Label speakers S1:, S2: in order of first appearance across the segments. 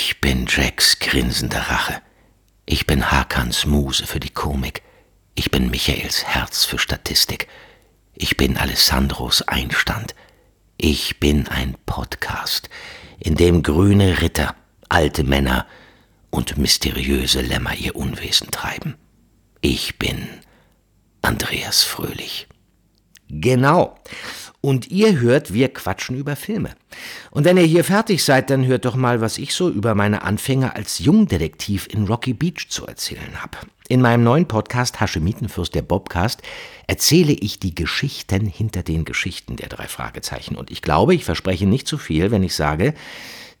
S1: Ich bin Jacks grinsende Rache. Ich bin Hakans Muse für die Komik. Ich bin Michaels Herz für Statistik. Ich bin Alessandros Einstand. Ich bin ein Podcast, in dem grüne Ritter, alte Männer und mysteriöse Lämmer ihr Unwesen treiben. Ich bin Andreas Fröhlich. Genau. Und ihr hört, wir quatschen über Filme. Und wenn ihr hier fertig seid, dann hört doch mal, was ich so über meine Anfänge als Jungdetektiv in Rocky Beach zu erzählen habe. In meinem neuen Podcast Haschemitenfürst der Bobcast erzähle ich die Geschichten hinter den Geschichten der drei Fragezeichen. Und ich glaube, ich verspreche nicht zu viel, wenn ich sage,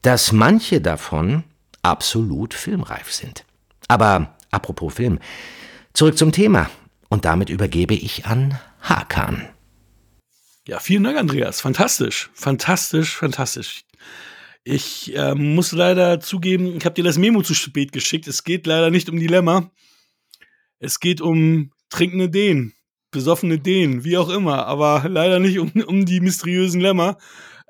S1: dass manche davon absolut filmreif sind. Aber apropos Film, zurück zum Thema. Und damit übergebe ich an Hakan.
S2: Ja, vielen Dank, Andreas. Fantastisch, fantastisch, fantastisch. Ich äh, muss leider zugeben, ich habe dir das Memo zu spät geschickt. Es geht leider nicht um Dilemma. Es geht um trinkende Dehn, besoffene Dehn, wie auch immer, aber leider nicht um, um die mysteriösen Lämmer.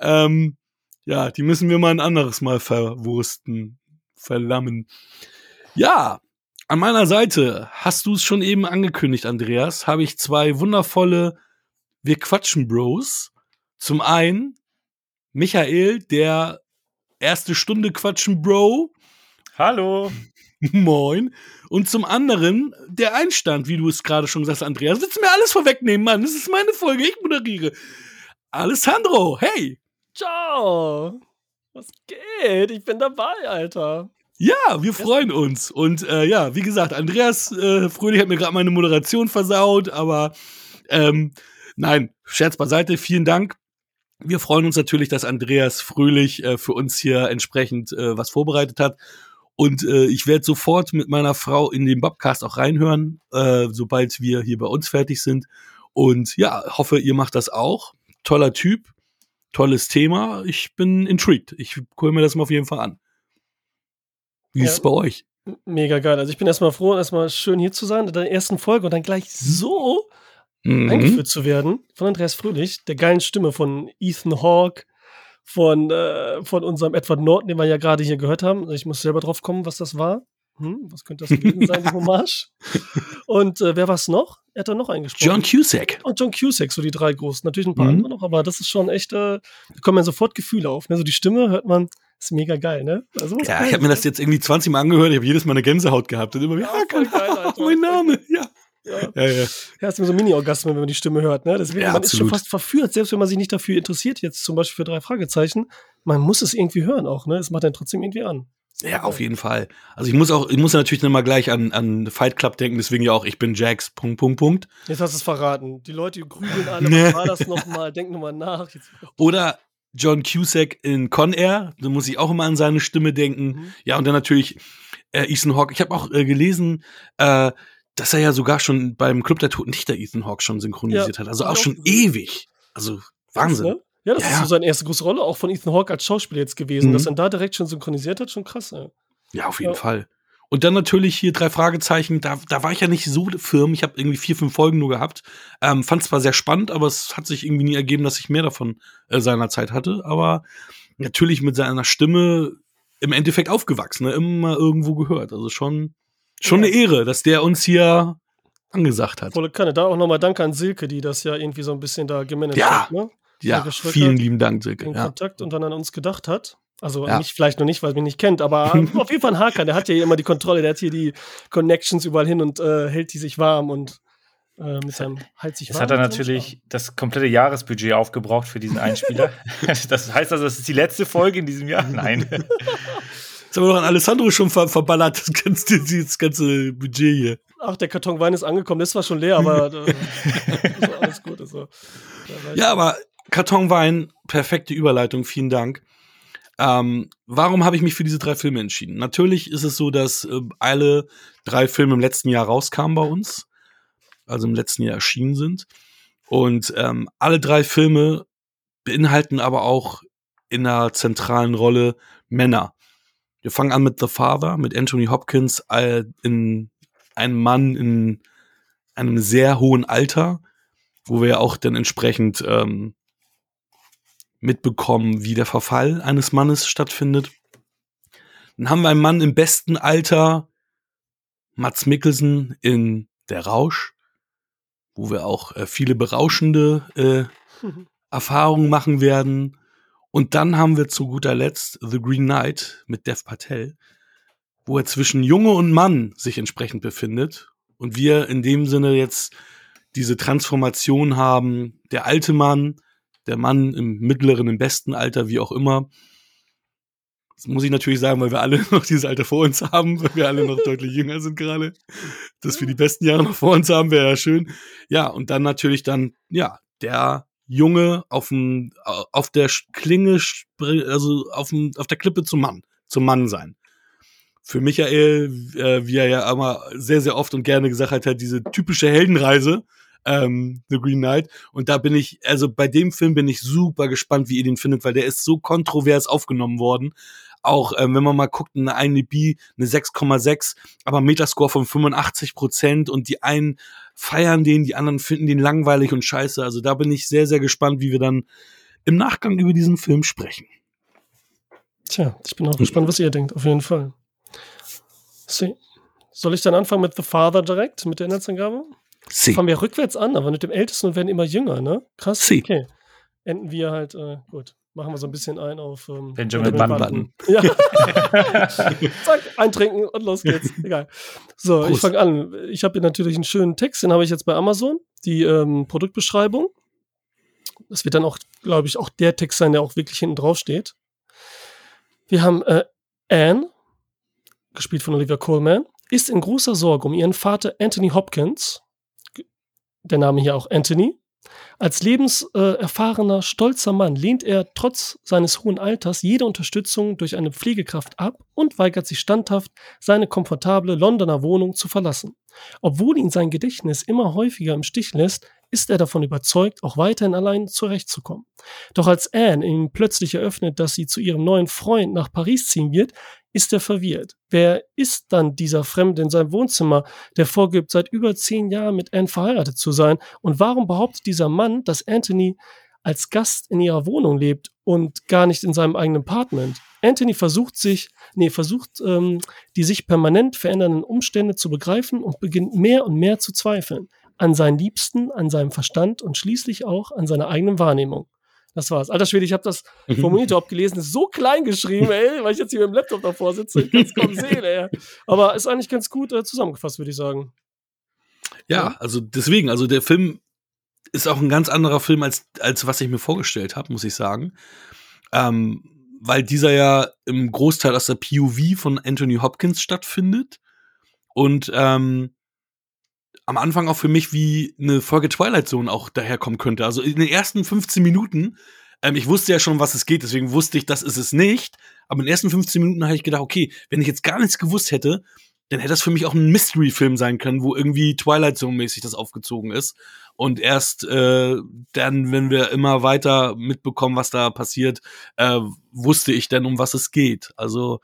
S2: Ähm, ja, die müssen wir mal ein anderes Mal verwursten, verlammen. Ja, an meiner Seite, hast du es schon eben angekündigt, Andreas, habe ich zwei wundervolle wir quatschen Bros. Zum einen Michael, der erste Stunde quatschen Bro.
S3: Hallo.
S2: Moin. Und zum anderen der Einstand, wie du es gerade schon gesagt hast, Andreas. Willst du mir alles vorwegnehmen, Mann? Das ist meine Folge, ich moderiere. Alessandro, hey.
S3: Ciao. Was geht? Ich bin dabei, Alter.
S2: Ja, wir freuen uns. Und äh, ja, wie gesagt, Andreas äh, Fröhlich hat mir gerade meine Moderation versaut, aber ähm, Nein, Scherz beiseite, vielen Dank. Wir freuen uns natürlich, dass Andreas Fröhlich äh, für uns hier entsprechend äh, was vorbereitet hat. Und äh, ich werde sofort mit meiner Frau in den Bobcast auch reinhören, äh, sobald wir hier bei uns fertig sind. Und ja, hoffe, ihr macht das auch. Toller Typ, tolles Thema. Ich bin intrigued. Ich gucke mir das mal auf jeden Fall an. Wie ja, ist es bei euch?
S3: Mega geil. Also ich bin erstmal froh, erstmal schön hier zu sein in der ersten Folge und dann gleich so mhm. eingeführt zu werden von Andreas Fröhlich, der geilen Stimme von Ethan Hawke, von, äh, von unserem Edward Norton, den wir ja gerade hier gehört haben. Ich muss selber drauf kommen, was das war. Hm, was könnte das gewesen sein, die Hommage? Und äh, wer war es noch? Er hat da noch eingesprochen.
S2: John Cusack.
S3: Und John Cusack, so die drei großen. Natürlich ein paar mhm. andere noch, aber das ist schon echt, äh, da kommen ja sofort Gefühle auf. Ne? So die Stimme hört man, ist mega geil, ne?
S2: Also, ja, ich habe mir das jetzt irgendwie 20 Mal angehört, ich habe jedes Mal eine Gänsehaut gehabt. Und immer, ja, ja geil, Alter. mein Name, ja.
S3: Ja, ja. ja. ja ist immer so Mini-Orgasmen, wenn man die Stimme hört. Ne? Deswegen, ja, man absolut. ist schon fast verführt, selbst wenn man sich nicht dafür interessiert, jetzt zum Beispiel für drei Fragezeichen. Man muss es irgendwie hören auch, ne? Es macht dann trotzdem irgendwie an.
S2: Ja, auf jeden Fall. Also ich muss auch, ich muss natürlich nochmal gleich an, an Fight Club denken, deswegen ja auch, ich bin Jax, Punkt, Punkt, Punkt.
S3: Jetzt hast du es verraten. Die Leute grübeln alle, was war das nochmal? Denk nochmal nach. Jetzt.
S2: Oder John Cusack in Con Air, da muss ich auch immer an seine Stimme denken. Mhm. Ja, und dann natürlich äh, Ethan Hawke. Ich habe auch äh, gelesen, äh, dass er ja sogar schon beim Club der Toten Dichter Ethan Hawke schon synchronisiert ja, hat. Also auch schon auch ewig. Also Wahnsinn. Ne?
S3: Ja, das ja, ist so seine erste große Rolle auch von Ethan Hawke als Schauspieler jetzt gewesen. Mhm. Dass er da direkt schon synchronisiert hat, schon krass. Ey.
S2: Ja, auf jeden ja. Fall. Und dann natürlich hier drei Fragezeichen. Da, da war ich ja nicht so firm. Ich habe irgendwie vier, fünf Folgen nur gehabt. Ähm, Fand zwar sehr spannend, aber es hat sich irgendwie nie ergeben, dass ich mehr davon äh, seiner Zeit hatte. Aber natürlich mit seiner Stimme im Endeffekt aufgewachsen, ne? immer irgendwo gehört. Also schon Schon ja. eine Ehre, dass der uns hier angesagt hat.
S3: Volle Kanne. Da auch nochmal Danke an Silke, die das ja irgendwie so ein bisschen da gemanagt
S2: ja.
S3: hat. Ne?
S2: Ja, vielen lieben Dank, Silke.
S3: In ja. Kontakt und dann an uns gedacht hat. Also ja. nicht, vielleicht noch nicht, weil er mich nicht kennt, aber auf jeden Fall ein Haker. Der hat ja hier immer die Kontrolle, der hat hier die Connections überall hin und äh, hält die sich warm und äh, mit seinem
S4: halt sich Jetzt hat er natürlich das komplette Jahresbudget aufgebraucht für diesen Einspieler. das heißt also, das ist die letzte Folge in diesem Jahr? Nein.
S2: Jetzt haben wir doch an Alessandro schon ver verballert, das ganze, das ganze Budget hier.
S3: Ach, der Karton Wein ist angekommen, das war schon leer, aber äh, alles gut. Also,
S2: ja, aber Karton Wein, perfekte Überleitung, vielen Dank. Ähm, warum habe ich mich für diese drei Filme entschieden? Natürlich ist es so, dass äh, alle drei Filme im letzten Jahr rauskamen bei uns, also im letzten Jahr erschienen sind. Und ähm, alle drei Filme beinhalten aber auch in einer zentralen Rolle Männer. Wir fangen an mit The Father, mit Anthony Hopkins, äh, in einem Mann in einem sehr hohen Alter, wo wir ja auch dann entsprechend ähm, mitbekommen, wie der Verfall eines Mannes stattfindet. Dann haben wir einen Mann im besten Alter, Mats Mikkelsen in Der Rausch, wo wir auch äh, viele berauschende äh, Erfahrungen machen werden. Und dann haben wir zu guter Letzt The Green Knight mit Dev Patel, wo er zwischen Junge und Mann sich entsprechend befindet. Und wir in dem Sinne jetzt diese Transformation haben, der alte Mann, der Mann im mittleren, im besten Alter, wie auch immer. Das muss ich natürlich sagen, weil wir alle noch dieses Alter vor uns haben, weil wir alle noch deutlich jünger sind gerade. Dass wir die besten Jahre noch vor uns haben, wäre ja schön. Ja, und dann natürlich dann, ja, der Junge auf dem, auf der Klinge, also auf, dem, auf der Klippe zum Mann, zum Mann sein. Für Michael, äh, wie er ja immer sehr, sehr oft und gerne gesagt hat, halt diese typische Heldenreise, ähm, The Green Knight. Und da bin ich, also bei dem Film bin ich super gespannt, wie ihr den findet, weil der ist so kontrovers aufgenommen worden. Auch ähm, wenn man mal guckt, eine IMDb eine 6,6, aber Metascore von 85 Prozent und die einen feiern den, die anderen finden den langweilig und scheiße. Also da bin ich sehr, sehr gespannt, wie wir dann im Nachgang über diesen Film sprechen.
S3: Tja, ich bin auch gespannt, was ihr denkt, auf jeden Fall. See. Soll ich dann anfangen mit The Father direkt, mit der Inhaltsangabe?
S2: Sie.
S3: Fangen wir rückwärts an, aber mit dem Ältesten und werden immer jünger, ne? Krass.
S2: Sie.
S3: Okay. Enden wir halt, äh, gut machen wir so ein bisschen ein auf ähm,
S4: Benjamin Button.
S3: Ja. Zack, eintrinken und los geht's. Egal. So, Prost. ich fange an. Ich habe hier natürlich einen schönen Text, den habe ich jetzt bei Amazon, die ähm, Produktbeschreibung. Das wird dann auch, glaube ich, auch der Text sein, der auch wirklich hinten drauf steht. Wir haben äh, Anne, gespielt von Olivia Coleman, ist in großer Sorge um ihren Vater Anthony Hopkins, der Name hier auch Anthony, als lebenserfahrener, stolzer Mann lehnt er trotz seines hohen Alters jede Unterstützung durch eine Pflegekraft ab und weigert sich standhaft, seine komfortable Londoner Wohnung zu verlassen. Obwohl ihn sein Gedächtnis immer häufiger im Stich lässt, ist er davon überzeugt, auch weiterhin allein zurechtzukommen. Doch als Anne ihm plötzlich eröffnet, dass sie zu ihrem neuen Freund nach Paris ziehen wird, ist er verwirrt. Wer ist dann dieser Fremde in seinem Wohnzimmer, der vorgibt, seit über zehn Jahren mit Anne verheiratet zu sein? Und warum behauptet dieser Mann, dass Anthony als Gast in ihrer Wohnung lebt und gar nicht in seinem eigenen Apartment? Anthony versucht sich, nee, versucht, ähm, die sich permanent verändernden Umstände zu begreifen und beginnt mehr und mehr zu zweifeln. An seinen Liebsten, an seinem Verstand und schließlich auch an seiner eigenen Wahrnehmung. Das war's. Alter Schwede, ich habe das vom Monitor abgelesen, ist so klein geschrieben, ey, weil ich jetzt hier mit dem Laptop davor sitze. Ich kann es kaum sehen, ey. Aber ist eigentlich ganz gut äh, zusammengefasst, würde ich sagen.
S2: Ja, also deswegen, also der Film ist auch ein ganz anderer Film, als, als was ich mir vorgestellt habe, muss ich sagen. Ähm, weil dieser ja im Großteil aus der POV von Anthony Hopkins stattfindet. Und ähm, am Anfang auch für mich wie eine Folge Twilight Zone auch daherkommen könnte. Also in den ersten 15 Minuten, ähm, ich wusste ja schon, was es geht, deswegen wusste ich, das ist es nicht. Aber in den ersten 15 Minuten habe ich gedacht, okay, wenn ich jetzt gar nichts gewusst hätte, dann hätte das für mich auch ein Mystery-Film sein können, wo irgendwie Twilight Zone-mäßig das aufgezogen ist. Und erst äh, dann, wenn wir immer weiter mitbekommen, was da passiert, äh, wusste ich dann, um was es geht. Also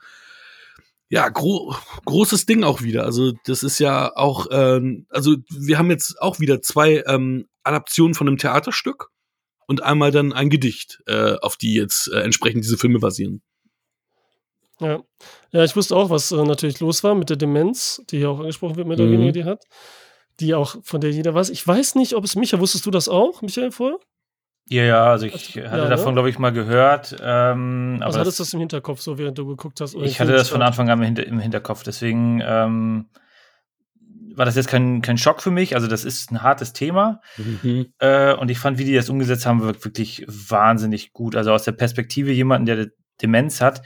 S2: ja, gro großes Ding auch wieder. Also das ist ja auch, ähm, also wir haben jetzt auch wieder zwei ähm, Adaptionen von einem Theaterstück und einmal dann ein Gedicht, äh, auf die jetzt äh, entsprechend diese Filme basieren.
S3: Ja. ja, ich wusste auch, was äh, natürlich los war mit der Demenz, die hier auch angesprochen wird, mit der mhm. die hat, die auch von der jeder weiß. Ich weiß nicht, ob es Micha, wusstest du das auch, Michael, vorher?
S4: Ja, ja, also ich hatte ja, davon, ne? glaube ich, mal gehört. Ähm,
S3: also hattest du das im Hinterkopf, so während du geguckt hast?
S4: ich hatte das von Anfang an im, Hinterkopf, deswegen ähm, war das jetzt kein, kein Schock für mich. Also, das ist ein hartes Thema. Mhm. Äh, und ich fand, wie die das umgesetzt haben, wirklich wahnsinnig gut. Also aus der Perspektive jemanden, der Demenz hat,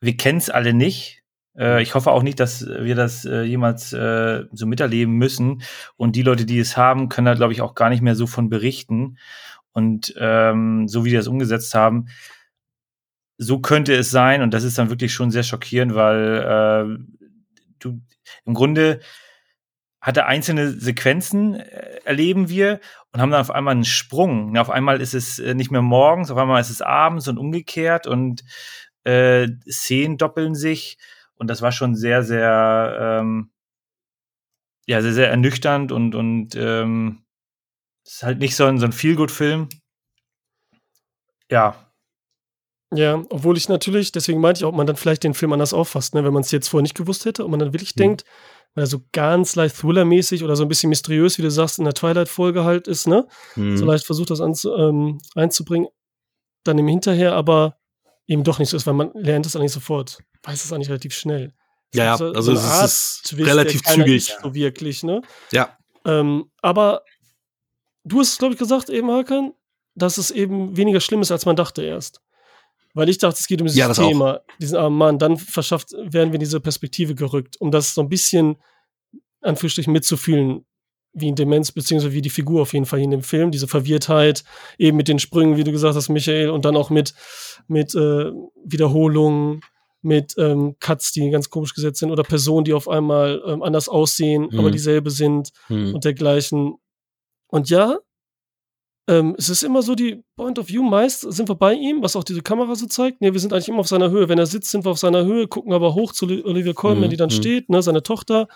S4: wir kennen es alle nicht. Äh, ich hoffe auch nicht, dass wir das äh, jemals äh, so miterleben müssen. Und die Leute, die es haben, können da, glaube ich, auch gar nicht mehr so von berichten. Und ähm, so wie die das umgesetzt haben, so könnte es sein. Und das ist dann wirklich schon sehr schockierend, weil äh, du im Grunde hatte einzelne Sequenzen äh, erleben wir und haben dann auf einmal einen Sprung. auf einmal ist es äh, nicht mehr morgens, auf einmal ist es abends und umgekehrt und äh, Szenen doppeln sich und das war schon sehr, sehr, ähm, ja, sehr, sehr ernüchternd und, und ähm, ist halt nicht so ein, so ein Feel-Good-Film. Ja.
S3: Ja, obwohl ich natürlich, deswegen meinte ich ob man dann vielleicht den Film anders auffasst, ne, wenn man es jetzt vorher nicht gewusst hätte und man dann wirklich mhm. denkt, weil er so ganz leicht Thriller-mäßig oder so ein bisschen mysteriös, wie du sagst, in der Twilight-Folge halt ist, ne? Mhm. So leicht versucht, das ähm, einzubringen, dann im Hinterher aber eben doch nicht so ist, weil man lernt es eigentlich sofort, weiß es eigentlich relativ schnell.
S2: Ja, ja, so, also so es ist Twist, relativ zügig.
S3: so wirklich, ne?
S2: Ja.
S3: Ähm, aber du hast, glaube ich, gesagt eben, Hakan, dass es eben weniger schlimm ist, als man dachte erst. Weil ich dachte, es geht um dieses
S2: ja,
S3: Thema, diesen armen Mann. Dann verschafft, werden wir in diese Perspektive gerückt, um das so ein bisschen, Anführungsstrichen, mitzufühlen, wie in Demenz, beziehungsweise wie die Figur auf jeden Fall in dem Film, diese Verwirrtheit, eben mit den Sprüngen, wie du gesagt hast, Michael, und dann auch mit, mit äh, Wiederholungen, mit ähm, Cuts, die ganz komisch gesetzt sind, oder Personen, die auf einmal ähm, anders aussehen, mhm. aber dieselbe sind mhm. und dergleichen. Und ja, ähm, es ist immer so die Point of View, meist sind wir bei ihm, was auch diese Kamera so zeigt. Nee, wir sind eigentlich immer auf seiner Höhe. Wenn er sitzt, sind wir auf seiner Höhe, gucken aber hoch zu Olivia Colman, mhm. die dann mhm. steht, ne, seine Tochter.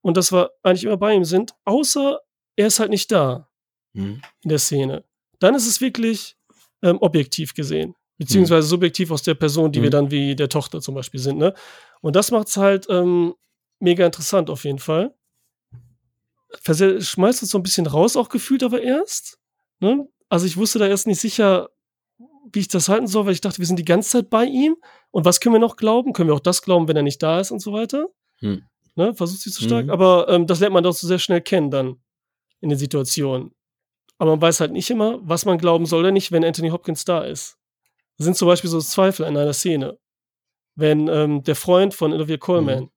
S3: Und dass wir eigentlich immer bei ihm sind, außer er ist halt nicht da mhm. in der Szene. Dann ist es wirklich ähm, objektiv gesehen. Beziehungsweise mhm. subjektiv aus der Person, die wir mhm. dann wie der Tochter zum Beispiel sind. Ne? Und das macht es halt ähm, mega interessant auf jeden Fall. Schmeißt uns so ein bisschen raus, auch gefühlt aber erst. Ne? Also ich wusste da erst nicht sicher, wie ich das halten soll, weil ich dachte, wir sind die ganze Zeit bei ihm. Und was können wir noch glauben? Können wir auch das glauben, wenn er nicht da ist und so weiter? Hm. Ne? Versucht sie zu stark. Mhm. Aber ähm, das lernt man doch so sehr schnell kennen dann in den Situationen. Aber man weiß halt nicht immer, was man glauben soll oder nicht, wenn Anthony Hopkins da ist. Das sind zum Beispiel so Zweifel in einer Szene. Wenn ähm, der Freund von Olivia Coleman mhm.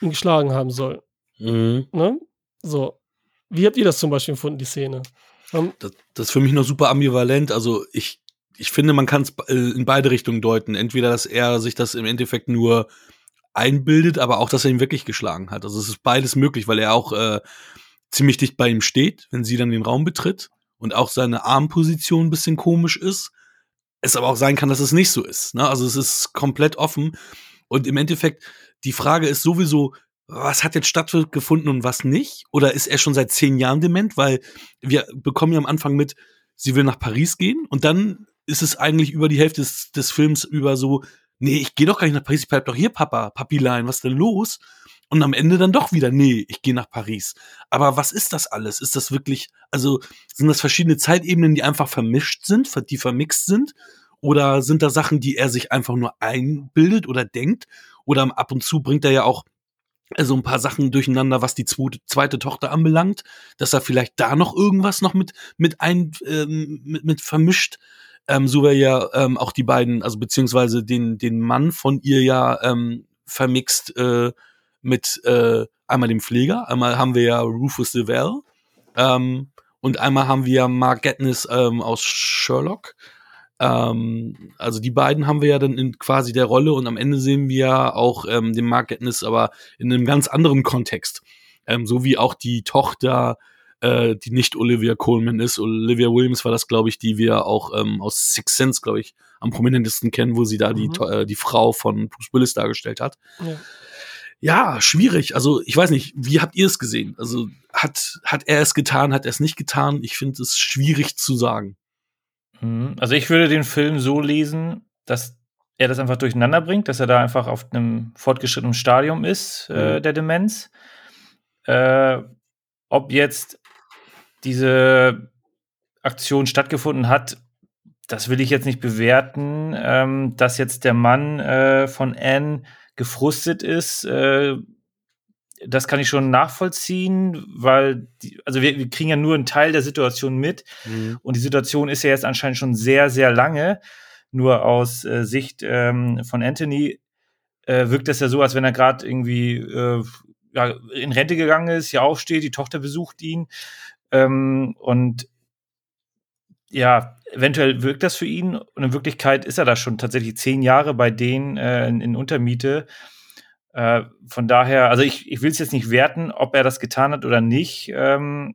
S3: ihn geschlagen haben soll. Mhm. Ne? So. Wie habt ihr das zum Beispiel empfunden, die Szene?
S2: Um, das, das, ist für mich noch super ambivalent. Also ich, ich finde, man kann es äh, in beide Richtungen deuten. Entweder, dass er sich das im Endeffekt nur einbildet, aber auch, dass er ihn wirklich geschlagen hat. Also es ist beides möglich, weil er auch äh, ziemlich dicht bei ihm steht, wenn sie dann den Raum betritt und auch seine Armposition ein bisschen komisch ist. Es aber auch sein kann, dass es nicht so ist. Ne? Also es ist komplett offen. Und im Endeffekt, die Frage ist sowieso, was hat jetzt stattgefunden und was nicht? Oder ist er schon seit zehn Jahren dement? Weil wir bekommen ja am Anfang mit, sie will nach Paris gehen und dann ist es eigentlich über die Hälfte des, des Films über so, nee, ich gehe doch gar nicht nach Paris, ich bleib doch hier, Papa, Papilein, was ist denn los? Und am Ende dann doch wieder, nee, ich gehe nach Paris. Aber was ist das alles? Ist das wirklich, also sind das verschiedene Zeitebenen, die einfach vermischt sind, die vermixt sind? Oder sind da Sachen, die er sich einfach nur einbildet oder denkt? Oder ab und zu bringt er ja auch so ein paar Sachen durcheinander, was die zweite Tochter anbelangt, dass er vielleicht da noch irgendwas noch mit mit ein ähm, mit, mit vermischt, ähm, so wäre ja ähm, auch die beiden, also beziehungsweise den den Mann von ihr ja ähm, vermixt äh, mit äh, einmal dem Pfleger, einmal haben wir ja Rufus Sewell ähm, und einmal haben wir Mark Gatniss ähm, aus Sherlock ähm, also die beiden haben wir ja dann in quasi der Rolle und am Ende sehen wir ja auch ähm, den Mark Gatniss aber in einem ganz anderen Kontext. Ähm, so wie auch die Tochter, äh, die nicht Olivia Coleman ist. Olivia Williams war das, glaube ich, die wir auch ähm, aus Six Sense, glaube ich, am prominentesten kennen, wo sie da mhm. die, äh, die Frau von Bruce Willis dargestellt hat. Ja. Ja, schwierig. Also ich weiß nicht, wie habt ihr es gesehen? Also hat, hat er es getan, hat er es nicht getan? Ich finde es schwierig zu sagen.
S4: Mhm. Also ich würde den Film so lesen, dass er das einfach durcheinander bringt, dass er da einfach auf einem fortgeschrittenen Stadium ist, äh, mhm. äh, der Demenz. Äh, ob jetzt diese Aktion stattgefunden hat, das will ich jetzt nicht bewerten. Ähm, dass jetzt der Mann äh, von Anne gefrustet ist, äh, das kann ich schon nachvollziehen, weil, die, also wir, wir kriegen ja nur einen Teil der Situation mit. Mhm. Und die Situation ist ja jetzt anscheinend schon sehr, sehr lange. Nur aus äh, Sicht ähm, von Anthony äh, wirkt das ja so, als wenn er gerade irgendwie äh, ja, in Rente gegangen ist, hier aufsteht, die Tochter besucht ihn. Ähm, und ja, eventuell wirkt das für ihn. Und in Wirklichkeit ist er da schon tatsächlich zehn Jahre bei denen äh, in, in Untermiete. Äh, von daher, also ich, ich will es jetzt nicht werten, ob er das getan hat oder nicht. Ähm,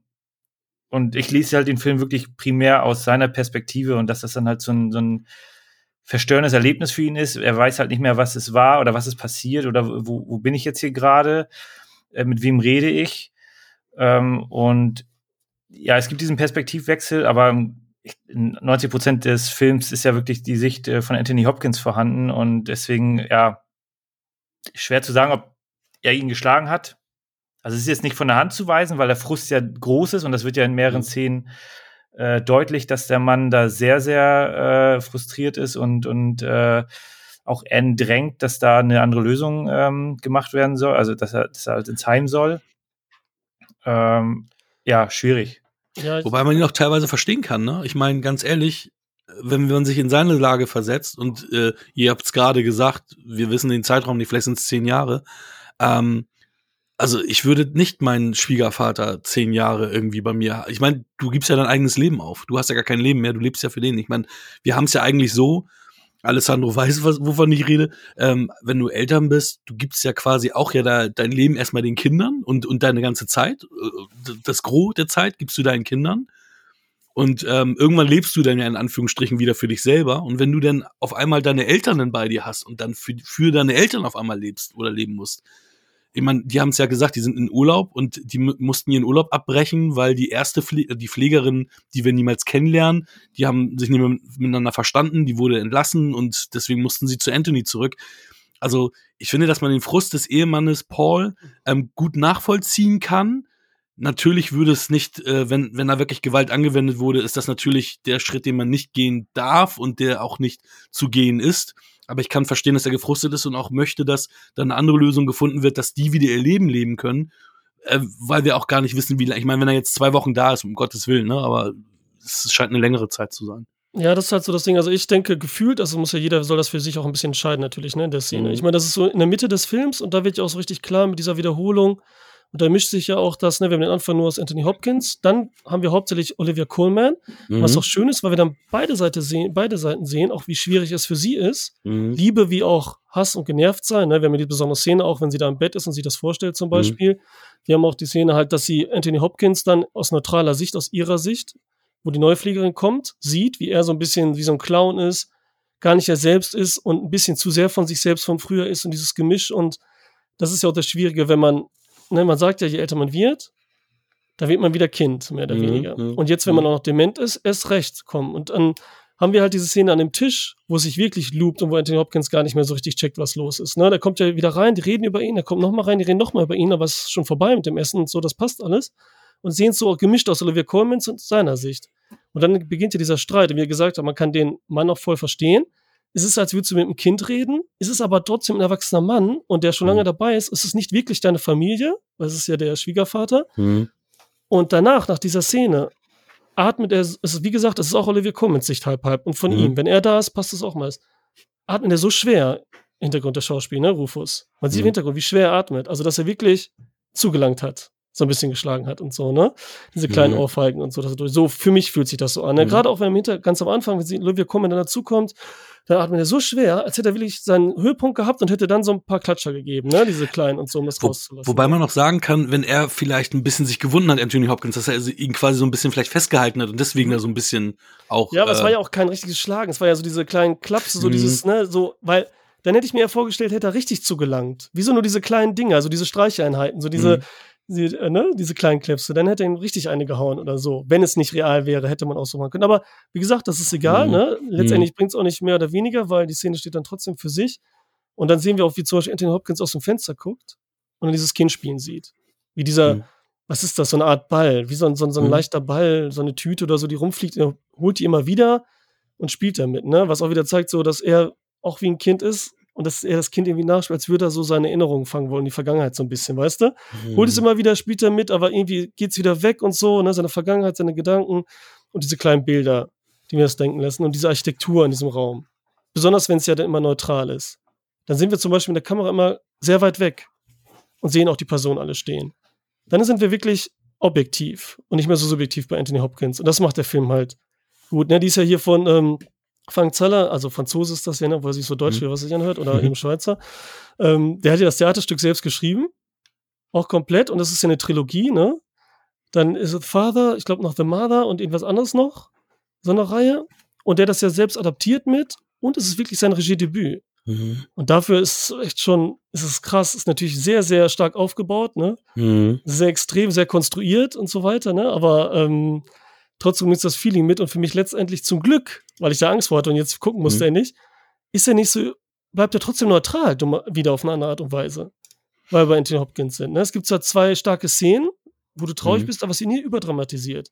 S4: und ich lese halt den Film wirklich primär aus seiner Perspektive und dass das dann halt so ein, so ein verstörendes Erlebnis für ihn ist. Er weiß halt nicht mehr, was es war oder was ist passiert oder wo, wo bin ich jetzt hier gerade, äh, mit wem rede ich. Ähm, und ja, es gibt diesen Perspektivwechsel, aber 90 Prozent des Films ist ja wirklich die Sicht äh, von Anthony Hopkins vorhanden und deswegen, ja, schwer zu sagen, ob er ihn geschlagen hat. Also es ist jetzt nicht von der Hand zu weisen, weil der Frust ja groß ist und das wird ja in mehreren mhm. Szenen äh, deutlich, dass der Mann da sehr, sehr äh, frustriert ist und, und äh, auch N drängt, dass da eine andere Lösung ähm, gemacht werden soll, also dass er, dass er halt ins Heim soll. Ähm, ja, schwierig.
S2: Ja, Wobei man ihn auch teilweise verstehen kann, ne? Ich meine, ganz ehrlich, wenn man sich in seine Lage versetzt und äh, ihr habt es gerade gesagt, wir wissen den Zeitraum nicht, vielleicht sind es zehn Jahre. Ähm, also ich würde nicht meinen Schwiegervater zehn Jahre irgendwie bei mir. Ich meine, du gibst ja dein eigenes Leben auf. Du hast ja gar kein Leben mehr, du lebst ja für den. Ich meine, wir haben es ja eigentlich so, Alessandro weiß, was, wovon ich rede. Ähm, wenn du Eltern bist, du gibst ja quasi auch ja da, dein Leben erstmal den Kindern und, und deine ganze Zeit. Äh, das Gros der Zeit gibst du deinen Kindern. Und ähm, irgendwann lebst du dann ja in Anführungsstrichen wieder für dich selber. Und wenn du dann auf einmal deine Eltern dann bei dir hast und dann für, für deine Eltern auf einmal lebst oder leben musst, ich meine, die haben es ja gesagt, die sind in Urlaub und die mussten ihren Urlaub abbrechen, weil die erste Pfle die Pflegerin, die wir niemals kennenlernen, die haben sich nicht mehr miteinander verstanden, die wurde entlassen und deswegen mussten sie zu Anthony zurück. Also ich finde, dass man den Frust des Ehemannes Paul ähm, gut nachvollziehen kann. Natürlich würde es nicht, äh, wenn, wenn da wirklich Gewalt angewendet wurde, ist das natürlich der Schritt, den man nicht gehen darf und der auch nicht zu gehen ist. Aber ich kann verstehen, dass er gefrustet ist und auch möchte, dass dann eine andere Lösung gefunden wird, dass die wieder ihr Leben leben können, äh, weil wir auch gar nicht wissen, wie lange. Ich meine, wenn er jetzt zwei Wochen da ist, um Gottes Willen, ne? Aber es scheint eine längere Zeit zu sein.
S3: Ja, das ist halt so das Ding. Also ich denke, gefühlt, also muss ja jeder, soll das für sich auch ein bisschen entscheiden, natürlich, ne, in der Szene. Mhm. Ich meine, das ist so in der Mitte des Films und da wird ja auch so richtig klar mit dieser Wiederholung, und da mischt sich ja auch das, ne, wir haben den Anfang nur aus Anthony Hopkins, dann haben wir hauptsächlich Olivia Coleman, mhm. was auch schön ist, weil wir dann beide, Seite sehen, beide Seiten sehen, auch wie schwierig es für sie ist. Mhm. Liebe wie auch Hass und genervt sein. Ne? Wir haben ja die besondere Szene auch, wenn sie da im Bett ist und sich das vorstellt zum mhm. Beispiel. Mhm. Wir haben auch die Szene halt, dass sie Anthony Hopkins dann aus neutraler Sicht, aus ihrer Sicht, wo die Neufliegerin kommt, sieht, wie er so ein bisschen wie so ein Clown ist, gar nicht er selbst ist und ein bisschen zu sehr von sich selbst von früher ist und dieses Gemisch und das ist ja auch das Schwierige, wenn man ne, man sagt ja, je älter man wird, da wird man wieder Kind, mehr oder mhm, weniger. Mhm, und jetzt, wenn man mhm. auch noch dement ist, erst recht kommen. Und dann haben wir halt diese Szene an dem Tisch, wo es sich wirklich loopt und wo Anthony Hopkins gar nicht mehr so richtig checkt, was los ist. Ne? Der kommt ja wieder rein, die reden über ihn, der kommt nochmal rein, die reden nochmal über ihn, aber es ist schon vorbei mit dem Essen und so, das passt alles. Und sehen es so auch gemischt aus Olivia Colmans und seiner Sicht. Und dann beginnt ja dieser Streit. Und wie gesagt, man kann den Mann auch voll verstehen es ist, als würdest du mit einem Kind reden, es ist aber trotzdem ein erwachsener Mann und der schon lange mhm. dabei ist, es ist nicht wirklich deine Familie, weil es ist ja der Schwiegervater. Mhm. Und danach, nach dieser Szene, atmet er, es ist, wie gesagt, es ist auch Olivia Cummins Sicht halb halb und von mhm. ihm, wenn er da ist, passt es auch mal. Atmet er so schwer, Hintergrund der Schauspiel, ne, Rufus. Man sieht im mhm. Hintergrund, wie schwer er atmet, also dass er wirklich zugelangt hat so ein bisschen geschlagen hat und so, ne? Diese kleinen mhm. Ohrfeigen und so. Das, so für mich fühlt sich das so an. Ne? Mhm. Gerade auch wenn im Hinter ganz am Anfang, wenn sie Olivia Colman dann dazukommt, da atmet er so schwer, als hätte er wirklich seinen Höhepunkt gehabt und hätte dann so ein paar Klatscher gegeben, ne? Diese kleinen und so, um das
S2: Wo, rauszulassen. Wobei man noch sagen kann, wenn er vielleicht ein bisschen sich gewunden hat, Anthony Hopkins, dass er ihn quasi so ein bisschen vielleicht festgehalten hat und deswegen da so ein bisschen auch.
S3: Ja, aber äh, es war ja auch kein richtiges Schlagen. Es war ja so diese kleinen Klapse, so mhm. dieses, ne, so, weil dann hätte ich mir ja vorgestellt, hätte er richtig zugelangt. Wieso nur diese kleinen Dinge, also diese Streicheinheiten, so diese, mhm die, äh, ne, diese kleinen Clips, dann hätte er ihn richtig eine gehauen oder so. Wenn es nicht real wäre, hätte man auch so machen können. Aber wie gesagt, das ist egal, mhm. ne? Letztendlich mhm. bringt es auch nicht mehr oder weniger, weil die Szene steht dann trotzdem für sich. Und dann sehen wir auch, wie zum Beispiel Anthony Hopkins aus dem Fenster guckt und dieses Kind spielen sieht. Wie dieser, mhm. was ist das, so eine Art Ball, wie so ein, so, ein, so ein mhm. leichter Ball, so eine Tüte oder so, die rumfliegt, er holt die immer wieder und spielt damit, ne? Was auch wieder zeigt, so, dass er auch wie ein Kind ist und dass er das Kind irgendwie nachspielt, als würde er so seine Erinnerungen fangen wollen, die Vergangenheit so ein bisschen, weißt du? Mhm. Holt es immer wieder, spielt er mit, aber irgendwie geht es wieder weg und so, ne? Seine Vergangenheit, seine Gedanken und diese kleinen Bilder, die mir das denken lassen und diese Architektur in diesem Raum. Besonders wenn es ja dann immer neutral ist. Dann sind wir zum Beispiel mit der Kamera immer sehr weit weg und sehen auch die Personen alle stehen. Dann sind wir wirklich objektiv und nicht mehr so subjektiv bei Anthony Hopkins. Und das macht der Film halt gut. Ne? Die ist ja hier von ähm, Frank Zeller, also Franzose ist das ja, ne, weil sich so deutsch mhm. wie was sich anhört, oder eben Schweizer, ähm, der hat ja das Theaterstück selbst geschrieben, auch komplett, und das ist ja eine Trilogie, ne? Dann ist es Father, ich glaube noch The Mother und irgendwas anderes noch, so eine Reihe. Und der das ja selbst adaptiert mit, und es ist wirklich sein Regiedebüt. Mhm. Und dafür ist es echt schon, ist es krass, ist natürlich sehr, sehr stark aufgebaut, ne? Mhm. Sehr extrem, sehr konstruiert und so weiter, ne? Aber ähm, trotzdem ist das Feeling mit und für mich letztendlich zum Glück, weil ich da Angst vor hatte und jetzt gucken musste mhm. er nicht, ist er nicht so, bleibt er trotzdem neutral, wieder auf eine andere Art und Weise. Weil wir bei Anthony Hopkins sind. Ne? Es gibt zwar zwei starke Szenen, wo du traurig mhm. bist, aber es ist nie überdramatisiert.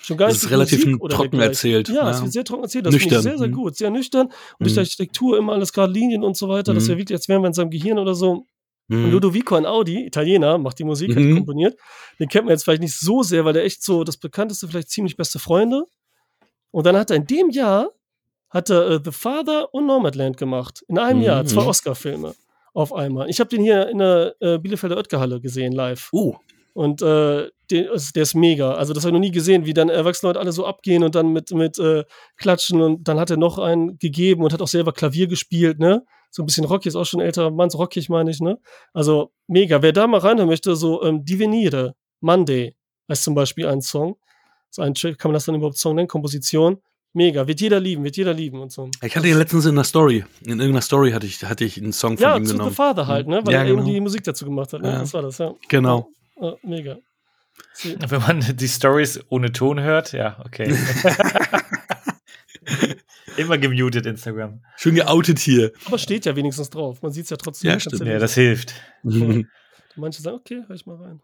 S2: Schon gar das ist relativ trocken erzählt.
S3: Ja, es wird sehr trocken erzählt. Das ich sehr, sehr mhm. gut. Sehr nüchtern. Und mhm. durch die Architektur immer alles gerade Linien und so weiter. Mhm. Das ist ja wirklich, als wären wir in seinem Gehirn oder so. Mhm. Und Ludovico Audi, Italiener, macht die Musik, hat mhm. komponiert. Den kennt man jetzt vielleicht nicht so sehr, weil der echt so das bekannteste, vielleicht ziemlich beste Freunde. Und dann hat er in dem Jahr hat er uh, The Father und Nomadland gemacht. In einem Jahr, zwei mhm. Oscar-Filme auf einmal. Ich habe den hier in der äh, Bielefelder Oetker-Halle gesehen, live.
S2: Oh.
S3: Und äh, der, der, ist mega. Also, das habe ich noch nie gesehen, wie dann erwachsene Leute alle so abgehen und dann mit, mit äh, Klatschen. Und dann hat er noch einen gegeben und hat auch selber Klavier gespielt, ne? So ein bisschen rockig, ist auch schon älter Mann, so rockig meine ich, ne? Also, mega. Wer da mal reinhören möchte, so ähm, Divenire, Monday heißt zum Beispiel ein Song. So ein Track, kann man das dann überhaupt Song nennen? Komposition. Mega, wird jeder lieben, wird jeder lieben und so.
S2: Ich hatte ja letztens in einer Story, in irgendeiner Story hatte ich, hatte ich einen Song von
S3: ja,
S2: ihm genommen. Ja,
S3: zu The Father halt, ne? Weil ja, er genau. eben die Musik dazu gemacht hat. Ne? Ja. Das war das, ja.
S2: Genau.
S3: Ja, mega.
S4: Wenn man die Stories ohne Ton hört, ja, okay. Immer gemutet Instagram.
S2: Schön geoutet hier.
S3: Aber steht ja wenigstens drauf. Man sieht es ja trotzdem.
S4: Ja, stimmt. Ja, das hilft.
S3: Manche sagen, okay, hör ich mal rein.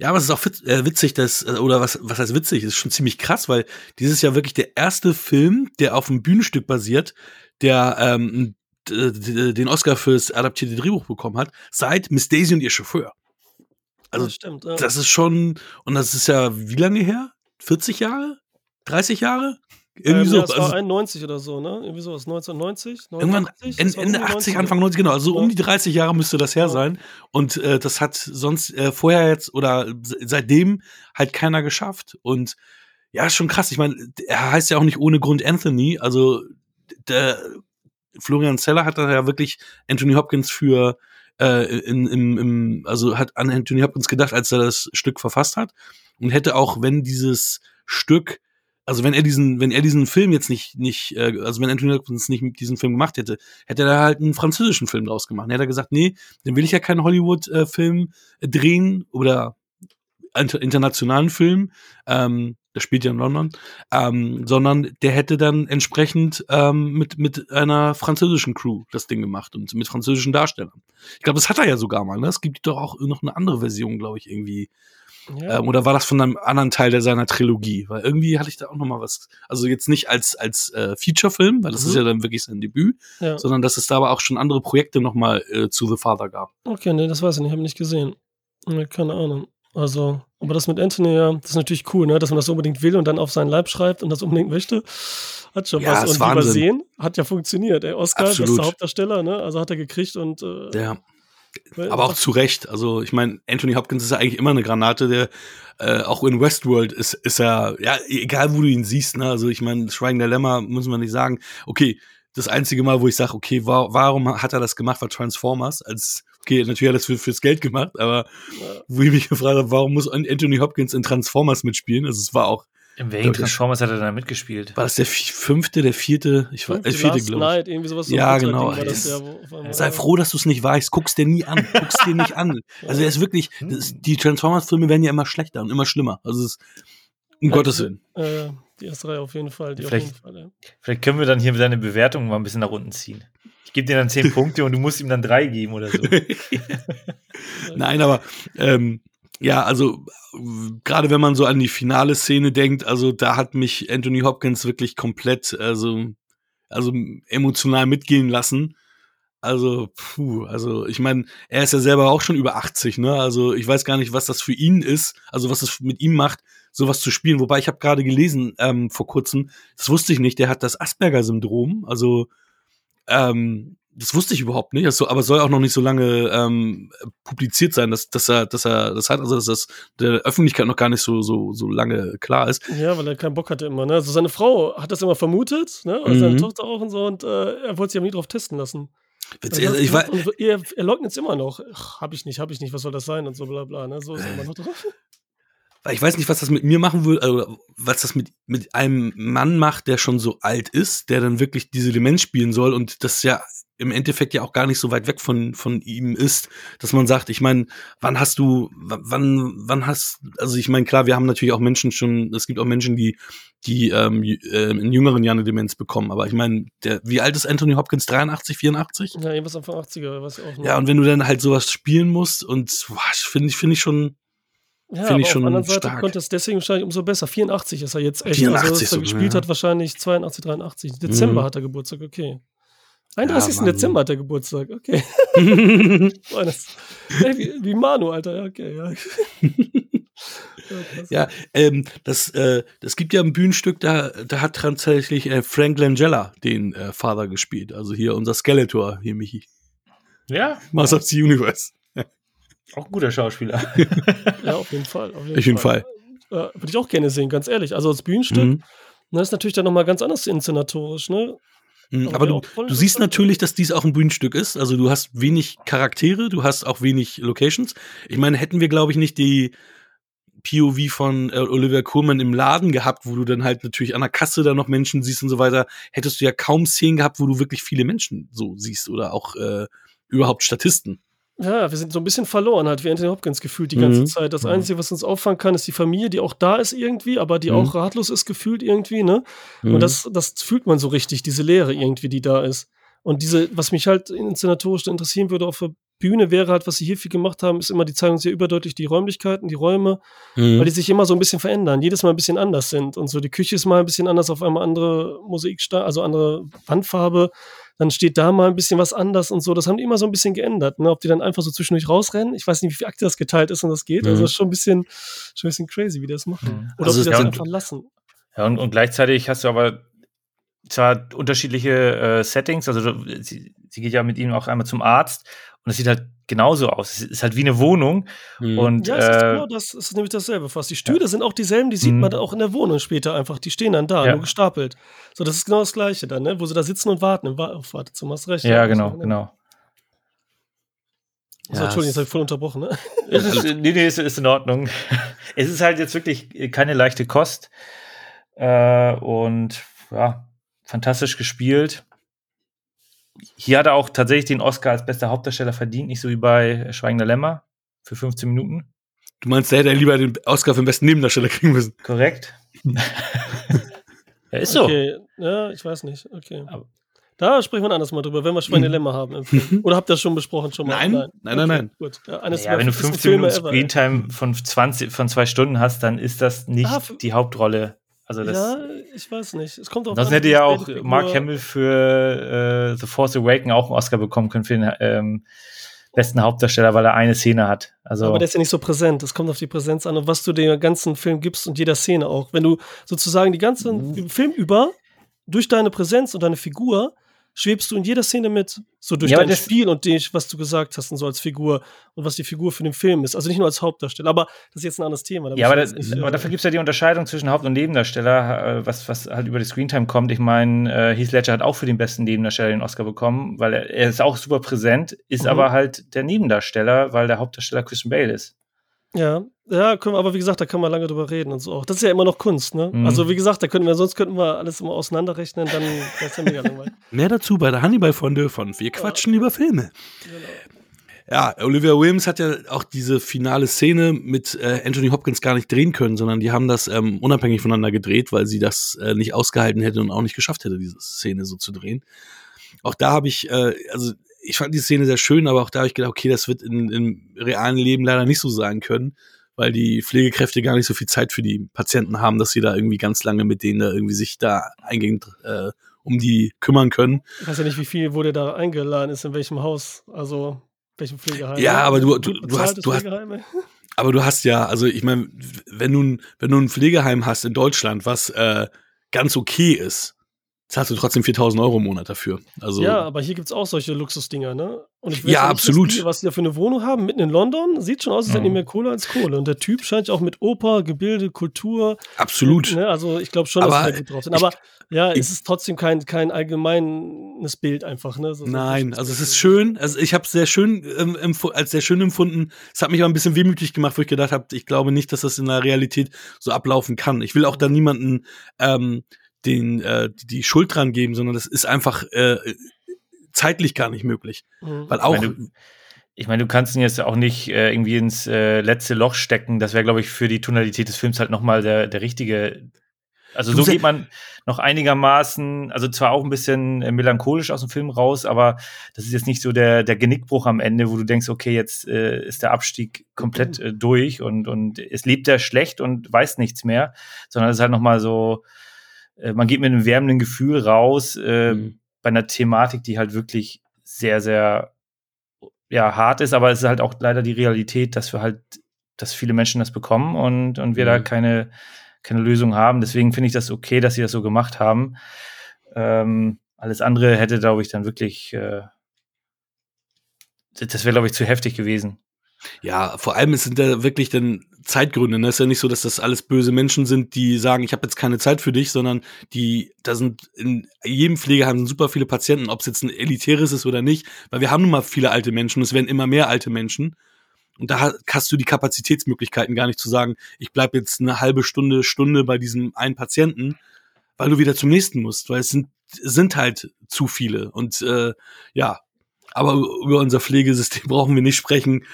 S2: Ja, aber es ist auch äh, witzig, dass, äh, oder was, was heißt witzig, ist schon ziemlich krass, weil dieses Jahr wirklich der erste Film, der auf einem Bühnenstück basiert, der ähm, den Oscar fürs adaptierte Drehbuch bekommen hat, seit Miss Daisy und ihr Chauffeur. Also, das stimmt. Ja. Das ist schon, und das ist ja wie lange her? 40 Jahre? 30 Jahre?
S3: Irgendwie ähm, so. Ja, das also, war 91 oder so, ne? Irgendwie sowas, 1990?
S2: 89, irgendwann Ende 80, Anfang 90, genau. Also ja. um die 30 Jahre müsste das her sein. Und äh, das hat sonst äh, vorher jetzt oder seitdem halt keiner geschafft. Und ja, ist schon krass. Ich meine, er heißt ja auch nicht ohne Grund Anthony. Also der Florian Zeller hat da ja wirklich Anthony Hopkins für äh, in, im, im, also hat an Anthony Hopkins gedacht, als er das Stück verfasst hat und hätte auch, wenn dieses Stück also wenn er diesen, wenn er diesen Film jetzt nicht, nicht, äh, also wenn Anthony Hopkins nicht diesen Film gemacht hätte, hätte er halt einen französischen Film draus gemacht. Dann hätte er gesagt, nee, dann will ich ja keinen Hollywood-Film äh, drehen oder internationalen Film. Ähm, der spielt ja in London, ähm, sondern der hätte dann entsprechend ähm, mit, mit einer französischen Crew das Ding gemacht und mit französischen Darstellern. Ich glaube, das hat er ja sogar mal. Ne? Es gibt doch auch noch eine andere Version, glaube ich, irgendwie. Ja. Ähm, oder war das von einem anderen Teil der seiner Trilogie? Weil irgendwie hatte ich da auch noch mal was. Also jetzt nicht als als äh, Feature-Film, weil das mhm. ist ja dann wirklich sein Debüt, ja. sondern dass es da aber auch schon andere Projekte noch mal äh, zu The Father gab.
S3: Okay, nee, das weiß ich nicht, habe nicht gesehen. Keine Ahnung. Also, aber das mit Anthony, ja, das ist natürlich cool, ne, dass man das unbedingt will und dann auf seinen Leib schreibt und das unbedingt möchte. Hat schon ja, was. Und Wahnsinn. übersehen, hat ja funktioniert. Der Oscar, Absolut. bester Hauptdarsteller, ne, also hat er gekriegt und. Äh,
S2: ja. Aber auch zu Recht. Also, ich meine, Anthony Hopkins ist ja eigentlich immer eine Granate, der äh, auch in Westworld ist, ist er, ja, egal wo du ihn siehst, ne, also ich meine, Schweigen der Lämmer, muss man nicht sagen, okay, das einzige Mal, wo ich sage, okay, wa warum hat er das gemacht, war Transformers, als okay, natürlich hat er das für, fürs Geld gemacht, aber ja. wo ich mich gefragt habe, warum muss Anthony Hopkins in Transformers mitspielen? Also es war auch.
S4: In welchen Transformers hat er da mitgespielt?
S2: War das der fünfte, der vierte? Ich war, äh, vierte, glaube ich. irgendwie sowas so ja, genau. Das, ja, sei froh, dass du es nicht weißt. Guck's dir nie an. Guck's dir nicht an. Also er ist wirklich, das, die Transformers-Filme werden ja immer schlechter und immer schlimmer. Also es ist, um Gottes Willen.
S3: Äh, die erste Reihe auf jeden Fall.
S4: Die vielleicht,
S3: auf jeden Fall ja.
S4: vielleicht können wir dann hier seine Bewertung mal ein bisschen nach unten ziehen gebe dir dann zehn Punkte und du musst ihm dann drei geben oder so.
S2: Nein, aber ähm, ja, also gerade wenn man so an die finale Szene denkt, also da hat mich Anthony Hopkins wirklich komplett, also, also emotional mitgehen lassen. Also, puh, also ich meine, er ist ja selber auch schon über 80, ne? Also ich weiß gar nicht, was das für ihn ist, also was es mit ihm macht, sowas zu spielen. Wobei ich habe gerade gelesen ähm, vor kurzem, das wusste ich nicht, der hat das Asperger-Syndrom, also ähm, das wusste ich überhaupt nicht, also, aber soll auch noch nicht so lange ähm, publiziert sein, dass, dass er, dass er das hat, also dass das der Öffentlichkeit noch gar nicht so so so lange klar ist.
S3: Ja, weil er keinen Bock hatte immer. Ne? Also seine Frau hat das immer vermutet, ne? Und mhm. seine Tochter auch und so, und äh, er wollte sich aber nie drauf testen lassen.
S2: Witzig, also, ich weiß,
S3: er, er leugnet es immer noch. Ach, hab ich nicht, hab ich nicht, was soll das sein und so bla bla. Ne? So ist er immer noch drauf.
S2: Weil ich weiß nicht, was das mit mir machen würde, also was das mit, mit einem Mann macht, der schon so alt ist, der dann wirklich diese Element spielen soll und das ja im Endeffekt ja auch gar nicht so weit weg von, von ihm ist, dass man sagt, ich meine, wann hast du, wann, wann hast, also ich meine, klar, wir haben natürlich auch Menschen schon, es gibt auch Menschen, die, die ähm, äh, in jüngeren Jahren eine Demenz bekommen, aber ich meine, wie alt ist Anthony Hopkins? 83, 84?
S3: Ja, irgendwas Anfang 80er, was auch
S2: noch. Ja, und wenn du dann halt sowas spielen musst und finde ich, finde ich schon,
S3: ja, Finde ich schon auf der anderen Seite konnte es deswegen wahrscheinlich umso besser. 84 ist er jetzt echt.
S2: 84
S3: also, dass er gespielt ja. hat, wahrscheinlich 82, 83. Dezember mhm. hat er Geburtstag, okay. 31. Ja, Dezember hat er Geburtstag, okay. Boah, das, wie, wie, Manu, Alter, ja, okay, ja.
S2: ja, ähm, das, äh, das gibt ja ein Bühnenstück, da, da hat tatsächlich äh, Frank Langella den äh, Vater gespielt. Also hier unser Skeletor, hier Michi.
S4: Ja.
S2: Master of the Universe.
S4: Auch ein guter Schauspieler.
S3: ja, auf jeden Fall. Auf
S2: jeden Fall.
S3: Fall. Äh, Würde ich auch gerne sehen, ganz ehrlich. Also als Bühnenstück, mhm. das ne, ist natürlich dann nochmal ganz anders inszenatorisch, ne?
S2: Mhm, aber, du, du siehst natürlich, dass dies auch ein Bühnenstück ist. Also du hast wenig Charaktere, du hast auch wenig Locations. Ich meine, hätten wir, glaube ich, nicht die POV von äh, Olivia Coleman im Laden gehabt, wo du dann halt natürlich an der Kasse da noch Menschen siehst und so weiter, hättest du ja kaum Szenen gehabt, wo du wirklich viele Menschen so siehst oder auch äh, überhaupt Statisten.
S3: Ja, wir sind so ein bisschen verloren, halt wie Anthony Hopkins gefühlt die ganze mhm. Zeit. Das. Einzige, was uns auffangen kann, ist die Familie, die auch da ist irgendwie, aber die mhm. auch ratlos ist gefühlt irgendwie, ne? Und mhm. das, das fühlt man so richtig, diese Leere irgendwie, die da ist. Und diese, was mich halt inszenatorisch interessieren würde auf der Bühne, wäre halt, was sie hier viel gemacht haben, ist immer, die zeigen sehr überdeutlich die Räumlichkeiten, die Räume, mhm. weil die sich immer so ein bisschen verändern, jedes Mal ein bisschen anders sind. Und so, die Küche ist mal ein bisschen anders, auf einmal andere Musik, also andere Wandfarbe dann steht da mal ein bisschen was anders und so. Das haben die immer so ein bisschen geändert. Ne? Ob die dann einfach so zwischendurch rausrennen. Ich weiß nicht, wie viel Akte das geteilt ist und das geht. Also mhm. Also das ist schon ein bisschen, schon ein bisschen crazy, wie die das machen. Mhm. Oder also ob die das ja, einfach lassen.
S4: Ja, und, und gleichzeitig hast du aber zwar unterschiedliche äh, Settings, also sie, sie, geht ja mit ihm auch einmal zum Arzt und es sieht halt genauso aus. Es ist halt wie eine Wohnung.
S3: Mhm.
S4: Und,
S3: ja, es ist, äh, genau das ist nämlich dasselbe fast. Die Stühle ja. sind auch dieselben, die sieht mhm. man auch in der Wohnung später einfach. Die stehen dann da, ja. nur gestapelt. So, das ist genau das Gleiche dann, ne? wo sie da sitzen und warten im Wartezimmer. Hast recht.
S4: Ja, genau, so, genau.
S3: Also, ja, Entschuldigung, jetzt habe ich voll unterbrochen. Ne?
S4: ist, nee, nee, ist, ist in Ordnung. es ist halt jetzt wirklich keine leichte Kost. Äh, und ja, fantastisch gespielt hier hat er auch tatsächlich den Oscar als bester Hauptdarsteller verdient, nicht so wie bei Schweigender Lämmer für 15 Minuten.
S2: Du meinst, der hätte lieber den Oscar für den besten Nebendarsteller kriegen müssen?
S4: Korrekt. ja, ist so.
S3: Okay, ja, ich weiß nicht. Okay. Aber da sprechen wir anders mal drüber, wenn wir Schweigende Lämmer haben im Film. Oder habt ihr das schon besprochen schon mal?
S2: Nein, nein, nein, okay, nein.
S4: Gut. Ja, ja wenn du 15 Minuten Screentime von 20, von zwei Stunden hast, dann ist das nicht ah, die Hauptrolle. Also das,
S3: ja, ich weiß nicht. Es kommt
S4: drauf Das hätte ja auch Mark Hamill für äh, The Force Awaken auch einen Oscar bekommen können für den ähm, besten Hauptdarsteller, weil er eine Szene hat. Also
S3: aber der ist ja nicht so präsent. Es kommt auf die Präsenz an und was du dem ganzen Film gibst und jeder Szene auch. Wenn du sozusagen die ganzen mhm. Film über durch deine Präsenz und deine Figur schwebst du in jeder Szene mit, so durch ja, dein Spiel und dich, was du gesagt hast und so als Figur und was die Figur für den Film ist. Also nicht nur als Hauptdarsteller, aber das ist jetzt ein anderes Thema.
S4: ja, aber, das, nicht, aber äh, dafür gibt es ja die Unterscheidung zwischen Haupt- und Nebendarsteller, äh, was, was halt über die Screentime kommt. Ich meine, äh, Heath Ledger hat auch für den besten Nebendarsteller den Oscar bekommen, weil er, er ist auch super präsent, ist mhm. aber halt der Nebendarsteller, weil der Hauptdarsteller Christian Bale ist.
S3: Ja, ja, können aber wie gesagt, da kann man lange drüber reden und so auch. Das ist ja immer noch Kunst, ne? Mhm. Also wie gesagt, da könnten wir, sonst könnten wir alles immer auseinanderrechnen, dann wäre es ja mega langweilig.
S2: Mehr dazu bei der Hannibal-Fonde von Wir quatschen ja. über Filme. Genau. Ja, Olivia Williams hat ja auch diese finale Szene mit äh, Anthony Hopkins gar nicht drehen können, sondern die haben das ähm, unabhängig voneinander gedreht, weil sie das äh, nicht ausgehalten hätte und auch nicht geschafft hätte, diese Szene so zu drehen. Auch da habe ich, äh, also ich fand die Szene sehr schön, aber auch da habe ich gedacht, okay, das wird in, im realen Leben leider nicht so sein können, weil die Pflegekräfte gar nicht so viel Zeit für die Patienten haben, dass sie da irgendwie ganz lange mit denen da irgendwie sich da eingehend äh, um die kümmern können.
S3: Ich weiß ja nicht, wie viel wurde da eingeladen ist, in welchem Haus, also welchem Pflegeheim.
S2: Ja, aber du, du, du hast, du hast, aber du hast ja, also ich meine, wenn du, wenn du ein Pflegeheim hast in Deutschland, was äh, ganz okay ist, zahlst du trotzdem 4000 Euro im Monat dafür. Also,
S3: ja, aber hier gibt es auch solche Luxusdinger, ne?
S2: Und ich weiß ja, absolut.
S3: Nicht, was die da für eine Wohnung haben, mitten in London. Sieht schon aus, als hätten die mehr Kohle als Kohle. Und der Typ scheint auch mit Oper, Gebilde, Kultur.
S2: Absolut.
S3: Ne? Also ich glaube schon,
S2: aber
S3: dass wir gut drauf sind. Aber ich, ja, es ist trotzdem kein, kein allgemeines Bild einfach, ne?
S2: So, Nein, also es ist schön. Also ich habe es sehr schön ähm, als sehr schön empfunden. Es hat mich aber ein bisschen wehmütig gemacht, wo ich gedacht habe, ich glaube nicht, dass das in der Realität so ablaufen kann. Ich will auch da niemanden ähm, den, äh, die Schuld dran geben, sondern das ist einfach äh, zeitlich gar nicht möglich. Mhm. Weil auch.
S4: Ich meine, du, ich meine, du kannst ihn jetzt auch nicht äh, irgendwie ins äh, letzte Loch stecken. Das wäre, glaube ich, für die Tonalität des Films halt nochmal der, der richtige. Also du so geht man noch einigermaßen, also zwar auch ein bisschen äh, melancholisch aus dem Film raus, aber das ist jetzt nicht so der, der Genickbruch am Ende, wo du denkst, okay, jetzt äh, ist der Abstieg komplett äh, durch und, und es lebt er schlecht und weiß nichts mehr, sondern es ist halt nochmal so, äh, man geht mit einem wärmenden Gefühl raus äh, mhm. bei einer Thematik, die halt wirklich sehr, sehr ja, hart ist, aber es ist halt auch leider die Realität, dass wir halt, dass viele Menschen das bekommen und, und wir mhm. da keine, keine Lösung haben. Deswegen finde ich das okay, dass sie das so gemacht haben. Ähm, alles andere hätte, glaube ich, dann wirklich, äh, das wäre, glaube ich, zu heftig gewesen.
S2: Ja, vor allem sind da wirklich dann Zeitgründe. Ne? Es ist ja nicht so, dass das alles böse Menschen sind, die sagen, ich habe jetzt keine Zeit für dich, sondern die, da sind in jedem Pflegeheim super viele Patienten, ob es jetzt ein elitäres ist oder nicht, weil wir haben nun mal viele alte Menschen es werden immer mehr alte Menschen. Und da hast du die Kapazitätsmöglichkeiten gar nicht zu sagen, ich bleib jetzt eine halbe Stunde, Stunde bei diesem einen Patienten, weil du wieder zum nächsten musst, weil es sind, sind halt zu viele. Und äh, ja, aber über unser Pflegesystem brauchen wir nicht sprechen.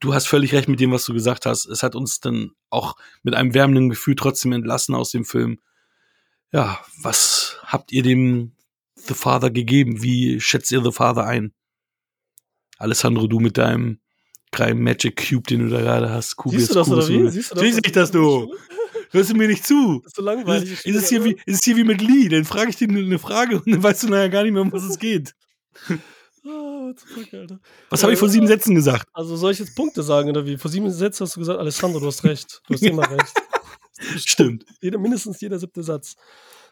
S2: Du hast völlig recht mit dem, was du gesagt hast. Es hat uns dann auch mit einem wärmenden Gefühl trotzdem entlassen aus dem Film. Ja, was habt ihr dem The Father gegeben? Wie schätzt ihr The Father ein? Alessandro, du mit deinem kleinen Magic Cube, den du da gerade hast.
S3: Kubius, Siehst du das Kubus, oder wie? Siehst
S2: du das? Siehst ich das, du? Hörst du mir nicht zu?
S3: Das ist so langweilig.
S2: Ist, ist, es hier wie, ist es hier wie mit Lee? Dann frage ich dir eine Frage und dann weißt du nachher gar nicht mehr, um was es geht. Fuck, Alter. Was habe ich vor sieben Sätzen gesagt?
S3: Also soll ich jetzt Punkte sagen oder wie? Vor sieben Sätzen hast du gesagt, Alessandro, du hast recht. Du hast immer recht.
S2: Stimmt.
S3: Jeder, mindestens jeder siebte Satz.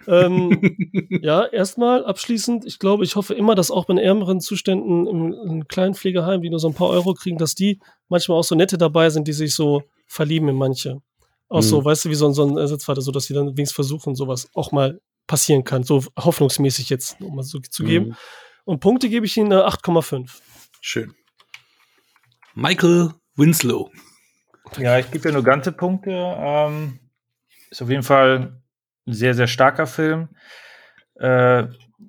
S3: ähm, ja, erstmal abschließend, ich glaube, ich hoffe immer, dass auch bei ärmeren Zuständen im, im kleinen Pflegeheim, die nur so ein paar Euro kriegen, dass die manchmal auch so nette dabei sind, die sich so verlieben in manche. Auch mhm. so, weißt du, wie so ein, so ein Ersatzvater, so dass sie dann wenigstens versuchen, sowas auch mal passieren kann. So hoffnungsmäßig jetzt, um mal so zu geben. Mhm. Und Punkte gebe ich Ihnen eine 8,5.
S2: Schön. Michael Winslow.
S4: Ja, ich gebe ja nur ganze Punkte. Ähm, ist auf jeden Fall ein sehr, sehr starker Film. Äh,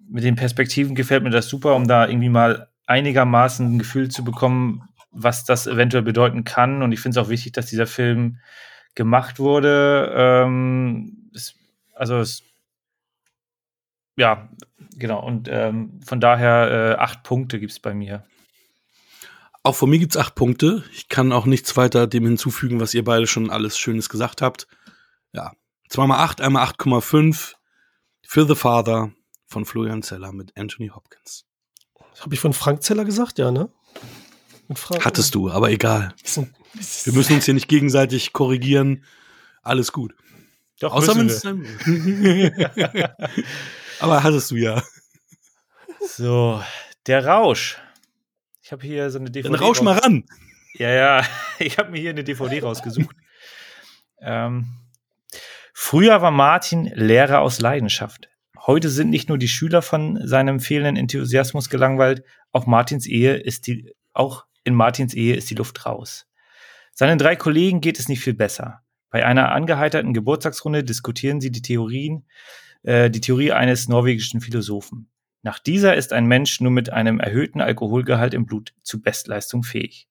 S4: mit den Perspektiven gefällt mir das super, um da irgendwie mal einigermaßen ein Gefühl zu bekommen, was das eventuell bedeuten kann. Und ich finde es auch wichtig, dass dieser Film gemacht wurde. Ähm, es, also es ja, genau. Und ähm, von daher äh, acht Punkte gibt es bei mir.
S2: Auch von mir gibt es acht Punkte. Ich kann auch nichts weiter dem hinzufügen, was ihr beide schon alles Schönes gesagt habt. Ja, zweimal acht, einmal 8,5 für The Father von Florian Zeller mit Anthony Hopkins.
S3: Habe ich von Frank Zeller gesagt, ja, ne?
S2: Hattest du, aber egal. Wir müssen uns hier nicht gegenseitig korrigieren. Alles gut.
S4: Doch, Außer wenn es.
S2: Aber hattest du ja.
S4: So, der Rausch. Ich habe hier so eine
S2: DVD. Dann rausch mal ran.
S4: Ja, ja. Ich habe mir hier eine DVD rausgesucht. ähm, früher war Martin Lehrer aus Leidenschaft. Heute sind nicht nur die Schüler von seinem fehlenden Enthusiasmus gelangweilt, auch Martins Ehe ist die, auch in Martins Ehe ist die Luft raus. Seinen drei Kollegen geht es nicht viel besser. Bei einer angeheiterten Geburtstagsrunde diskutieren sie die Theorien, äh, die Theorie eines norwegischen Philosophen. Nach dieser ist ein Mensch nur mit einem erhöhten Alkoholgehalt im Blut zu Bestleistung fähig.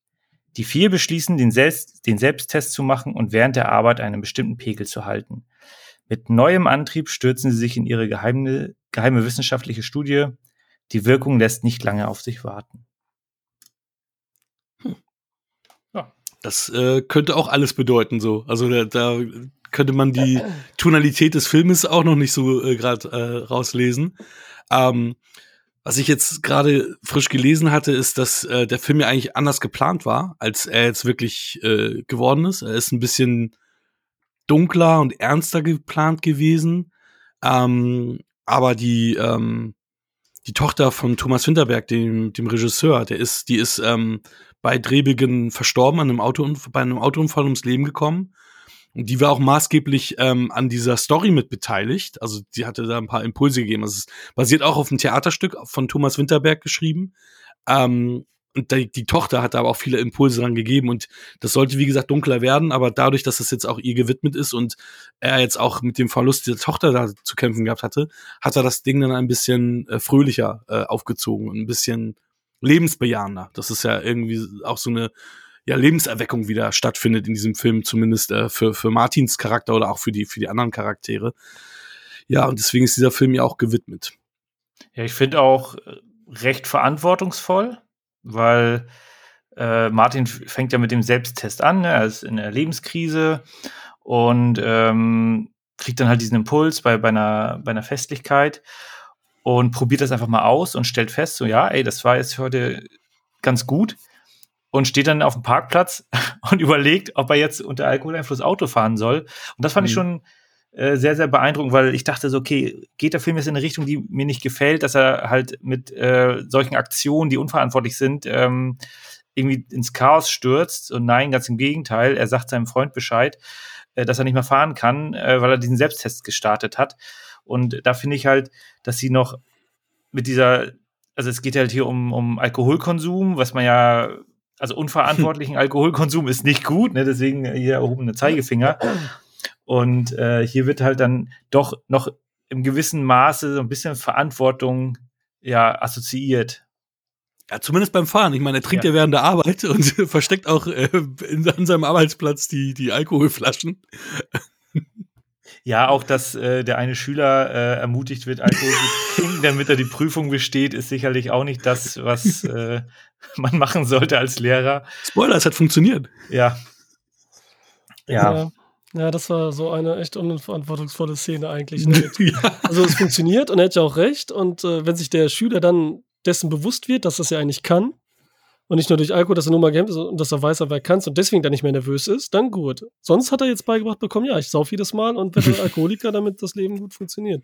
S4: Die vier beschließen, den, Selbst, den Selbsttest zu machen und während der Arbeit einen bestimmten Pegel zu halten. Mit neuem Antrieb stürzen sie sich in ihre geheime, geheime wissenschaftliche Studie. Die Wirkung lässt nicht lange auf sich warten.
S2: Hm. Ja. Das äh, könnte auch alles bedeuten, so. Also da, da könnte man die Tonalität des Filmes auch noch nicht so äh, gerade äh, rauslesen. Ähm, was ich jetzt gerade frisch gelesen hatte, ist, dass äh, der Film ja eigentlich anders geplant war, als er jetzt wirklich äh, geworden ist. Er ist ein bisschen dunkler und ernster geplant gewesen. Ähm, aber die, ähm, die Tochter von Thomas Winterberg, dem, dem Regisseur, der ist, die ist ähm, bei Drehbeginn verstorben an einem Auto, bei einem Autounfall ums Leben gekommen. Und die war auch maßgeblich ähm, an dieser Story mit beteiligt. Also die hatte da ein paar Impulse gegeben. Also es basiert auch auf einem Theaterstück von Thomas Winterberg geschrieben. Ähm, und die, die, Tochter hat da aber auch viele Impulse dran gegeben und das sollte, wie gesagt, dunkler werden, aber dadurch, dass es jetzt auch ihr gewidmet ist und er jetzt auch mit dem Verlust der Tochter da zu kämpfen gehabt hatte, hat er das Ding dann ein bisschen äh, fröhlicher äh, aufgezogen und ein bisschen lebensbejahender. Das ist ja irgendwie auch so eine ja, Lebenserweckung wieder stattfindet in diesem Film, zumindest äh, für, für Martins Charakter oder auch für die, für die anderen Charaktere. Ja, und deswegen ist dieser Film ja auch gewidmet.
S4: Ja, ich finde auch äh, recht verantwortungsvoll weil äh, Martin fängt ja mit dem Selbsttest an, ne? er ist in der Lebenskrise und ähm, kriegt dann halt diesen Impuls bei, bei, einer, bei einer Festlichkeit und probiert das einfach mal aus und stellt fest, so ja, ey, das war jetzt heute ganz gut und steht dann auf dem Parkplatz und überlegt, ob er jetzt unter Alkoholeinfluss Auto fahren soll. Und das fand mhm. ich schon äh, sehr, sehr beeindruckend, weil ich dachte so, okay, geht der Film jetzt in eine Richtung, die mir nicht gefällt, dass er halt mit äh, solchen Aktionen, die unverantwortlich sind, ähm, irgendwie ins Chaos stürzt. Und nein, ganz im Gegenteil, er sagt seinem Freund Bescheid, äh, dass er nicht mehr fahren kann, äh, weil er diesen Selbsttest gestartet hat. Und da finde ich halt, dass sie noch mit dieser, also es geht halt hier um, um Alkoholkonsum, was man ja, also unverantwortlichen Alkoholkonsum ist nicht gut, ne? deswegen hier erhobene Zeigefinger. Und äh, hier wird halt dann doch noch im gewissen Maße so ein bisschen Verantwortung ja assoziiert.
S2: Ja, zumindest beim Fahren. Ich meine, er trinkt ja, ja während der Arbeit und versteckt auch äh, in, an seinem Arbeitsplatz die, die Alkoholflaschen.
S4: Ja, auch dass äh, der eine Schüler äh, ermutigt wird, Alkohol zu trinken, damit er die Prüfung besteht, ist sicherlich auch nicht das, was äh, man machen sollte als Lehrer.
S2: Spoiler, es hat funktioniert.
S4: Ja.
S3: Ja. ja. Ja, das war so eine echt unverantwortungsvolle Szene eigentlich. Ne? ja. Also es funktioniert und er hat ja auch recht. Und äh, wenn sich der Schüler dann dessen bewusst wird, dass das ja eigentlich kann, und nicht nur durch Alkohol, dass er nur mal gehemmt ist und dass er weiß, aber er kann und deswegen dann nicht mehr nervös ist, dann gut. Sonst hat er jetzt beigebracht bekommen, ja, ich sauf jedes Mal und werde Alkoholiker, damit das Leben gut funktioniert.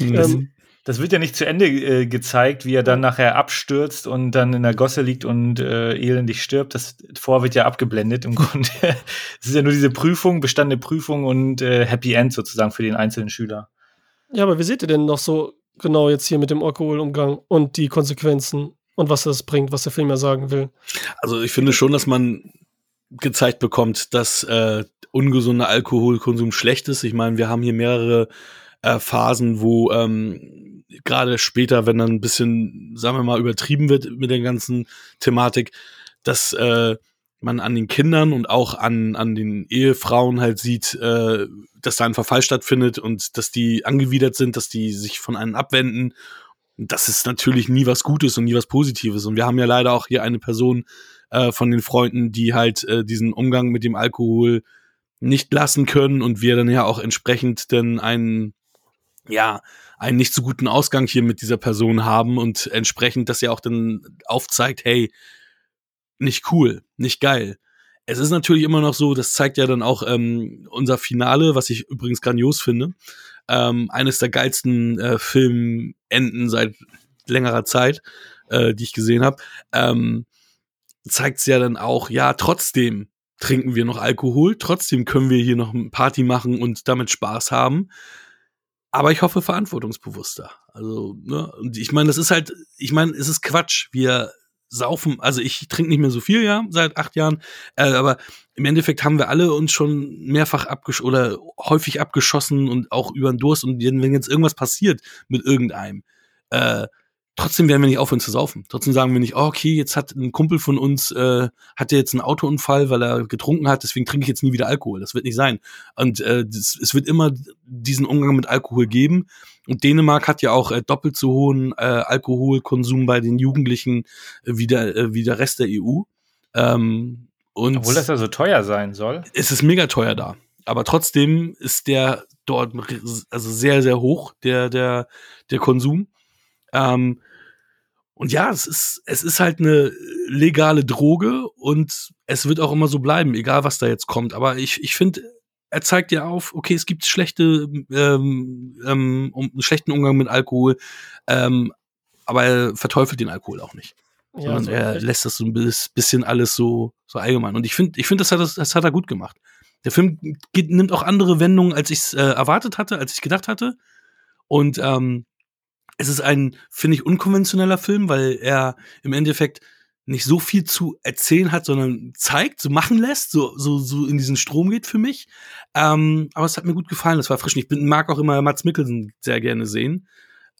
S4: ähm, das wird ja nicht zu Ende äh, gezeigt, wie er dann nachher abstürzt und dann in der Gosse liegt und äh, elendig stirbt. Das vor wird ja abgeblendet im Grunde. Es ist ja nur diese Prüfung, bestandene Prüfung und äh, Happy End sozusagen für den einzelnen Schüler.
S3: Ja, aber wie seht ihr denn noch so genau jetzt hier mit dem Alkoholumgang und die Konsequenzen und was das bringt, was der Film ja sagen will?
S2: Also ich finde schon, dass man gezeigt bekommt, dass äh, ungesunder Alkoholkonsum schlecht ist. Ich meine, wir haben hier mehrere äh, Phasen, wo ähm, gerade später, wenn dann ein bisschen, sagen wir mal, übertrieben wird mit der ganzen Thematik, dass äh, man an den Kindern und auch an, an den Ehefrauen halt sieht, äh, dass da ein Verfall stattfindet und dass die angewidert sind, dass die sich von einem abwenden. Das ist natürlich nie was Gutes und nie was Positives. Und wir haben ja leider auch hier eine Person äh, von den Freunden, die halt äh, diesen Umgang mit dem Alkohol nicht lassen können und wir dann ja auch entsprechend dann einen, ja, einen nicht so guten Ausgang hier mit dieser Person haben und entsprechend das ja auch dann aufzeigt, hey, nicht cool, nicht geil. Es ist natürlich immer noch so, das zeigt ja dann auch ähm, unser Finale, was ich übrigens grandios finde. Ähm, eines der geilsten äh, Filmenden seit längerer Zeit, äh, die ich gesehen habe. Ähm, zeigt es ja dann auch, ja, trotzdem trinken wir noch Alkohol, trotzdem können wir hier noch eine Party machen und damit Spaß haben aber ich hoffe verantwortungsbewusster. Also, ne, und ich meine, das ist halt, ich meine, es ist Quatsch. Wir saufen, also ich trinke nicht mehr so viel, ja, seit acht Jahren, äh, aber im Endeffekt haben wir alle uns schon mehrfach abgeschossen oder häufig abgeschossen und auch über den Durst. Und wenn jetzt irgendwas passiert mit irgendeinem, äh, trotzdem werden wir nicht aufhören zu saufen. Trotzdem sagen wir nicht, oh, okay, jetzt hat ein Kumpel von uns, äh, hatte jetzt einen Autounfall, weil er getrunken hat, deswegen trinke ich jetzt nie wieder Alkohol. Das wird nicht sein. Und äh, das, es wird immer diesen Umgang mit Alkohol geben. Und Dänemark hat ja auch äh, doppelt so hohen äh, Alkoholkonsum bei den Jugendlichen äh, wie, der, äh, wie der Rest der EU. Ähm, und
S4: Obwohl das ja so teuer sein soll.
S2: Es ist mega teuer da. Aber trotzdem ist der dort also sehr, sehr hoch, der, der, der Konsum. Ähm, und ja, es ist, es ist halt eine legale Droge und es wird auch immer so bleiben, egal was da jetzt kommt. Aber ich, ich finde, er zeigt ja auf, okay, es gibt schlechte, ähm, ähm, um, einen schlechten Umgang mit Alkohol, ähm, aber er verteufelt den Alkohol auch nicht. Ja, sondern so er echt. lässt das so ein bisschen alles so, so allgemein. Und ich finde, ich finde, das hat, das, das hat er gut gemacht. Der Film geht, nimmt auch andere Wendungen, als ich es äh, erwartet hatte, als ich gedacht hatte. Und ähm, es ist ein, finde ich, unkonventioneller Film, weil er im Endeffekt nicht so viel zu erzählen hat, sondern zeigt, so machen lässt, so, so, so in diesen Strom geht für mich. Ähm, aber es hat mir gut gefallen, es war frisch. Ich bin, mag auch immer Mats Mikkelsen sehr gerne sehen.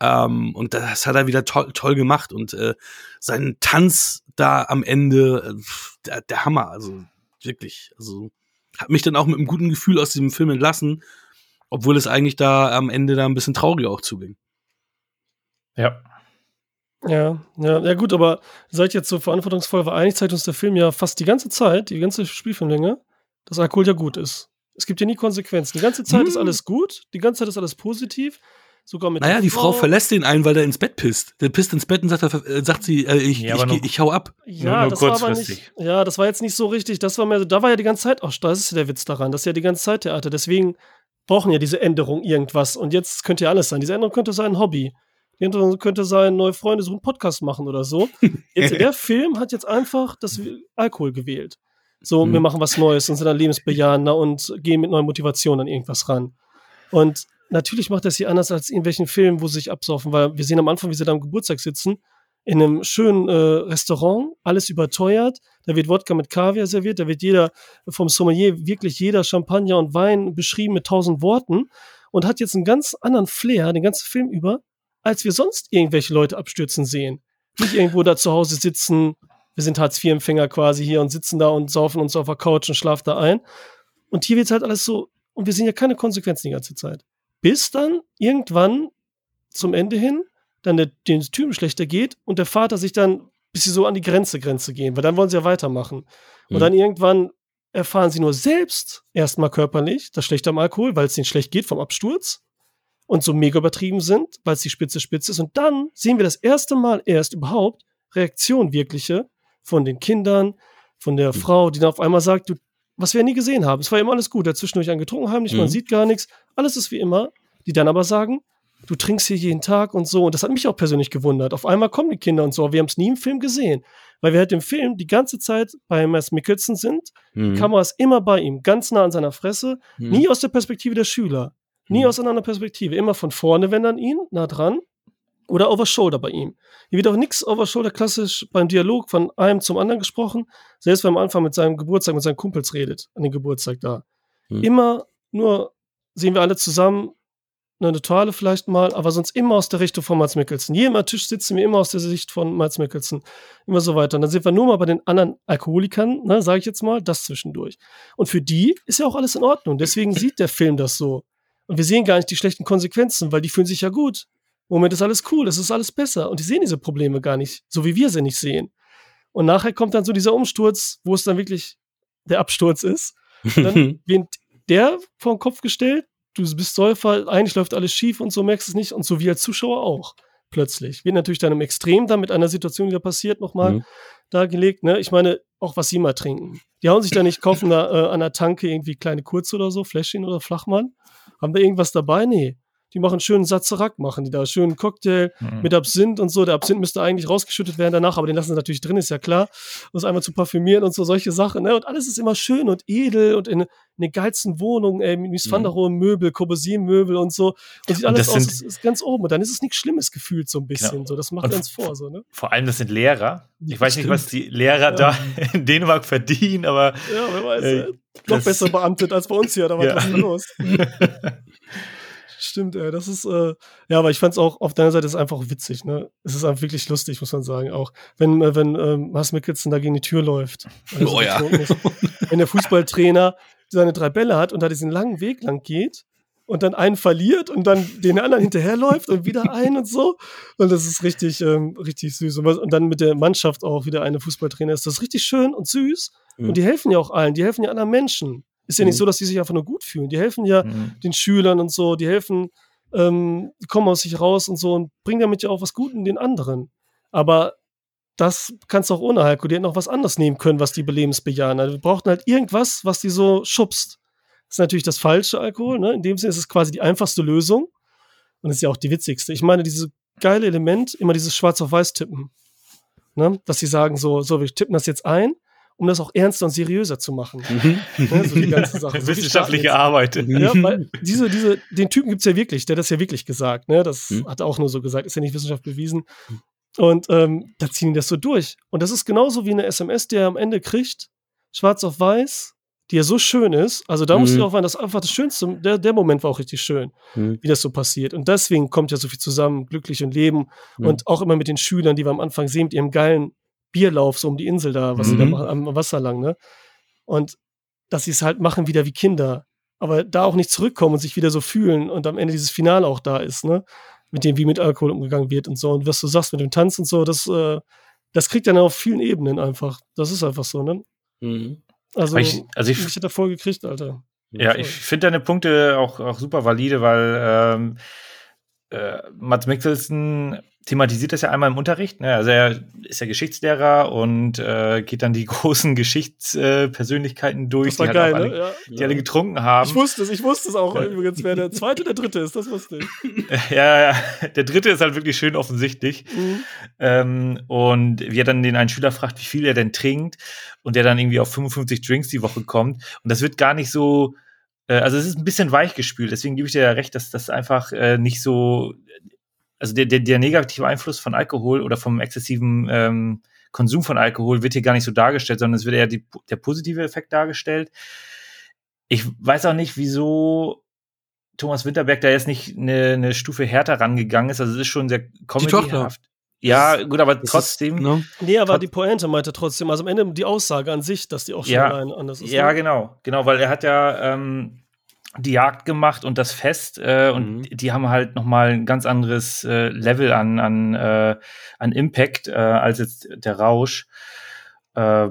S2: Ähm, und das hat er wieder toll, toll gemacht. Und äh, seinen Tanz da am Ende, äh, der, der Hammer, also wirklich. Also hat mich dann auch mit einem guten Gefühl aus diesem Film entlassen, obwohl es eigentlich da am Ende da ein bisschen traurig auch zuging.
S3: Ja. Ja, ja, ja gut, aber seid jetzt so verantwortungsvoll, weil eigentlich zeigt uns der Film ja fast die ganze Zeit, die ganze Spielfilmlänge, dass Alkohol ja gut ist. Es gibt ja nie Konsequenzen. Die ganze Zeit hm. ist alles gut, die ganze Zeit ist alles positiv. Sogar mit
S2: naja, die Frau. Frau verlässt den einen, weil er ins Bett pisst. Der pisst ins Bett und sagt, äh, sagt sie, äh, ich, ja, ich, ich, ich, hau ab.
S3: Ja, nur, nur das war aber nicht, ja, das war jetzt nicht so richtig. Das war mehr, da war ja die ganze Zeit, ach, das ist ja der Witz daran, das ist ja die ganze Zeit Theater. Deswegen brauchen ja diese Änderung irgendwas. Und jetzt könnte ja alles sein. Diese Änderung könnte sein Hobby. Änderung könnte sein, neue Freunde suchen Podcast machen oder so. Jetzt, der Film hat jetzt einfach das Alkohol gewählt. So, mhm. wir machen was Neues und sind dann lebensbejahender und gehen mit neuer Motivation an irgendwas ran. Und natürlich macht das hier anders als in welchen Filmen, wo sie sich absaufen, weil wir sehen am Anfang, wie sie da am Geburtstag sitzen, in einem schönen äh, Restaurant, alles überteuert, da wird Wodka mit Kaviar serviert, da wird jeder vom Sommelier, wirklich jeder Champagner und Wein beschrieben mit tausend Worten und hat jetzt einen ganz anderen Flair, den ganzen Film über, als wir sonst irgendwelche Leute abstürzen sehen. Nicht irgendwo da zu Hause sitzen, wir sind Hartz-IV-Empfänger quasi hier und sitzen da und saufen uns auf der Couch und schlafen da ein. Und hier wird halt alles so, und wir sehen ja keine Konsequenzen die ganze Zeit bis dann irgendwann zum Ende hin dann der, den Typen schlechter geht und der Vater sich dann, bis sie so an die Grenze, Grenze gehen, weil dann wollen sie ja weitermachen. Mhm. Und dann irgendwann erfahren sie nur selbst erstmal körperlich das Schlechte am Alkohol, weil es ihnen schlecht geht vom Absturz und so mega übertrieben sind, weil es die Spitze spitz ist. Und dann sehen wir das erste Mal erst überhaupt Reaktion wirkliche von den Kindern, von der mhm. Frau, die dann auf einmal sagt, du was wir nie gesehen haben. Es war immer alles gut. Er zwischendurch einen getrunken heimlich, mhm. man sieht gar nichts. Alles ist wie immer. Die dann aber sagen, du trinkst hier jeden Tag und so. Und das hat mich auch persönlich gewundert. Auf einmal kommen die Kinder und so. Wir haben es nie im Film gesehen. Weil wir halt im Film die ganze Zeit bei Mads Mikkelsen sind. Mhm. Die Kamera ist immer bei ihm, ganz nah an seiner Fresse. Mhm. Nie aus der Perspektive der Schüler. Nie mhm. aus einer Perspektive. Immer von vorne, wenn dann ihn, nah dran. Oder over shoulder bei ihm. Hier wird auch nichts over shoulder klassisch beim Dialog von einem zum anderen gesprochen. Selbst wenn er am Anfang mit seinem Geburtstag, mit seinen Kumpels redet, an den Geburtstag da. Hm. Immer nur sehen wir alle zusammen, eine Toile vielleicht mal, aber sonst immer aus der Richtung von Mats Mikkelsen. Jedem am Tisch sitzen wir immer aus der Sicht von Mats Mikkelsen. Immer so weiter. Und dann sind wir nur mal bei den anderen Alkoholikern, ne, sage ich jetzt mal, das zwischendurch. Und für die ist ja auch alles in Ordnung. Deswegen sieht der Film das so. Und wir sehen gar nicht die schlechten Konsequenzen, weil die fühlen sich ja gut. Moment ist alles cool, es ist alles besser. Und die sehen diese Probleme gar nicht, so wie wir sie nicht sehen. Und nachher kommt dann so dieser Umsturz, wo es dann wirklich der Absturz ist. Und dann wird der vor den Kopf gestellt, du bist Säufer, eigentlich läuft alles schief und so merkst es nicht. Und so wie als Zuschauer auch plötzlich. Wird natürlich dann im Extrem dann mit einer Situation, die da passiert, nochmal mhm. dargelegt. Ne? Ich meine, auch was sie mal trinken. Die hauen sich da nicht, kaufen da äh, an der Tanke irgendwie kleine Kurze oder so, Fläschchen oder Flachmann. Haben da irgendwas dabei? Nee die machen schönen Sazerac, machen die da, schönen Cocktail mhm. mit Absinth und so. Der Absinth müsste eigentlich rausgeschüttet werden danach, aber den lassen sie natürlich drin, ist ja klar. Um es einmal zu parfümieren und so solche Sachen. Ne? Und alles ist immer schön und edel und in, in den geilsten Wohnungen, ey, Mies van der Rohe Möbel, Corbusier-Möbel und so. Und sieht alles aus, ist, ist, ganz oben. Und dann ist es nichts Schlimmes gefühlt so ein bisschen. Genau. So, das macht und uns vor. So, ne?
S4: Vor allem, das sind Lehrer. Ich weiß Stimmt. nicht, was die Lehrer ja. da in Dänemark verdienen, aber.
S3: Ja, wer weiß. Äh, noch besser beamtet als bei uns hier, da war ja. was los. Stimmt, ey, das ist, äh, ja, aber ich fand es auch auf deiner Seite ist einfach witzig, ne? Es ist einfach wirklich lustig, muss man sagen, auch. Wenn, äh, wenn ähm, Mars Mikkelsen da gegen die Tür läuft.
S2: Oh ja.
S3: wenn der Fußballtrainer seine drei Bälle hat und da diesen langen Weg lang geht und dann einen verliert und dann den anderen hinterherläuft und wieder einen und so. Und das ist richtig, ähm, richtig süß. Und dann mit der Mannschaft auch wieder eine Fußballtrainer ist das richtig schön und süß. Mhm. Und die helfen ja auch allen, die helfen ja anderen Menschen. Ist ja nicht mhm. so, dass die sich einfach nur gut fühlen. Die helfen ja mhm. den Schülern und so, die helfen, ähm, die kommen aus sich raus und so und bringen damit ja auch was Gutes in den anderen. Aber das kannst du auch ohne Heiko. Die hätten auch was anderes nehmen können, was die belebensbejahen. Also, wir brauchten halt irgendwas, was die so schubst. Ist natürlich das falsche Alkohol. Ne? In dem Sinne ist es quasi die einfachste Lösung. Und ist ja auch die witzigste. Ich meine, dieses geile Element, immer dieses Schwarz auf Weiß tippen. Ne? Dass sie sagen, so, so, wir tippen das jetzt ein, um das auch ernster und seriöser zu machen.
S4: Mhm. ne? So die ganze Sache. So Wissenschaftliche Arbeit.
S3: Ja, weil diese, diese, den Typen gibt es ja wirklich, der hat das ja wirklich gesagt. Ne? Das mhm. hat er auch nur so gesagt, ist ja nicht wissenschaftlich bewiesen. Und ähm, da ziehen die das so durch. Und das ist genauso wie eine SMS, die er am Ende kriegt, schwarz auf weiß, die ja so schön ist. Also da mhm. muss ich auch sagen, das einfach das Schönste, der, der Moment war auch richtig schön, mhm. wie das so passiert. Und deswegen kommt ja so viel zusammen, glücklich und Leben. Mhm. Und auch immer mit den Schülern, die wir am Anfang sehen, mit ihrem geilen Bierlauf so um die Insel da, was sie da mhm. machen, am Wasser lang, ne? Und dass sie es halt machen wieder wie Kinder. Aber da auch nicht zurückkommen und sich wieder so fühlen und am Ende dieses Finale auch da ist, ne? Mit dem, wie mit Alkohol umgegangen wird und so. Und was du sagst mit dem Tanz und so, das, äh, das kriegt dann auf vielen Ebenen einfach. Das ist einfach so, ne? Mhm. Also, ich, also ich, ich hätte voll gekriegt, Alter.
S4: Ja, ich finde deine Punkte auch, auch super valide, weil ähm, äh, Mats Mikkelsen thematisiert das ja einmal im Unterricht. Ne? Also er ist ja Geschichtslehrer und äh, geht dann die großen Geschichtspersönlichkeiten äh, durch,
S3: die, geil, alle,
S4: ne? ja. die alle getrunken haben.
S3: Ich wusste es, ich wusste es auch übrigens, wer der zweite oder dritte ist, das wusste ich.
S4: ja, ja, der dritte ist halt wirklich schön offensichtlich. Mhm. Ähm, und wie er dann den einen Schüler fragt, wie viel er denn trinkt und der dann irgendwie auf 55 Drinks die Woche kommt. Und das wird gar nicht so äh, also es ist ein bisschen weich gespült, deswegen gebe ich dir ja recht, dass das einfach äh, nicht so, also der, der, der negative Einfluss von Alkohol oder vom exzessiven ähm, Konsum von Alkohol wird hier gar nicht so dargestellt, sondern es wird eher die, der positive Effekt dargestellt. Ich weiß auch nicht, wieso Thomas Winterberg da jetzt nicht eine, eine Stufe härter rangegangen ist. Also es ist schon sehr comedyhaft. Ja, gut, aber trotzdem. Ist,
S3: ne? Nee, aber die Pointe meinte trotzdem, also am Ende die Aussage an sich, dass die auch schon
S4: ja, anders ist. Ja, ne? genau, genau, weil er hat ja ähm, die Jagd gemacht und das Fest äh, und mhm. die haben halt noch mal ein ganz anderes äh, Level an an äh, an Impact äh, als jetzt der Rausch. Äh,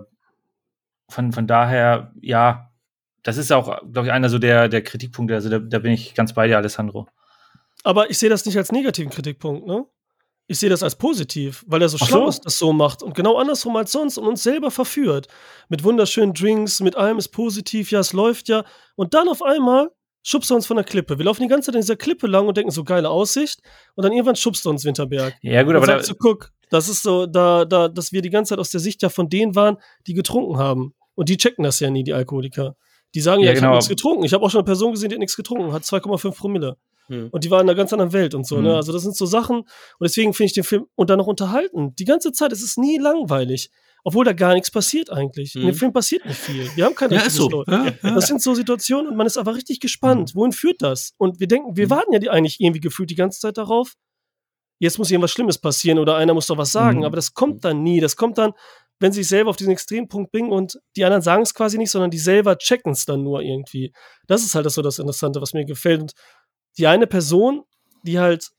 S4: von von daher ja, das ist auch glaube ich einer so der der Kritikpunkte. Also da, da bin ich ganz bei dir, Alessandro.
S3: Aber ich sehe das nicht als negativen Kritikpunkt, ne? Ich sehe das als positiv, weil er so schlau ist, das so macht und genau andersrum als sonst und uns selber verführt. Mit wunderschönen Drinks, mit allem ist positiv, ja, es läuft ja. Und dann auf einmal schubst er uns von der Klippe. Wir laufen die ganze Zeit in dieser Klippe lang und denken so geile Aussicht und dann irgendwann schubst er uns Winterberg.
S4: Ja, gut, aber
S3: da so, guck, das ist so, da, da, dass wir die ganze Zeit aus der Sicht ja von denen waren, die getrunken haben. Und die checken das ja nie, die Alkoholiker. Die sagen ja, ja ich genau. habe nichts getrunken. Ich habe auch schon eine Person gesehen, die hat nichts getrunken, hat 2,5 Promille. Hm. Und die war in einer ganz anderen Welt und so, ne? hm. ne? Also das sind so Sachen. Und deswegen finde ich den Film und dann noch unterhalten. Die ganze Zeit, es ist nie langweilig. Obwohl da gar nichts passiert eigentlich. Hm. In dem hm. Film passiert nicht viel. Wir haben keine
S2: ja, ist so. Ja,
S3: ja. Das sind so Situationen und man ist aber richtig gespannt. Hm. Wohin führt das? Und wir denken, wir hm. warten ja die eigentlich irgendwie gefühlt die ganze Zeit darauf. Jetzt muss irgendwas Schlimmes passieren oder einer muss doch was sagen. Aber das kommt dann nie. Das kommt dann, wenn sie sich selber auf diesen Extrempunkt bringen und die anderen sagen es quasi nicht, sondern die selber checken es dann nur irgendwie. Das ist halt das so das Interessante, was mir gefällt. Und die eine Person, die halt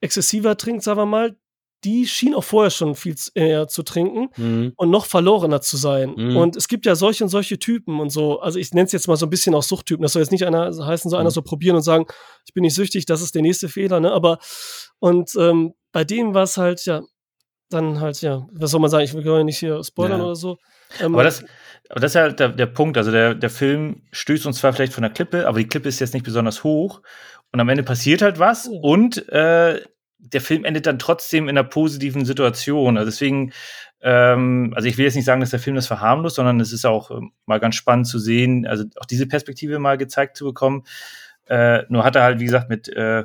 S3: exzessiver trinkt, sagen wir mal, die schien auch vorher schon viel eher zu trinken mhm. und noch verlorener zu sein. Mhm. Und es gibt ja solche und solche Typen und so. Also ich nenne es jetzt mal so ein bisschen auch Suchttypen. Das soll jetzt nicht einer heißen, so einer mhm. so probieren und sagen, ich bin nicht süchtig, das ist der nächste Fehler, ne? Aber und ähm, bei dem war es halt, ja, dann halt, ja, was soll man sagen, ich will gar nicht hier spoilern ja. oder so.
S4: Ähm, aber das, aber das ist halt der, der Punkt. Also der, der Film stößt uns zwar vielleicht von der Klippe, aber die Klippe ist jetzt nicht besonders hoch. Und am Ende passiert halt was oh. und äh, der Film endet dann trotzdem in einer positiven Situation. Also deswegen, ähm, also ich will jetzt nicht sagen, dass der Film das verharmlost, sondern es ist auch äh, mal ganz spannend zu sehen, also auch diese Perspektive mal gezeigt zu bekommen. Äh, nur hat er halt, wie gesagt, mit äh,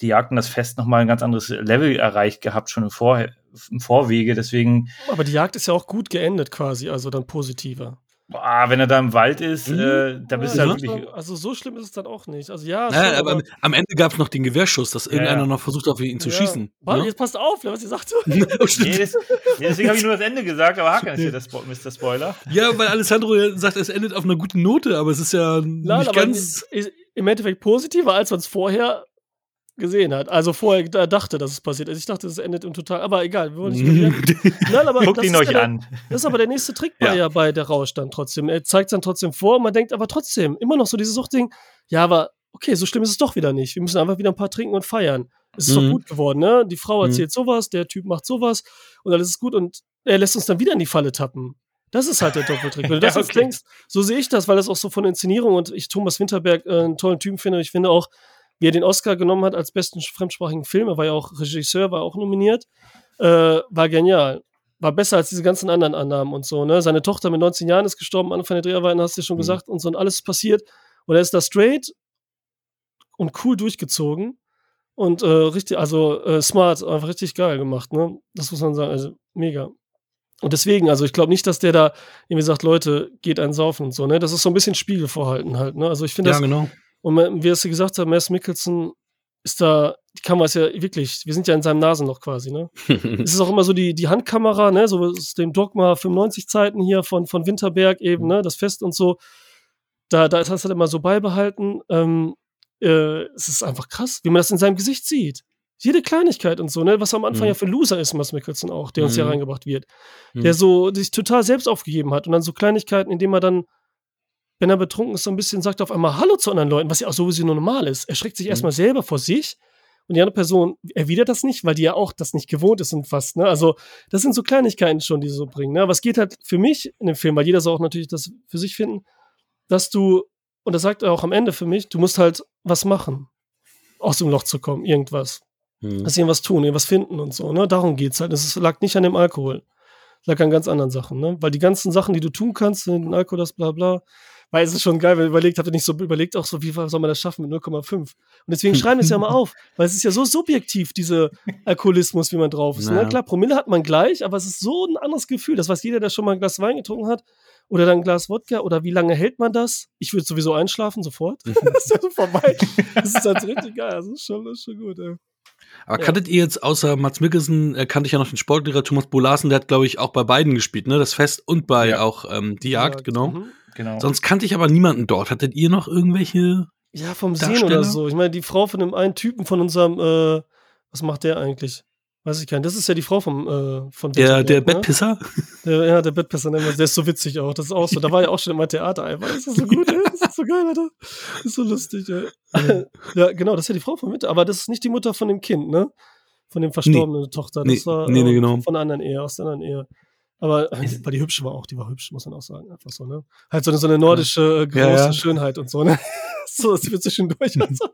S4: die Jagd und das Fest nochmal ein ganz anderes Level erreicht gehabt, schon im, Vor im Vorwege. Deswegen.
S3: Aber die Jagd ist ja auch gut geendet quasi, also dann positiver.
S4: Boah, wenn er da im Wald ist, mhm. äh, da bist ja, du halt wirklich.
S3: Also so schlimm ist es dann auch nicht. Also ja.
S2: Naja, aber, aber, am Ende gab es noch den Gewehrschuss, dass irgendeiner ja. noch versucht hat, ihn zu schießen.
S3: Warte, ne? jetzt passt auf, was ihr sagt.
S4: nee, das, nee, deswegen habe ich nur das Ende gesagt, aber Hakan ist hier das Mr. Spoiler.
S2: Ja, weil Alessandro sagt, es endet auf einer guten Note, aber es ist ja Nein, nicht ganz.
S3: Im Endeffekt positiver, als man es vorher gesehen hat. Also vorher da dachte, dass es passiert ist. Ich dachte, es endet im Total. Aber egal, wir wollen nicht
S4: Nein, aber Guckt ihn euch
S3: ja
S4: an.
S3: das ist aber der nächste Trick bei, ja. bei der Rausch dann trotzdem. Er zeigt es dann trotzdem vor und man denkt aber trotzdem immer noch so dieses Suchtding. Ja, aber okay, so schlimm ist es doch wieder nicht. Wir müssen einfach wieder ein paar trinken und feiern. Es ist mhm. doch gut geworden, ne? Die Frau mhm. erzählt mhm. sowas, der Typ macht sowas und dann ist gut und er lässt uns dann wieder in die Falle tappen. Das ist halt der Doppeltrick. Wenn du das
S4: Ja,
S3: jetzt
S4: okay.
S3: denkst, so sehe ich das, weil das auch so von der Inszenierung und ich Thomas Winterberg äh, einen tollen Typen finde. Ich finde auch, wie er den Oscar genommen hat als besten fremdsprachigen Film, er war ja auch Regisseur, war auch nominiert, äh, war genial. War besser als diese ganzen anderen Annahmen und so. Ne? Seine Tochter mit 19 Jahren ist gestorben, Anfang der Dreharbeiten, hast du ja schon
S1: Mhm.
S3: gesagt, und so und alles ist passiert. Und er ist da straight und cool durchgezogen und äh, richtig, also äh, smart, einfach richtig geil gemacht. Ne? Das muss man sagen, also mega. Und deswegen, also ich glaube nicht, dass der da irgendwie sagt, Leute, geht einen saufen und so, ne? Das ist so ein bisschen Spiegel vorhalten halt, ne? Also ich finde
S2: Ja,
S3: das,
S2: genau.
S3: Und wie es du gesagt hast, Mads Mikkelsen ist da, die Kamera ist ja wirklich, wir sind ja in seinem Nasenloch quasi, ne? es ist auch immer so die, die Handkamera, ne? So aus dem Dogma 95 Zeiten hier von, von Winterberg eben, ne? Das Fest und so. Da, da ist das halt immer so beibehalten. Ähm, äh, es ist einfach krass, wie man das in seinem Gesicht sieht. Jede Kleinigkeit und so, ne? Was am Anfang
S2: Mhm.
S3: ja für ein Loser ist, Mads Mikkelsen auch, der uns hier
S2: Mhm.
S3: reingebracht wird.
S2: Mhm.
S3: Der so sich total selbst aufgegeben hat und dann so Kleinigkeiten, indem er dann, wenn er betrunken ist, so ein bisschen sagt auf einmal Hallo zu anderen Leuten, was ja auch sowieso nur normal ist. Er schreckt sich
S2: Mhm.
S3: erstmal selber vor sich und die andere Person erwidert das nicht, weil die ja auch das nicht gewohnt ist und fast, ne? Also, das sind so Kleinigkeiten schon, die sie so bringen, ne? Aber es geht halt für mich in dem Film, weil jeder soll auch natürlich das für sich finden, dass du, und das sagt er auch am Ende für mich, du musst halt was machen, aus dem Loch zu kommen, irgendwas.
S2: Mhm.
S3: Dass sie irgendwas tun, irgendwas finden und so, ne? Darum geht's halt. Es lag nicht an dem Alkohol. Es lag an ganz anderen Sachen, ne? Weil die ganzen Sachen, die du tun kannst, den Alkohol, das bla bla, weil es ist schon geil, wenn ihr überlegt, habt ihr nicht so überlegt, auch so, wie soll man das schaffen mit 0,5? Und deswegen schreiben wir es ja mal auf, weil es ist ja so subjektiv, diese Alkoholismus, wie man drauf ist.
S2: Ja.
S3: Ne? Klar, Promille hat man gleich, aber es ist so ein anderes Gefühl. Das weiß jeder, der schon mal ein Glas Wein getrunken hat oder dann ein Glas Wodka oder wie lange hält man das? Ich würde sowieso einschlafen, sofort. das ist ja so vorbei. Das ist halt richtig geil. Das ist schon, das ist schon gut, ey.
S2: Aber
S3: Ja.
S2: kanntet ihr jetzt außer Mats Mikkelsen, äh, kannte ich ja noch den Sportlehrer Thomas Bolasen, der hat, glaube ich, auch bei beiden gespielt, ne? Das Fest und bei
S4: Ja.
S2: auch ähm, die Jagd, genau.
S3: Mhm.
S4: Genau.
S2: Sonst kannte ich aber niemanden dort. Hattet ihr noch irgendwelche?
S3: Ja, vom Sehen oder so. Ich meine, die Frau von dem einen Typen von unserem, äh, was macht der eigentlich? Weiß ich gar nicht. Das ist ja die Frau vom, äh, von
S2: Der, der
S3: ne?
S2: Bettpisser?
S3: Der, ja, der Bettpisser, ne? der ist so witzig auch. Das ist auch so. Da war ja auch schon immer Theater einfach. Das ist so gut, ey. Das ist so geil, Alter. Das ist so lustig, ey. ja, genau, das ist ja die Frau von Winter. Aber das ist nicht die Mutter von dem Kind, ne? Von dem verstorbenen Tochter. Das
S2: Nee,
S3: war
S2: nee, nee,
S3: äh,
S2: genau.
S3: von einer anderen Ehe, aus der anderen Ehe. Aber äh, weil die hübsche war auch, die war hübsch, muss man auch sagen. Einfach so, ne? Halt so eine, so eine nordische äh, große
S2: Ja, ja.
S3: Schönheit und so, ne? so, das wird zwischendurch. und so.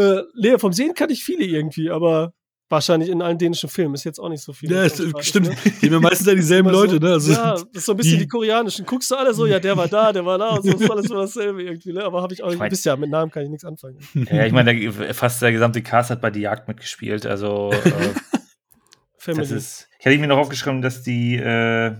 S3: äh, Lea, vom Sehen kann ich viele irgendwie, aber wahrscheinlich in allen dänischen Filmen ist jetzt auch nicht so viel.
S2: Ja, ist,
S3: ist,
S2: stimmt.
S3: ne?
S2: Die haben ja meistens ja dieselben
S3: Immer
S2: Leute,
S3: so,
S2: ne? Also,
S3: ja, das ist so ein bisschen
S2: die-
S3: die, koreanischen. Guckst du alle so, ja, der war da, der war da und so, das ist alles so dasselbe irgendwie, ne? Aber habe ich auch,
S4: Ich
S3: ja, mit Namen kann ich nichts anfangen.
S4: Ja, ich meine, fast der gesamte Cast hat bei Die Jagd mitgespielt. Also, äh,
S3: Family.
S4: das ist. Ich hatte mir noch aufgeschrieben, dass die äh,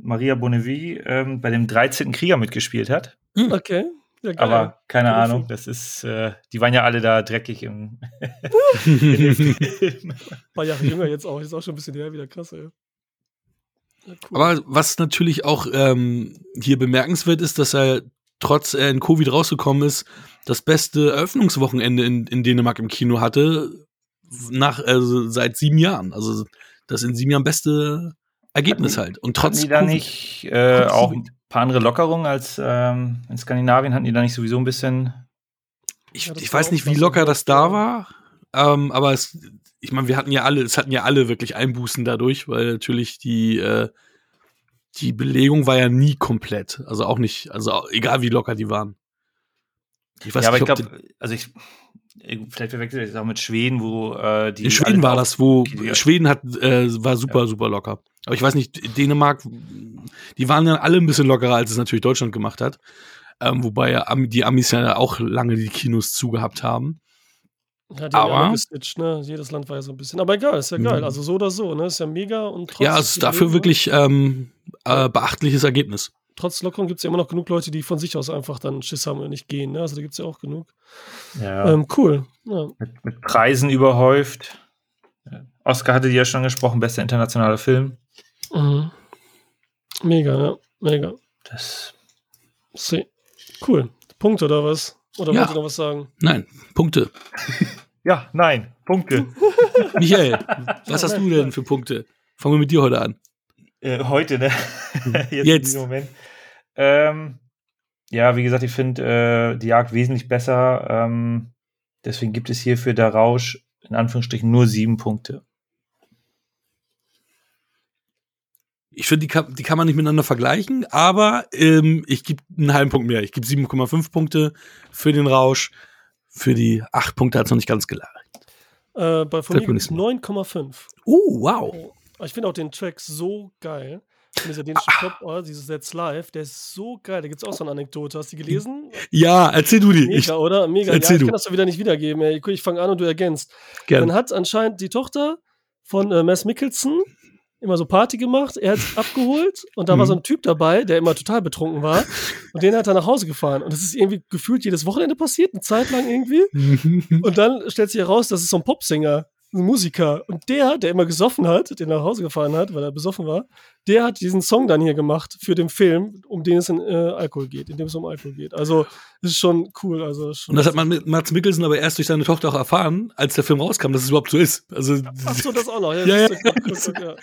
S4: Maria Bonnevie ähm, bei dem 13. Krieger mitgespielt hat.
S3: okay. Ja, geil.
S4: Aber keine
S3: Cool
S4: Ahnung, das ist, äh, die waren ja alle da dreckig im.
S3: Ein paar Jahre jünger jetzt auch, ist auch schon ein bisschen her, wieder krass, ey. Ja, cool.
S2: aber was natürlich auch ähm, hier bemerkenswert ist, dass er trotz äh, in Covid rausgekommen ist, das beste Eröffnungswochenende in, in Dänemark im Kino hatte, nach, also seit sieben Jahren. Also das in sieben Jahren beste Ergebnis
S4: Hatten-
S2: halt. Und
S4: Hatten
S2: trotz
S4: die da
S2: Covid.
S4: nicht äh, auch ein paar andere Lockerungen als ähm, in Skandinavien? Hatten die da nicht sowieso ein bisschen.
S2: Ich, ich weiß nicht, wie locker das da war, ähm, aber es, ich meine, wir hatten ja alle, es hatten ja alle wirklich Einbußen dadurch, weil natürlich die, äh, die Belegung war ja nie komplett. Also auch nicht, also egal wie locker die waren. Ich weiß
S4: ja, aber
S2: nicht,
S4: ich
S2: ob
S4: glaube, also ich, vielleicht verwechselt ich das auch mit Schweden, wo äh, die.
S2: in Schweden war das, wo
S4: Okay, ja.
S2: Schweden hat, äh, war super, super locker. Aber ich weiß nicht, Dänemark, die waren ja alle ein bisschen lockerer, als es natürlich Deutschland gemacht hat. Ähm, wobei ja die Amis ja auch lange die Kinos zugehabt haben.
S3: Ja, die haben ja
S2: aber-
S3: alle gesnitcht, ne? Jedes Land war ja so ein bisschen. Aber egal, ist ja geil.
S2: Mhm.
S3: Also so oder so, ne? Ist ja mega und trotz.
S2: ja, es ist dafür wirklich ähm, äh, beachtliches Ergebnis.
S3: Trotz Lockerung gibt es ja immer noch genug Leute, die von sich aus einfach dann Schiss haben und nicht gehen, ne? Also da gibt es ja auch genug.
S4: Ja,
S3: Ähm, cool. Ja.
S4: mit, mit Preisen überhäuft. Oscar hatte die ja schon gesprochen, bester internationaler Film.
S3: Mhm. Mega, ja. Mega.
S4: Das
S3: See. Cool. Punkt oder was? Oder
S2: Ja.
S3: wollt ihr noch was sagen?
S2: Nein, Punkte.
S4: ja, nein, Punkte.
S2: Michael, was hast du denn für Punkte? Fangen wir mit dir heute an.
S4: Äh, heute, ne? Jetzt, in
S2: Jetzt.
S4: diesem Moment. Ähm, ja, wie gesagt, ich finde äh, die Jagd wesentlich besser. Ähm, deswegen gibt es hier für der Rausch in Anführungsstrichen nur sieben Punkte.
S2: ich finde, die kann, die kann man nicht miteinander vergleichen, aber ähm, ich gebe einen halben Punkt mehr. Ich gebe 7,5 Punkte für den Rausch. Für die 8 Punkte hat es noch nicht ganz gelangt.
S3: Äh, bei von mir 9,5.
S2: Uh, wow.
S3: Ich finde auch den Track so geil. Von dieser dänischen ah. Pop, oh, dieses Let's Live, der ist so geil. Da gibt es auch so eine Anekdote. Hast du die gelesen?
S2: Ja, erzähl du die.
S3: Mega, ich, oder? Mega. Erzähl ja, ich kann das doch wieder nicht wiedergeben. Ey. Ich fange an und du ergänzt. Gerne. Dann hat anscheinend die Tochter von äh, Mass Mickelson immer so Party gemacht, er hat abgeholt und da mhm. war so ein Typ dabei, der immer total betrunken war und den hat er nach Hause gefahren und das ist irgendwie gefühlt jedes Wochenende passiert, eine Zeit lang irgendwie und dann stellt sich heraus, das ist so ein Popsänger ein Musiker. Und der, der immer gesoffen hat, den nach Hause gefahren hat, weil er besoffen war, der hat diesen Song dann hier gemacht für den Film, um den es in äh, Alkohol geht, in dem es um Alkohol geht. Also, das ist schon cool. Also, schon
S2: und das hat man mit Mats Mikkelsen aber erst durch seine Tochter auch erfahren, als der Film rauskam, dass es überhaupt so ist. Also,
S3: Ach so, das auch noch.
S2: Ja, ja, ja.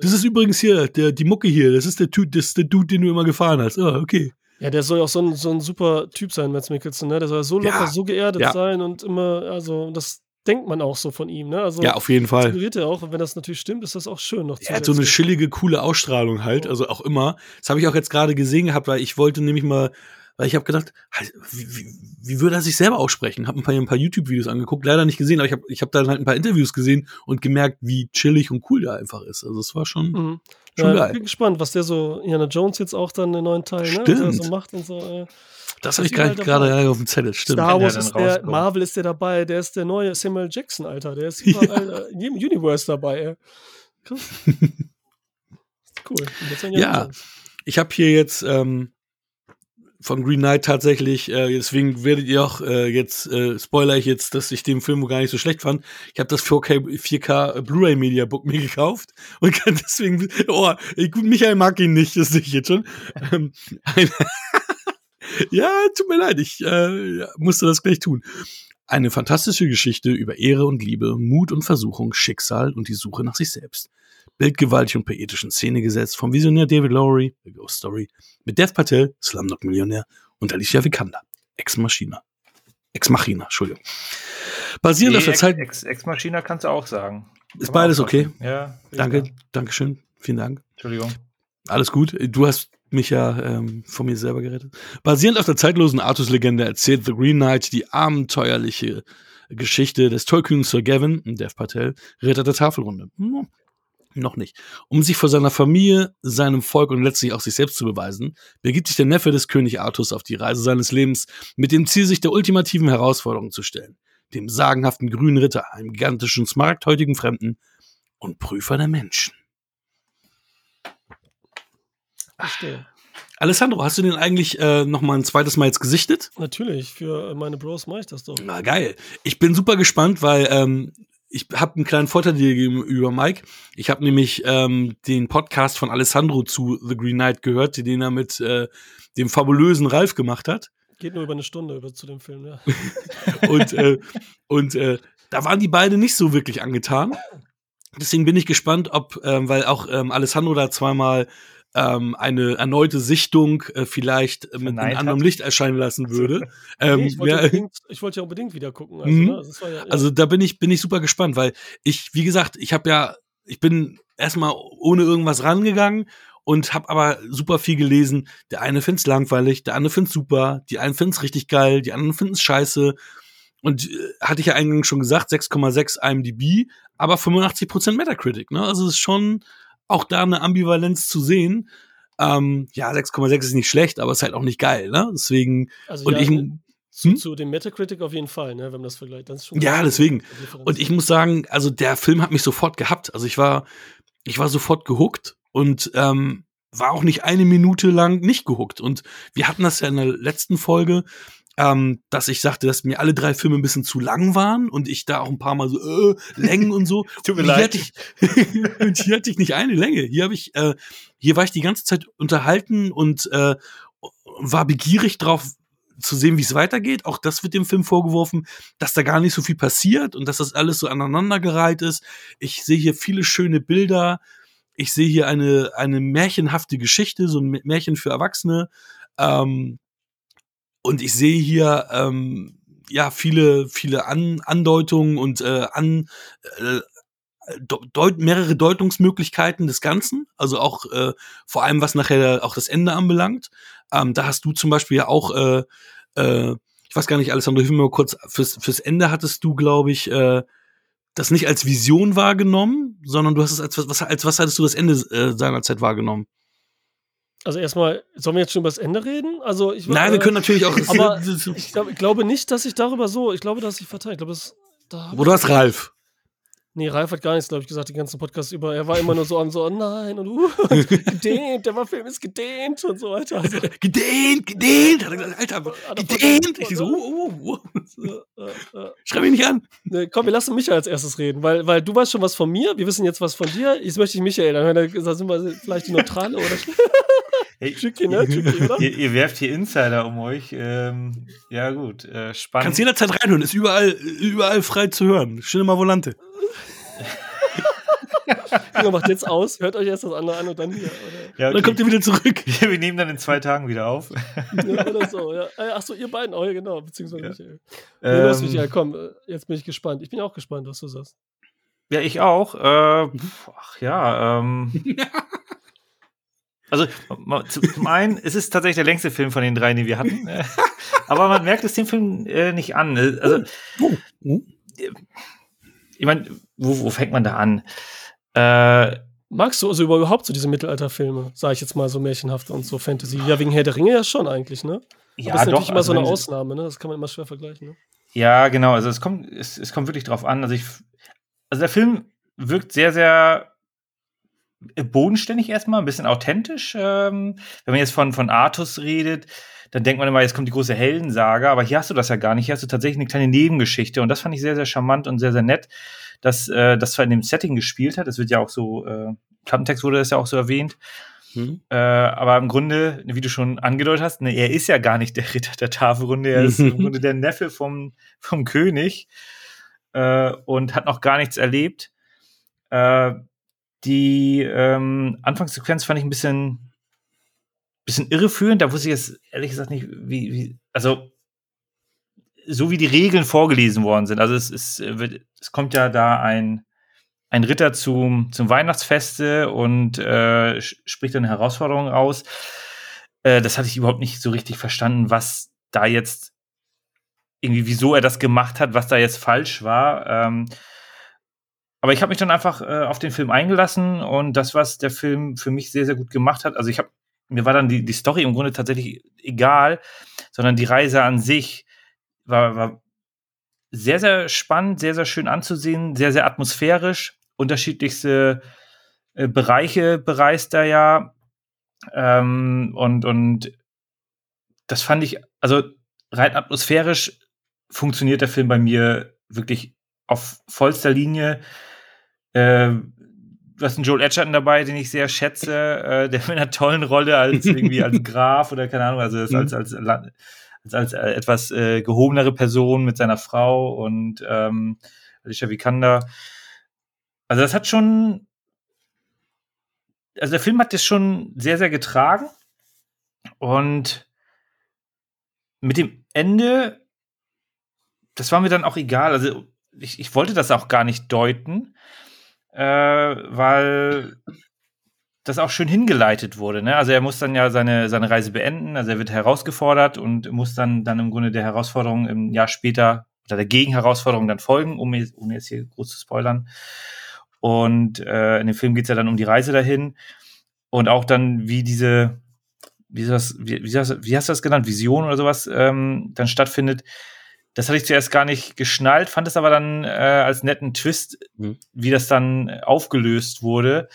S2: Das ist übrigens hier, der, die Mucke hier, das ist der, das ist der Dude, den du immer gefahren hast. oh, okay.
S3: Ja, der soll ja auch so ein, so ein super Typ sein, Mats Mikkelsen, ne? Der soll ja so locker, ja, so geerdet ja. sein und immer, also das, denkt man auch so von ihm. Ne? Also,
S2: ja, auf jeden Fall.
S3: Er auch. Und wenn das natürlich stimmt, ist das auch schön. Noch
S2: er hat so eine chillige, coole Ausstrahlung halt. Also auch immer. Das habe ich auch jetzt gerade gesehen gehabt, weil ich wollte nämlich mal, weil ich habe gedacht, halt, wie, wie, wie, würde er sich selber aussprechen? Habe ein paar, ein paar YouTube-Videos angeguckt, leider nicht gesehen, aber ich habe ich hab dann halt ein paar Interviews gesehen und gemerkt, wie chillig und cool der einfach ist. Also es war schon, mhm. schon ja,
S3: geil. Ich bin gespannt, was der so, Indiana Jones jetzt auch dann den neuen Teil,
S2: Stimmt. ne, was
S3: er so macht und so. Äh.
S2: Das habe ich gerade halt auf dem Zettel, stimmt.
S3: Star Wars ist der, Marvel ist der dabei, der ist der neue Samuel Jackson, Alter. Der ist überall ja. in jedem Universe dabei, ey. Krass.
S2: cool. Ja, ich habe hier jetzt ähm, von Green Knight tatsächlich, äh, deswegen werdet ihr auch äh, jetzt, äh, spoiler ich jetzt, dass ich den Film gar nicht so schlecht fand. Ich habe das 4K, 4K Blu-ray Media Book mir gekauft und kann deswegen, oh, gut, Michael mag ihn nicht, das sehe ich jetzt schon. Ähm, ja, tut mir leid, ich äh, musste das gleich tun. Eine fantastische Geschichte über Ehre und Liebe, Mut und Versuchung, Schicksal und die Suche nach sich selbst. Bildgewaltig und poetisch in Szene gesetzt vom Visionär David Lowery, The Ghost Story, mit Dev Patel, Slumdog Millionär und Alicia Vikander, Ex Machina. Ex Machina, Entschuldigung. Basierend nee, auf der Zeit.
S4: Ex, Ex Machina kannst du auch sagen.
S2: Ist beides okay?
S4: Ja.
S2: Danke, danke schön. Vielen Dank.
S4: Entschuldigung.
S2: Alles gut. Du hast mich ja ähm, von mir selber gerettet. Basierend auf der zeitlosen Artus-Legende erzählt The Green Knight die abenteuerliche Geschichte des tollkühnen Sir Gavin, Dev Patel, Ritter der Tafelrunde. Noch nicht. Um sich vor seiner Familie, seinem Volk und letztlich auch sich selbst zu beweisen, begibt sich der Neffe des König Artus auf die Reise seines Lebens mit dem Ziel, sich der ultimativen Herausforderung zu stellen. Dem sagenhaften grünen Ritter, einem gigantischen, smaragdhäutigen Fremden und Prüfer der Menschen.
S3: Verstehe.
S2: Alessandro, hast du den eigentlich äh, noch mal ein zweites Mal jetzt gesichtet?
S3: Natürlich, für meine Bros mache ich das doch.
S2: Na geil. Ich bin super gespannt, weil ähm, ich habe einen kleinen Vorteil dir gegenüber Mike. Ich habe nämlich ähm, den Podcast von Alessandro zu The Green Knight gehört, den er mit äh, dem fabulösen Ralf gemacht hat.
S3: Geht nur über eine Stunde über zu dem Film, ja.
S2: und äh, und äh, da waren die beiden nicht so wirklich angetan. Deswegen bin ich gespannt, ob, ähm, weil auch ähm, Alessandro da zweimal ähm, eine erneute Sichtung äh, vielleicht mit einem anderen Licht erscheinen lassen würde.
S3: ähm, nee, ich, wollte ja, unbedingt, ich, wollte ja unbedingt wieder gucken. Also, mhm. ne?
S2: also, ja, ja. also, da bin ich, bin ich super gespannt, weil ich, wie gesagt, ich habe ja, ich bin erstmal ohne irgendwas rangegangen und habe aber super viel gelesen. Der eine find's langweilig, der andere find's super, die einen finden's richtig geil, die anderen finden's scheiße. Und äh, hatte ich ja eingangs schon gesagt, 6,6 IMDb, aber 85% Metacritic, ne? Also es ist schon auch da eine Ambivalenz zu sehen. Ähm, ja, 6,6 ist nicht schlecht, aber ist halt auch nicht geil, ne? Deswegen.
S3: Also und ja, ich. Ne, zu, hm? zu, dem Metacritic auf jeden Fall, ne, wenn man das vergleicht. Das
S2: ja, deswegen. Und ich muss sagen, also der Film hat mich sofort gehabt. Also ich war, ich war sofort gehuckt und ähm, war auch nicht eine Minute lang nicht gehuckt. Und wir hatten das ja in der letzten Folge, ähm, dass ich sagte, dass mir alle drei Filme ein bisschen zu lang waren und ich da auch ein paar Mal so äh, Längen und so.
S4: Tut mir leid.
S2: Ich, und hier hatte ich nicht eine Länge. Hier habe ich, äh, hier war ich die ganze Zeit unterhalten und äh, war begierig drauf zu sehen, wie es weitergeht. Auch das wird dem Film vorgeworfen, dass da gar nicht so viel passiert und dass das alles so aneinandergereiht ist. Ich sehe hier viele schöne Bilder. Ich sehe hier eine, eine märchenhafte Geschichte, so ein Märchen für Erwachsene. Ähm, und ich sehe hier ähm, ja viele, viele An Andeutungen und äh, An, äh, deut mehrere Deutungsmöglichkeiten des Ganzen, also auch äh, vor allem was nachher auch das Ende anbelangt. Ähm, da hast du zum Beispiel ja auch, äh, äh, ich weiß gar nicht, Alessandro, ich will mal kurz, fürs, fürs Ende hattest du, glaube ich, äh, das nicht als Vision wahrgenommen, sondern du hast es als was, als was hattest du das Ende äh, seinerzeit wahrgenommen?
S3: Also erstmal, sollen wir jetzt schon über das Ende reden? Also ich,
S2: Nein, äh, wir können natürlich auch.
S3: Aber ich, glaub, ich, glaube nicht, dass ich darüber so. Ich glaube, dass ich verteile. Ich glaube, das.
S2: Da Wo du hast Ralf.
S3: Nee, Ralf hat gar nichts, glaube ich, gesagt, die ganzen Podcasts über. Er war immer nur so an so, oh nein, und uh, gedehnt, der Film ist gedehnt und so weiter. Also,
S2: gedehnt, gedehnt, hat er gesagt, Alter, gedehnt. Ich so, uh, uh, uh. Schreib mich nicht an.
S3: Nee, komm, wir lassen Michael als erstes reden, weil, weil du weißt schon was von mir, wir wissen jetzt was von dir. Jetzt möchte ich Michael, dann sind wir vielleicht die Neutrale oder
S4: Hey, Schicki, ne? Schicki, oder? Ihr, ihr, werft hier Insider um euch. Ähm, ja, gut. Äh, spannend.
S2: Kannst jederzeit reinhören, ist überall, überall frei zu hören. Schöne mal Volante.
S3: Junge, macht jetzt aus, hört euch erst das andere an und dann hier.
S2: Ja, okay. Dann kommt ihr wieder zurück.
S4: Wir, wir, nehmen dann in zwei Tagen wieder auf.
S3: Ja, oder so, ja. Äh, Achso, ihr beiden, oh ja, genau, beziehungsweise ja. Michael. Ähm, nee, los, Michael, komm, äh, jetzt bin ich gespannt. Ich bin auch gespannt, was du sagst.
S4: Ja, ich auch. Äh, ach ja, ähm. Also zum einen, es ist tatsächlich der längste Film von den drei, die wir hatten. Aber man merkt es dem Film äh, nicht an. Also, oh. Oh. ich meine, wo, wo fängt man da an?
S3: Äh, Magst du also überhaupt so diese Mittelalterfilme, sage ich jetzt mal so märchenhaft und so Fantasy? Ja, wegen Herr der Ringe ja schon eigentlich, ne?
S4: Ja, Aber ist doch, natürlich
S3: immer also so eine Ausnahme, ne? Das kann man immer schwer vergleichen, ne?
S4: Ja, genau. Also es kommt, es, es kommt wirklich drauf an. Also ich, also der Film wirkt sehr, sehr bodenständig erstmal, ein bisschen authentisch. Ähm, wenn man jetzt von, von Artus redet, dann denkt man immer, jetzt kommt die große Heldensage, aber hier hast du das ja gar nicht. Hier hast du tatsächlich eine kleine Nebengeschichte und das fand ich sehr, sehr charmant und sehr, sehr nett, dass äh, das zwar in dem Setting gespielt hat. Es wird ja auch so, äh, Klappentext wurde das ja auch so erwähnt. Mhm. Äh, aber im Grunde, wie du schon angedeutet hast, ne, er ist ja gar nicht der Ritter der Tafelrunde, er ist im Grunde der Neffe vom, vom König äh, und hat noch gar nichts erlebt. Äh, die ähm, Anfangssequenz fand ich ein bisschen, bisschen irreführend. Da wusste ich jetzt ehrlich gesagt nicht, wie, wie also so wie die Regeln vorgelesen worden sind. Also es, es, es kommt ja da ein, ein Ritter zum, zum Weihnachtsfeste und äh, spricht eine Herausforderung aus. Äh, das hatte ich überhaupt nicht so richtig verstanden, was da jetzt irgendwie, wieso er das gemacht hat, was da jetzt falsch war. Ähm, aber ich habe mich dann einfach äh, auf den Film eingelassen und das, was der Film für mich sehr, sehr gut gemacht hat, also ich habe, mir war dann die, die Story im Grunde tatsächlich egal, sondern die Reise an sich war, war sehr, sehr spannend, sehr, sehr schön anzusehen, sehr, sehr atmosphärisch, unterschiedlichste äh, Bereiche bereist er ja. Ähm, und, und das fand ich, also rein atmosphärisch funktioniert der Film bei mir wirklich auf vollster Linie. Äh, du hast einen Joel Edgerton dabei, den ich sehr schätze, äh, der mit einer tollen Rolle als irgendwie als Graf oder keine Ahnung, also mhm. als, als, als, als äh, etwas äh, gehobenere Person mit seiner Frau und ähm, Alicia Vikander. Also das hat schon, also der Film hat das schon sehr, sehr getragen und mit dem Ende, das war mir dann auch egal. Also ich, ich wollte das auch gar nicht deuten, äh, weil das auch schön hingeleitet wurde. Ne? Also er muss dann ja seine, seine Reise beenden, also er wird herausgefordert und muss dann, dann im Grunde der Herausforderung im Jahr später oder der Gegenherausforderung dann folgen, um, um jetzt hier groß zu spoilern. Und äh, in dem Film geht es ja dann um die Reise dahin und auch dann, wie diese, wie, das, wie, wie, hast, wie hast du das genannt, Vision oder sowas ähm, dann stattfindet, das hatte ich zuerst gar nicht geschnallt, fand es aber dann äh, als netten Twist, mhm. wie das dann aufgelöst wurde.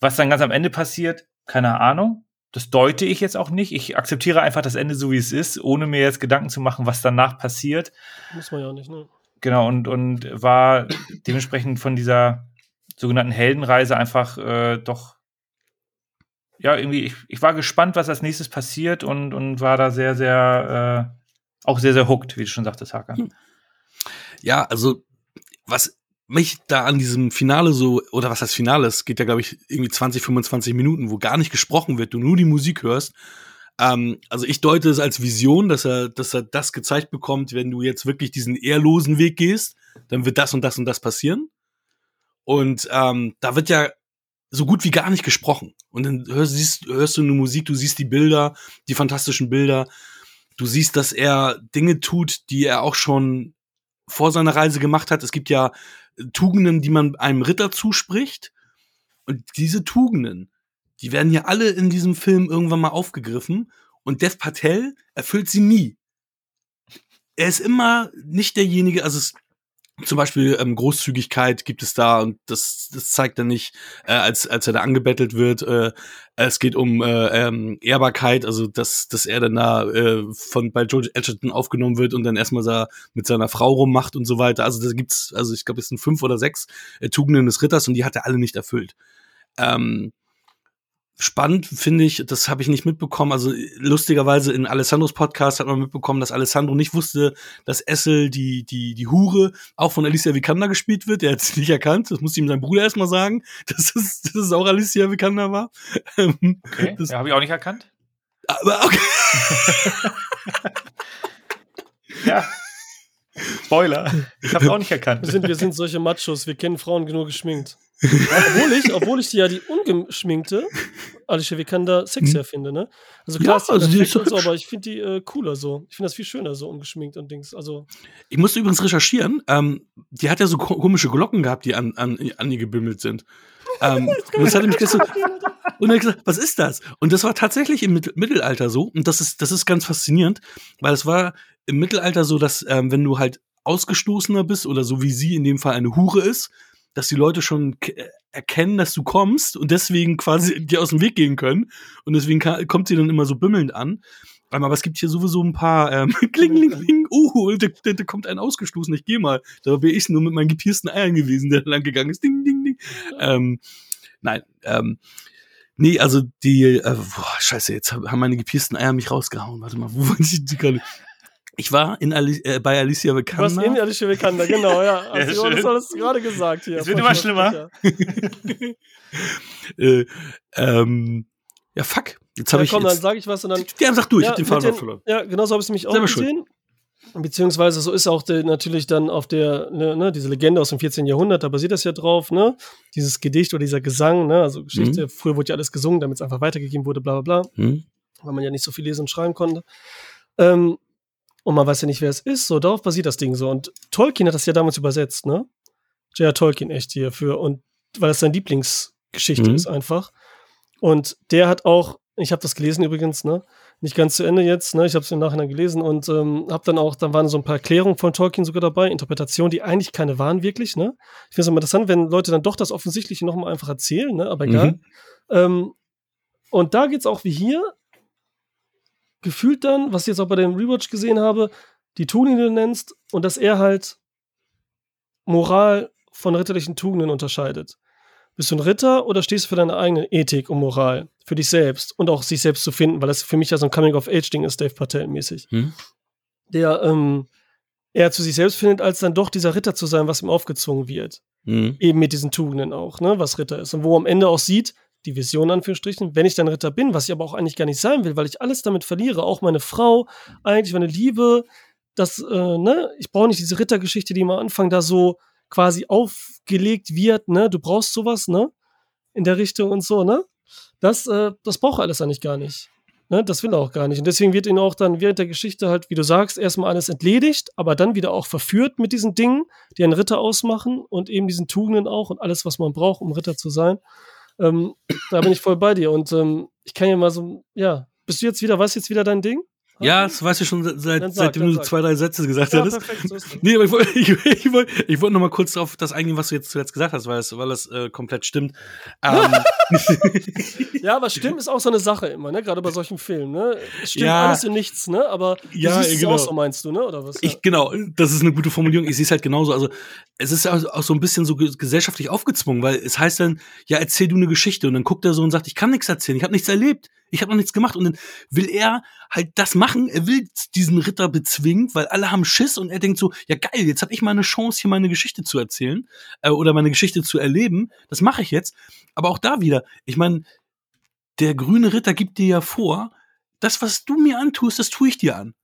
S4: Was dann ganz am Ende passiert, keine Ahnung. Das deute ich jetzt auch nicht. Ich akzeptiere einfach das Ende so, wie es ist, ohne mir jetzt Gedanken zu machen, was danach passiert.
S3: Muss man ja auch nicht, ne?
S4: Genau, und, und war dementsprechend von dieser sogenannten Heldenreise einfach äh, doch, ja, irgendwie, ich, ich war gespannt, was als nächstes passiert und, und war da sehr, sehr äh, auch sehr, sehr hooked, wie du schon sagtest, Hakan. Hm.
S2: Ja, also, was mich da an diesem Finale so, oder was heißt Finale, es geht ja, glaube ich, irgendwie 20, 25 Minuten, wo gar nicht gesprochen wird, du nur die Musik hörst. Ähm, also ich deute es als Vision, dass er, dass er das gezeigt bekommt, wenn du jetzt wirklich diesen ehrlosen Weg gehst, dann wird das und das und das passieren. Und ähm, da wird ja so gut wie gar nicht gesprochen. Und dann hörst, siehst, hörst du eine Musik, du siehst die Bilder, die fantastischen Bilder. Du siehst, dass er Dinge tut, die er auch schon vor seiner Reise gemacht hat. Es gibt ja Tugenden, die man einem Ritter zuspricht. Und diese Tugenden, die werden ja alle in diesem Film irgendwann mal aufgegriffen. Und Dev Patel erfüllt sie nie. Er ist immer nicht derjenige, also es zum Beispiel ähm, Großzügigkeit gibt es da und das, das zeigt er nicht, äh, als, als er da angebettelt wird. Äh, es geht um äh, ähm, Ehrbarkeit, also dass, dass er dann da äh, von bei George Edgerton aufgenommen wird und dann erstmal da mit seiner Frau rummacht und so weiter. Also da gibt's, also ich glaube, es sind fünf oder sechs äh, Tugenden des Ritters und die hat er alle nicht erfüllt. Ähm, spannend finde ich, das habe ich nicht mitbekommen. Also lustigerweise in Alessandros Podcast hat man mitbekommen, dass Alessandro nicht wusste, dass Essel die die die Hure auch von Alicia Vikander gespielt wird. Er hat es nicht erkannt. Das musste ihm sein Bruder erstmal sagen, dass es, dass es auch Alicia Vikander war.
S4: Ähm, okay, das ja, habe ich auch nicht erkannt.
S2: Aber okay.
S4: ja. Spoiler. Ich habe auch nicht erkannt.
S3: Wir sind, wir sind solche Machos, wir kennen Frauen genug geschminkt obwohl, ich, obwohl ich die ja die ungeschminkte Alicia Vikander sexier hm. finde, ne? Also klar, ja, also die ist so, aber ich finde die äh, cooler so. Ich finde das viel schöner so ungeschminkt und Dings. Also
S2: ich musste übrigens recherchieren. Ähm, die hat ja so komische Glocken gehabt, die an, an, an ihr gebimmelt sind. ähm, und das hat mich gesagt, und er hat gesagt, was ist das? Und das war tatsächlich im Mittelalter so. Und das ist, das ist ganz faszinierend, weil es war im Mittelalter so, dass ähm, wenn du halt Ausgestoßener bist oder so wie sie in dem Fall eine Hure ist, dass die Leute schon äh, erkennen, dass du kommst und deswegen quasi dir aus dem Weg gehen können. Und deswegen kommt sie dann immer so bimmelnd an. Aber es gibt hier kling, ein paar ähm, Kling, Kling, Kling, uh, da, da, da kommt ein ausgestoßen, ich geh mal. Da bin ich nur mit meinen gepiersten Eiern gewesen, der lang gegangen ist. Ding, ding, ding. Ähm, nein, ähm, nee, also die, äh, boah, scheiße, jetzt haben meine gepiersten Eier mich rausgehauen. Warte mal, wo wollte ich die gerade? Ich war in Ali äh, bei Alicia Vikander.
S3: Du warst in Alicia Vikander, genau, ja. Also, ja das hast du gerade gesagt hier.
S4: Es wird immer schlimmer.
S2: äh, ähm, ja, fuck. Jetzt habe ja, ich.
S3: Komm, jetzt, dann sage ich was und dann.
S2: Ja, sag du, ich ja, hab den Faden verloren.
S3: Ja, genau so habe ich es nämlich auch gesehen. Beziehungsweise so ist auch der, natürlich dann auf der, ne, ne, diese Legende aus dem 14. Jahrhundert, da basiert das ja drauf, ne? Dieses Gedicht oder dieser Gesang, ne? Also Geschichte, mhm. früher wurde ja alles gesungen, damit es einfach weitergegeben wurde, bla bla bla. Mhm. Weil man ja nicht so viel lesen und schreiben konnte. Ähm, und man weiß ja nicht, wer es ist. So, darauf basiert das Ding so. Und Tolkien hat das ja damals übersetzt, ne? J.R. Tolkien echt hierfür. Und weil das seine Lieblingsgeschichte mhm. ist einfach. Und der hat auch, ich habe das gelesen übrigens, ne? Nicht ganz zu Ende jetzt, ne? Ich habe es im Nachhinein gelesen und ähm, habe dann auch, dann waren so ein paar Erklärungen von Tolkien sogar dabei, Interpretationen, die eigentlich keine waren, wirklich, ne? Ich finde es immer interessant, wenn Leute dann doch das Offensichtliche nochmal einfach erzählen, ne? Aber egal. Mhm. Ähm, und da geht's auch wie hier gefühlt dann, was ich jetzt auch bei dem Rewatch gesehen habe, die Tugenden, die du nennst, und dass er halt Moral von ritterlichen Tugenden unterscheidet. Bist du ein Ritter oder stehst du für deine eigene Ethik und Moral? Für dich selbst und auch sich selbst zu finden, weil das für mich ja so ein Coming-of-Age-Ding ist, Dave Patel-mäßig. Hm? Der ähm, eher zu sich selbst findet, als dann doch dieser Ritter zu sein, was ihm aufgezwungen wird. Hm. Eben mit diesen Tugenden auch, ne, was Ritter ist. Und wo am Ende auch sieht, die Vision Anführungsstrichen, wenn ich dann Ritter bin, was ich aber auch eigentlich gar nicht sein will, weil ich alles damit verliere, auch meine Frau, eigentlich meine Liebe, das, äh, ne, ich brauche nicht diese Rittergeschichte, die am Anfang da so quasi aufgelegt wird, ne, du brauchst sowas, ne, in der Richtung und so, ne, das, äh, das braucht er alles eigentlich gar nicht. Ne, das will er auch gar nicht. Und deswegen wird ihn auch dann während der Geschichte halt, wie du sagst, erstmal alles entledigt, aber dann wieder auch verführt mit diesen Dingen, die einen Ritter ausmachen und eben diesen Tugenden auch und alles, was man braucht, um Ritter zu sein. Ähm, da bin ich voll bei dir. Und ähm, ich kann ja mal so, ja, bist du jetzt wieder, was jetzt wieder dein Ding?
S2: Ja, das weißt du schon seit, sag, seitdem du sag. zwei, drei Sätze gesagt ja. Perfekt, so nee, aber ich wollte ich, ich wollt, ich wollt noch mal kurz auf das eingehen, was du jetzt zuletzt gesagt hast, weil es, weil es äh, komplett stimmt. Ähm,
S3: ja, aber stimmt ist auch so eine Sache immer, ne? Gerade bei solchen Filmen, ne? Es stimmt ja, alles und nichts, ne? Aber du ja, siehst genau. es auch so, meinst du, ne? Oder was?
S2: Ich, genau, das ist eine gute Formulierung. Ich sehe es halt genauso. Also es ist auch, auch so ein bisschen so gesellschaftlich aufgezwungen, weil es heißt dann, ja, erzähl du eine Geschichte. Und dann guckt er so und sagt, ich kann nichts erzählen, ich habe nichts erlebt ich habe noch nichts gemacht. Und dann will er halt das machen. Er will diesen Ritter bezwingen, weil alle haben Schiss und er denkt so, ja geil, jetzt habe ich mal eine Chance, hier meine Geschichte zu erzählen äh, oder meine Geschichte zu erleben. Das mache ich jetzt. Aber auch da wieder, ich meine, der grüne Ritter gibt dir ja vor, das, was du mir antust, das tue ich dir an.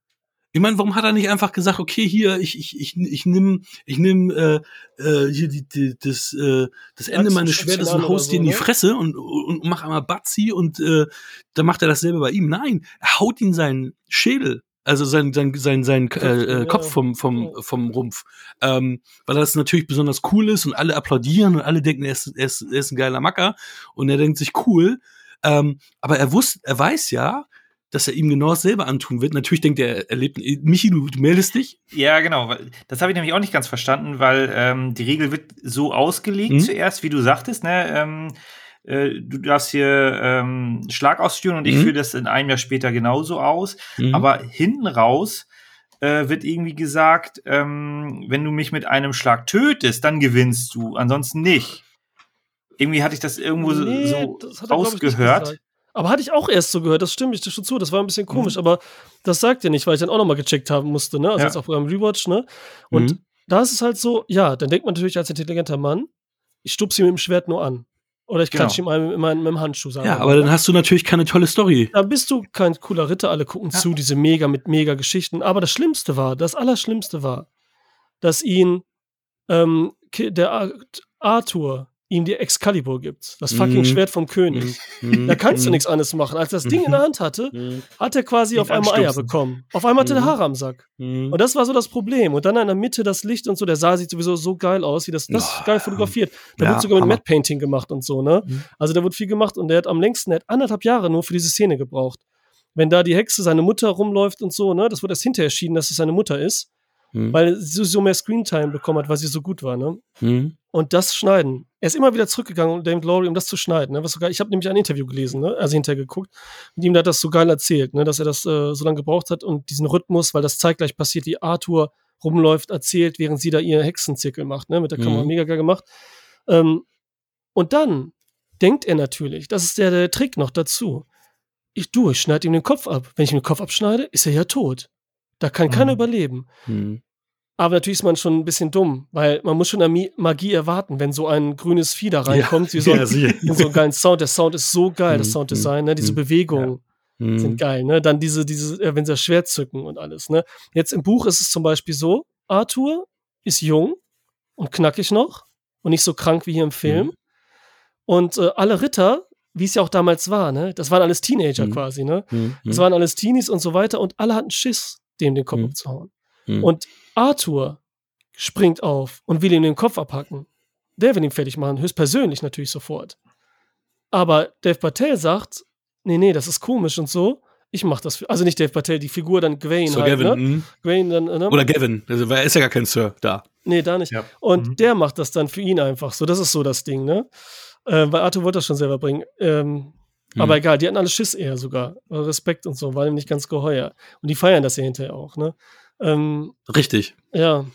S2: Ich meine, warum hat er nicht einfach gesagt, okay, hier, ich, ich, ich, ich nimm, ich nimm äh, äh, hier die, die, das, äh, das Ende meines Schwertes und haust so, dir in die ne? Fresse und, und, und mach einmal Batzi und äh, dann macht er dasselbe bei ihm. Nein, er haut ihn seinen Schädel also sein, sein, sein, sein äh, äh, Kopf vom, vom, vom Rumpf. Ähm, weil das natürlich besonders cool ist und alle applaudieren und alle denken, er ist, er ist, er ist ein geiler Macker und er denkt sich cool. Ähm, aber er wusste, er weiß ja, dass er ihm genau dasselbe antun wird. Natürlich denkt er, er lebt. Michi, du, du meldest dich?
S4: Ja, genau. Das habe ich nämlich auch nicht ganz verstanden, weil ähm, die Regel wird so ausgelegt mhm. zuerst, wie du sagtest, ne? Ähm, äh, du darfst hier ähm, Schlag ausführen und ich mhm. führe das in einem Jahr später genauso aus. Mhm. Aber hinten raus äh, wird irgendwie gesagt, ähm, wenn du mich mit einem Schlag tötest, dann gewinnst du, ansonsten nicht. Irgendwie hatte ich das irgendwo nee, so das ausgehört.
S3: Aber hatte ich auch erst so gehört, das stimmt, ich schon zu, das war ein bisschen komisch, mhm. aber das sagt ja nicht, weil ich dann auch nochmal gecheckt haben musste, ne? Also ja. jetzt auch beim Rewatch, ne? Und mhm. da ist es halt so, ja, dann denkt man natürlich als intelligenter Mann, ich stupse ihn mit dem Schwert nur an. Oder ich klatsche genau. ihm mit, dem Handschuh sagen.
S2: Ja, aber dann hast du natürlich keine tolle Story.
S3: Da bist du kein cooler Ritter, alle gucken ja. zu, diese mega mit mega Geschichten. Aber das Schlimmste war, das Allerschlimmste war, dass ihn ähm, der Arthur ihm die Excalibur gibt. Das fucking mhm. Schwert vom König. Mhm. Da kannst du mhm. nichts anderes machen. Als er das Ding in der Hand hatte, mhm. hat er quasi Nicht auf einmal Eier bekommen. Auf einmal hatte er mhm. Haare am Sack. Mhm. Und das war so das Problem. Und dann in der Mitte das Licht und so, der Sah sieht sowieso so geil aus, wie das, das oh, geil fotografiert. Da ja, wird sogar mit Matte Painting gemacht und so, ne? Also da wird viel gemacht und der hat am längsten, der hat anderthalb Jahre nur für diese Szene gebraucht. Wenn da die Hexe seine Mutter rumläuft und so, ne? Das wird erst hinterher erschienen, dass es seine Mutter ist. Mhm. Weil sie so mehr Screentime bekommen hat, weil sie so gut war, ne? Mhm. Und das Schneiden. Er ist immer wieder zurückgegangen, David Lowry, um das zu schneiden. Ne? Was sogar, ich habe nämlich ein Interview gelesen, ne? also hinterher geguckt. Und ihm hat das so geil erzählt, ne? dass er das äh, so lange gebraucht hat und diesen Rhythmus, weil das zeitgleich passiert, wie Arthur rumläuft, erzählt, während sie da ihr Hexenzirkel macht. Ne? Mit der Kamera mhm. mega geil gemacht. Ähm, und dann denkt er natürlich, das ist der, der Trick noch dazu. Ich, du, ich schneide ihm den Kopf ab. Wenn ich ihm den Kopf abschneide, ist er ja tot. Da kann mhm. keiner überleben. Mhm. Aber natürlich ist man schon ein bisschen dumm, weil man muss schon Magie erwarten, wenn so ein grünes Vieh da reinkommt, ja, wie so, ja, ein, so einen geilen Sound. Der Sound ist so geil, das mhm. Sounddesign, ne? diese mhm. Bewegungen ja. sind geil. Ne? Dann diese, diese, wenn sie das Schwert zücken und alles. Ne? Jetzt im Buch ist es zum Beispiel so, Arthur ist jung und knackig noch und nicht so krank wie hier im Film. Mhm. Und äh, alle Ritter, wie es ja auch damals war, ne? das waren alles Teenager mhm. quasi. Ne? Mhm. Das waren alles Teenies und so weiter und alle hatten Schiss, dem den Kopf mhm. abzuhauen. Mhm. Und Arthur springt auf und will ihm den Kopf abhacken. Der will ihn fertig machen, höchstpersönlich natürlich sofort. Aber Dave Patel sagt, nee, nee, das ist komisch und so. Ich mach das. Für, also nicht Dave Patel, die Figur dann Gwaine so, halt, Gavin, ne? Mhm.
S2: Gwaine dann, ne? Oder Gavin, also, weil er ist ja gar kein Sir da.
S3: Nee, da nicht. Ja. Und mhm. der macht das dann für ihn einfach so. Das ist so das Ding, ne? Äh, weil Arthur wollte das schon selber bringen. Ähm, mhm. Aber egal, die hatten alle Schiss eher sogar. Respekt und so, war ihm nicht ganz geheuer. Und die feiern das ja hinterher auch, ne?
S2: Ähm, Richtig.
S3: Ja.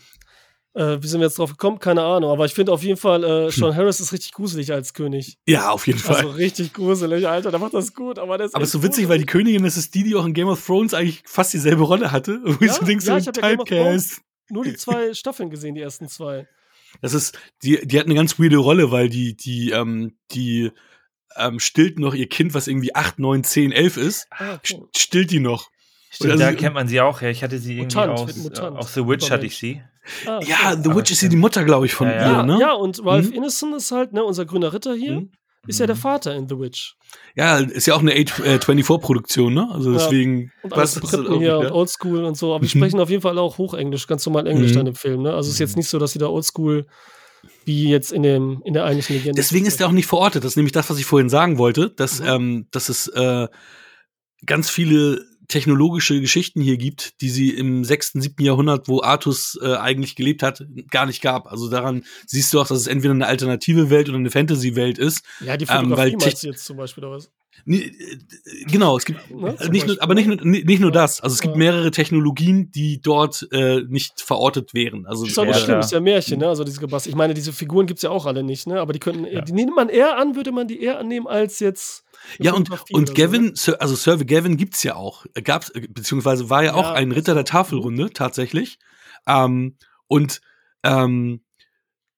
S3: Äh, wie sind wir jetzt drauf gekommen? Keine Ahnung. Aber ich finde auf jeden Fall, äh, Sean hm. Harris ist richtig gruselig als König.
S2: Ja, auf jeden Fall. Also
S3: richtig gruselig, Alter. Der macht das gut. Aber, das
S2: aber ist so witzig, weil die Königin, das ist die, die auch in Game of Thrones eigentlich fast dieselbe Rolle hatte.
S3: Wo ja, ich so denkst, ja, so ich habe ja nur die zwei Staffeln gesehen, die ersten zwei.
S2: Das ist, die, die hat eine ganz weirde Rolle, weil die, die, ähm, die ähm, stillt noch ihr Kind, was irgendwie 8, 9, 10, 11 ist. Ah, okay. Stillt die noch.
S4: Stimmt, da kennt man sie auch, ja. Ich hatte sie irgendwie Mutant, aus, Mutant. aus The Witch hatte ich sie.
S2: Ah, ja, The Witch ist ja die Mutter, glaube ich, von
S3: ja, ja.
S2: ihr, ne?
S3: Ja, und Ralph mhm. Innocent ist halt, ne, unser grüner Ritter hier, mhm. ist ja der Vater in The Witch.
S2: Ja, ist ja auch eine A24-Produktion, ne? Also deswegen. Ja.
S3: Und alles Briten hier und Oldschool und so. Aber die mhm. sprechen auf jeden Fall auch Hochenglisch, ganz normal Englisch mhm. dann im Film, ne? Also es ist jetzt nicht so, dass sie da Oldschool wie jetzt in, dem, in der eigentlichen Legende.
S2: Deswegen ist er auch nicht verortet. Das ist nämlich das, was ich vorhin sagen wollte, dass, mhm. ähm, dass es äh, ganz viele technologische Geschichten hier gibt, die sie im sechsten, siebten Jahrhundert, wo Artus äh, eigentlich gelebt hat, gar nicht gab. Also daran siehst du auch, dass es entweder eine alternative Welt oder eine Fantasy-Welt ist.
S3: Ja, die Fotografie ähm, weil meinst du jetzt zum Beispiel oder was?
S2: Äh, genau, es gibt ne? nicht nur, aber nicht nur, nicht nur das. Also es gibt mehrere Technologien, die dort äh, nicht verortet wären. Also
S3: ist auch nicht schlimm, ist ja Märchen, ne? Also diese Gebast. Ich meine, diese Figuren gibt's ja auch alle nicht, ne? Aber die könnten, ja. die nimmt man eher an, würde man die eher annehmen als jetzt
S2: ja, und, und Gavin, so, ne? also Sir Gavin gibt's ja auch. Gab's, beziehungsweise war ja, ja auch ein Ritter der Tafelrunde, tatsächlich. Ähm, und ähm,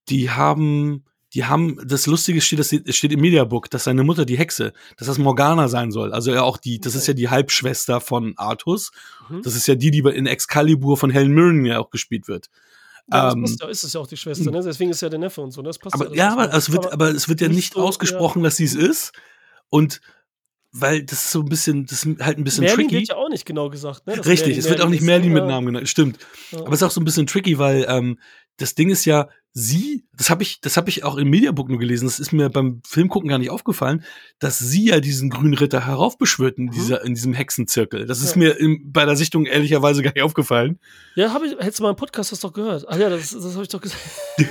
S2: die haben, die haben, das Lustige steht, das steht im Mediabook, dass seine Mutter die Hexe, dass das Morgana sein soll. Also ja auch die, das ist ja die Halbschwester von Artus. Mhm. Das ist ja die, die in Excalibur von Helen Mirren ja auch gespielt wird.
S3: Ja, ähm, ja, ist es ja auch die Schwester, ne? Deswegen ist ja der Neffe und so. Das passt
S2: aber, ja, aber, es wird, aber es wird ja nicht, so, ausgesprochen, ja. dass sie es ist. Und weil das ist so ein bisschen, das ist halt ein bisschen
S3: Merlin
S2: tricky.
S3: wird ja auch nicht genau gesagt, ne?
S2: Richtig, Merlin, es wird auch nicht Merlin mit Namen genannt, stimmt. Ja. Aber es ist auch so ein bisschen tricky, weil ähm, das Ding ist ja, sie, das habe ich, das habe ich auch im Mediabook nur gelesen, das ist mir beim Filmgucken gar nicht aufgefallen, dass sie ja diesen grünen Ritter heraufbeschwört in, mhm. dieser, in diesem Hexenzirkel. Das ja. ist mir im, bei der Sichtung ehrlicherweise gar nicht aufgefallen.
S3: Ja, habe ich, hättest du mal im Podcast das doch gehört. Ach ja, das, das habe ich doch gesagt.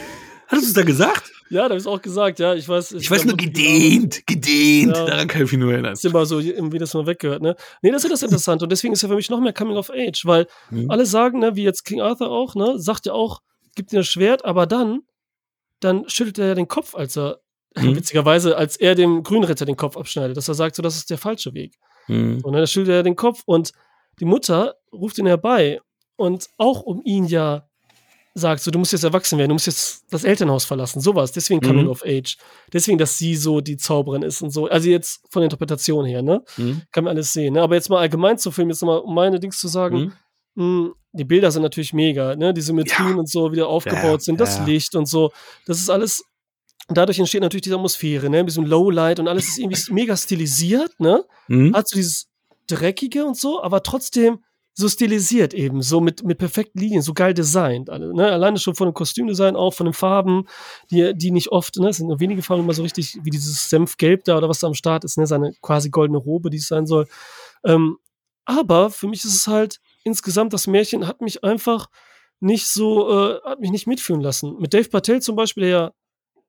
S2: Hattest du es da gesagt?
S3: Ja, da habe ich es auch gesagt, ja. Ich weiß,
S2: ich, ich weiß nur gedehnt, gedehnt. Ja. Daran kann ich mich nur erinnern.
S3: Ist immer so, wie das mal weggehört, ne? Nee, das ist das interessant. Und deswegen ist ja für mich noch mehr Coming of Age, weil mhm. alle sagen, ne, wie jetzt King Arthur auch, ne, sagt ja auch, gibt ihm das Schwert, aber dann, dann schüttelt er ja den Kopf, als er, mhm. witzigerweise, als er dem Grünritter den Kopf abschneidet, dass er sagt, so, das ist der falsche Weg. Mhm. Und dann schüttelt er den Kopf und die Mutter ruft ihn herbei und auch um ihn ja sagt, so, du musst jetzt erwachsen werden, du musst jetzt das Elternhaus verlassen, sowas. Deswegen Coming mhm. of Age. Deswegen, dass sie so die Zauberin ist und so. Also jetzt von der Interpretation her, ne? Mhm. Kann man alles sehen. Ne? Aber jetzt mal allgemein zu Film, jetzt nochmal, um meine Dings zu sagen, mhm. mh, hm, die Bilder sind natürlich mega, ne? Die Symmetrien ja. und so, wie die aufgebaut sind, das. Licht und so. Das ist alles. Dadurch entsteht natürlich diese Atmosphäre, ne? Mit diesem Lowlight und alles ist irgendwie mega stilisiert, ne? Mhm. Hat so dieses Dreckige und so, aber trotzdem so stilisiert eben, so mit, mit perfekten Linien, so geil designt. Alle, ne? Alleine schon von dem Kostümdesign auch, von den Farben, die, die nicht oft, ne, es sind nur wenige Farben immer so richtig, wie dieses Senfgelb da oder was da am Start ist, ne, seine quasi goldene Robe, die es sein soll. Ähm, aber für mich ist es halt insgesamt, das Märchen hat mich einfach nicht so, äh, hat mich nicht mitführen lassen. Mit Dave Patel zum Beispiel, der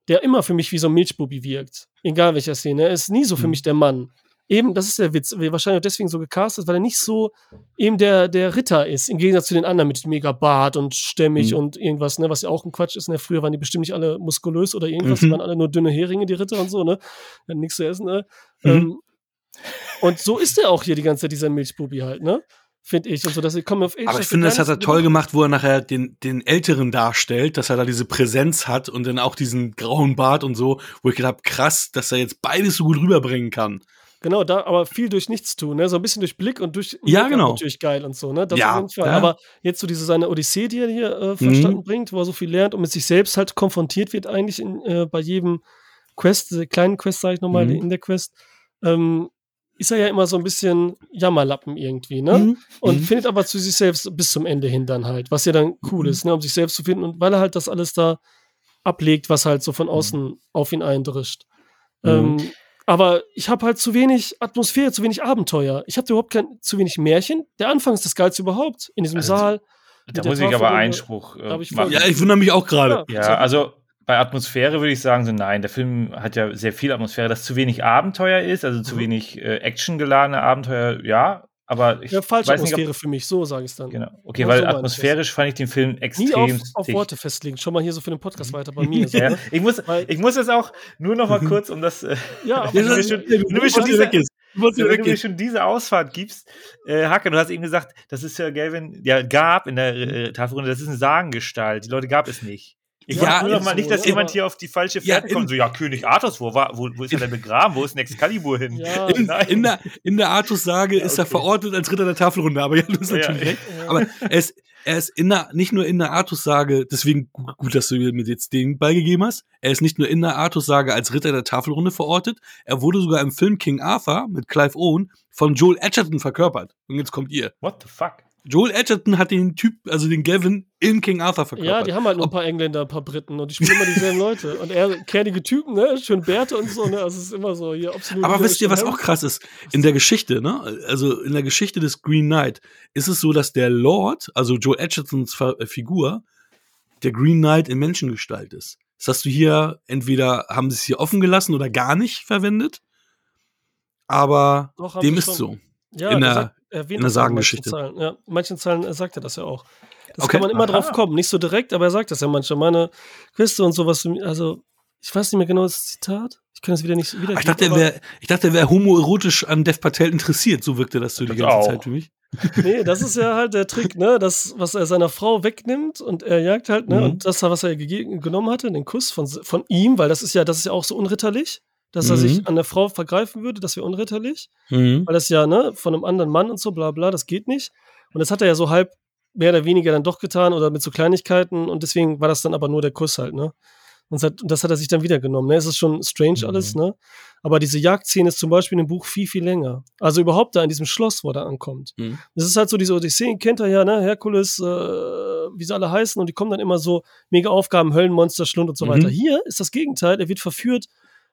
S3: der immer für mich wie so ein Milchbubi wirkt. Egal welcher Szene. Er ist nie so für mhm. mich der Mann eben, das ist der Witz, wahrscheinlich auch deswegen so gecastet, weil er nicht so eben der, der Ritter ist, im Gegensatz zu den anderen mit mega Bart und stämmig mhm. und irgendwas, ne, was ja auch ein Quatsch ist. Ne? Früher waren die bestimmt nicht alle muskulös oder irgendwas, mhm. die waren alle nur dünne Heringe, die Ritter und so, ne? Hatten nichts zu essen, ne? Mhm. Ähm, und so ist er auch hier die ganze Zeit, dieser Milchbubi halt, ne? Finde ich. Und so, dass ich komme auf
S2: Age. Aber ich finde, das hat er toll gemacht, wo er nachher den, den Älteren darstellt, dass er da diese Präsenz hat und dann auch diesen grauen Bart und so, wo ich gedacht habe, krass, dass er jetzt beides so gut rüberbringen kann.
S3: Genau, da aber viel durch nichts tun, ne? So ein bisschen durch Blick und durch
S2: ja, genau.
S3: natürlich geil und so, ne? Das ja, auf jeden Fall. Ja. Aber jetzt so diese seine Odyssee, die er hier äh, verstanden mhm. bringt, wo er so viel lernt und mit sich selbst halt konfrontiert wird, eigentlich in, äh, bei jedem Quest, diese kleinen Quest, sage ich nochmal, mhm. in der Quest, ähm, ist er ja immer so ein bisschen Jammerlappen irgendwie, ne? Mhm. Und mhm. findet aber zu sich selbst bis zum Ende hin dann halt, was ja dann cool mhm. ist, ne? Um sich selbst zu finden und weil er halt das alles da ablegt, was halt so von mhm. außen auf ihn eindrischt. Ähm, aber ich habe halt zu wenig Atmosphäre, zu wenig Abenteuer. Ich habe überhaupt kein, zu wenig Märchen. Der Anfang ist das Geilste überhaupt. In diesem also, Saal.
S4: Da muss ich aber Einspruch äh,
S2: ich machen. Ja, ich wundere mich auch gerade.
S4: Ja, ja, also bei Atmosphäre würde ich sagen, so nein, der Film hat ja sehr viel Atmosphäre, dass zu wenig Abenteuer ist, also zu mhm. wenig äh, actiongeladene Abenteuer, ja, aber ich
S3: ja, falsche weiß Atmosphäre nicht, ob, für mich, so sage ich es dann.
S4: Genau. Okay, ja, weil so atmosphärisch fand ich den Film extrem. Nie
S3: auf, auf Worte festlegen. Schon mal hier so für den Podcast weiter bei mir. So,
S4: ja, ich, muss, ich muss jetzt auch nur noch mal kurz, um das. Äh, ja, wenn du mir schon, wenn du schon diese, wenn du mir schon diese Ausfahrt gibst, äh, Hacke, du hast eben gesagt, das ist ja Gavin, ja, gab in der äh, Tafelrunde, das ist eine Sagengestalt. Die Leute gab es nicht. Ich ja, nur noch mal nicht, dass jemand hier auf die falsche Fährte ja, kommt. So, ja, König Artus, wo, war, wo, wo ist er denn begraben? Wo ist denn Excalibur hin?
S2: Ja. In, in, der, in der Artus-Sage ja, ist okay. er verortet als Ritter der Tafelrunde, aber ja, du hast natürlich recht. Aber er ist, er ist in der, nicht nur in der Artus-Sage, deswegen gut, dass du mir jetzt den beigegeben hast, er ist nicht nur in der Artus-Sage als Ritter der Tafelrunde verortet, er wurde sogar im Film King Arthur mit Clive Owen von Joel Edgerton verkörpert. Und jetzt kommt ihr.
S4: What the fuck?
S2: Joel Edgerton hat den Typ, also den Gavin, in King Arthur verkörpert.
S3: Ja, die haben halt nur ein paar Engländer, ein paar Briten und die spielen immer dieselben Leute. Und er, kernige Typen, ne? Schön Bärte und so, ne? Also es ist immer so hier absolut.
S2: Aber wisst ihr, was auch krass ist? In der Geschichte, ne? Also in der Geschichte des Green Knight ist es so, dass der Lord, also Joel Edgertons äh, Figur, der Green Knight in Menschengestalt ist. Das hast du hier, entweder haben sie es hier offen gelassen oder gar nicht verwendet. Aber Doch, dem ist schon. so.
S3: Ja, in der, erwähnt in der Sagengeschichte. Zahlen. Ja, in manchen Zahlen sagt er das ja auch. Das okay. kann man immer Aha. drauf kommen. Nicht so direkt, aber er sagt das ja manchmal. Meine Queste und sowas, also Ich weiß nicht mehr genau das Zitat. Ich kann das wieder nicht wieder.
S2: Ich dachte, er wäre, ich dachte, er wäre homoerotisch an Dev Patel interessiert. So wirkte das so die ganze auch. Zeit für mich.
S3: Nee, das ist ja halt der Trick, ne? Das, was er seiner Frau wegnimmt und er jagt halt, ne? Mhm. Und das, was er genommen hatte, den Kuss von, von ihm, weil das ist ja, das ist ja auch so unritterlich, dass mhm. er sich mhm. an der Frau vergreifen würde, das wäre unritterlich. Mhm. Weil das ja, ne, von einem anderen Mann und so, bla bla, das geht nicht. Und das hat er ja so halb mehr oder weniger dann doch getan oder mit so Kleinigkeiten und deswegen war das dann aber nur der Kuss halt, ne? Und das hat, das hat er sich dann wieder genommen. Ne? Es ist schon strange mhm. alles, ne? Aber diese Jagdszene ist zum Beispiel in dem Buch viel, viel länger. Also überhaupt da in diesem Schloss, wo er ankommt. Mhm. Das ist halt so diese Odysseen, kennt er ja, ne? Herkules, äh, wie sie alle heißen, und die kommen dann immer so mega Aufgaben, Höllenmonster, Schlund und so mhm. weiter. Hier ist das Gegenteil. Er wird verführt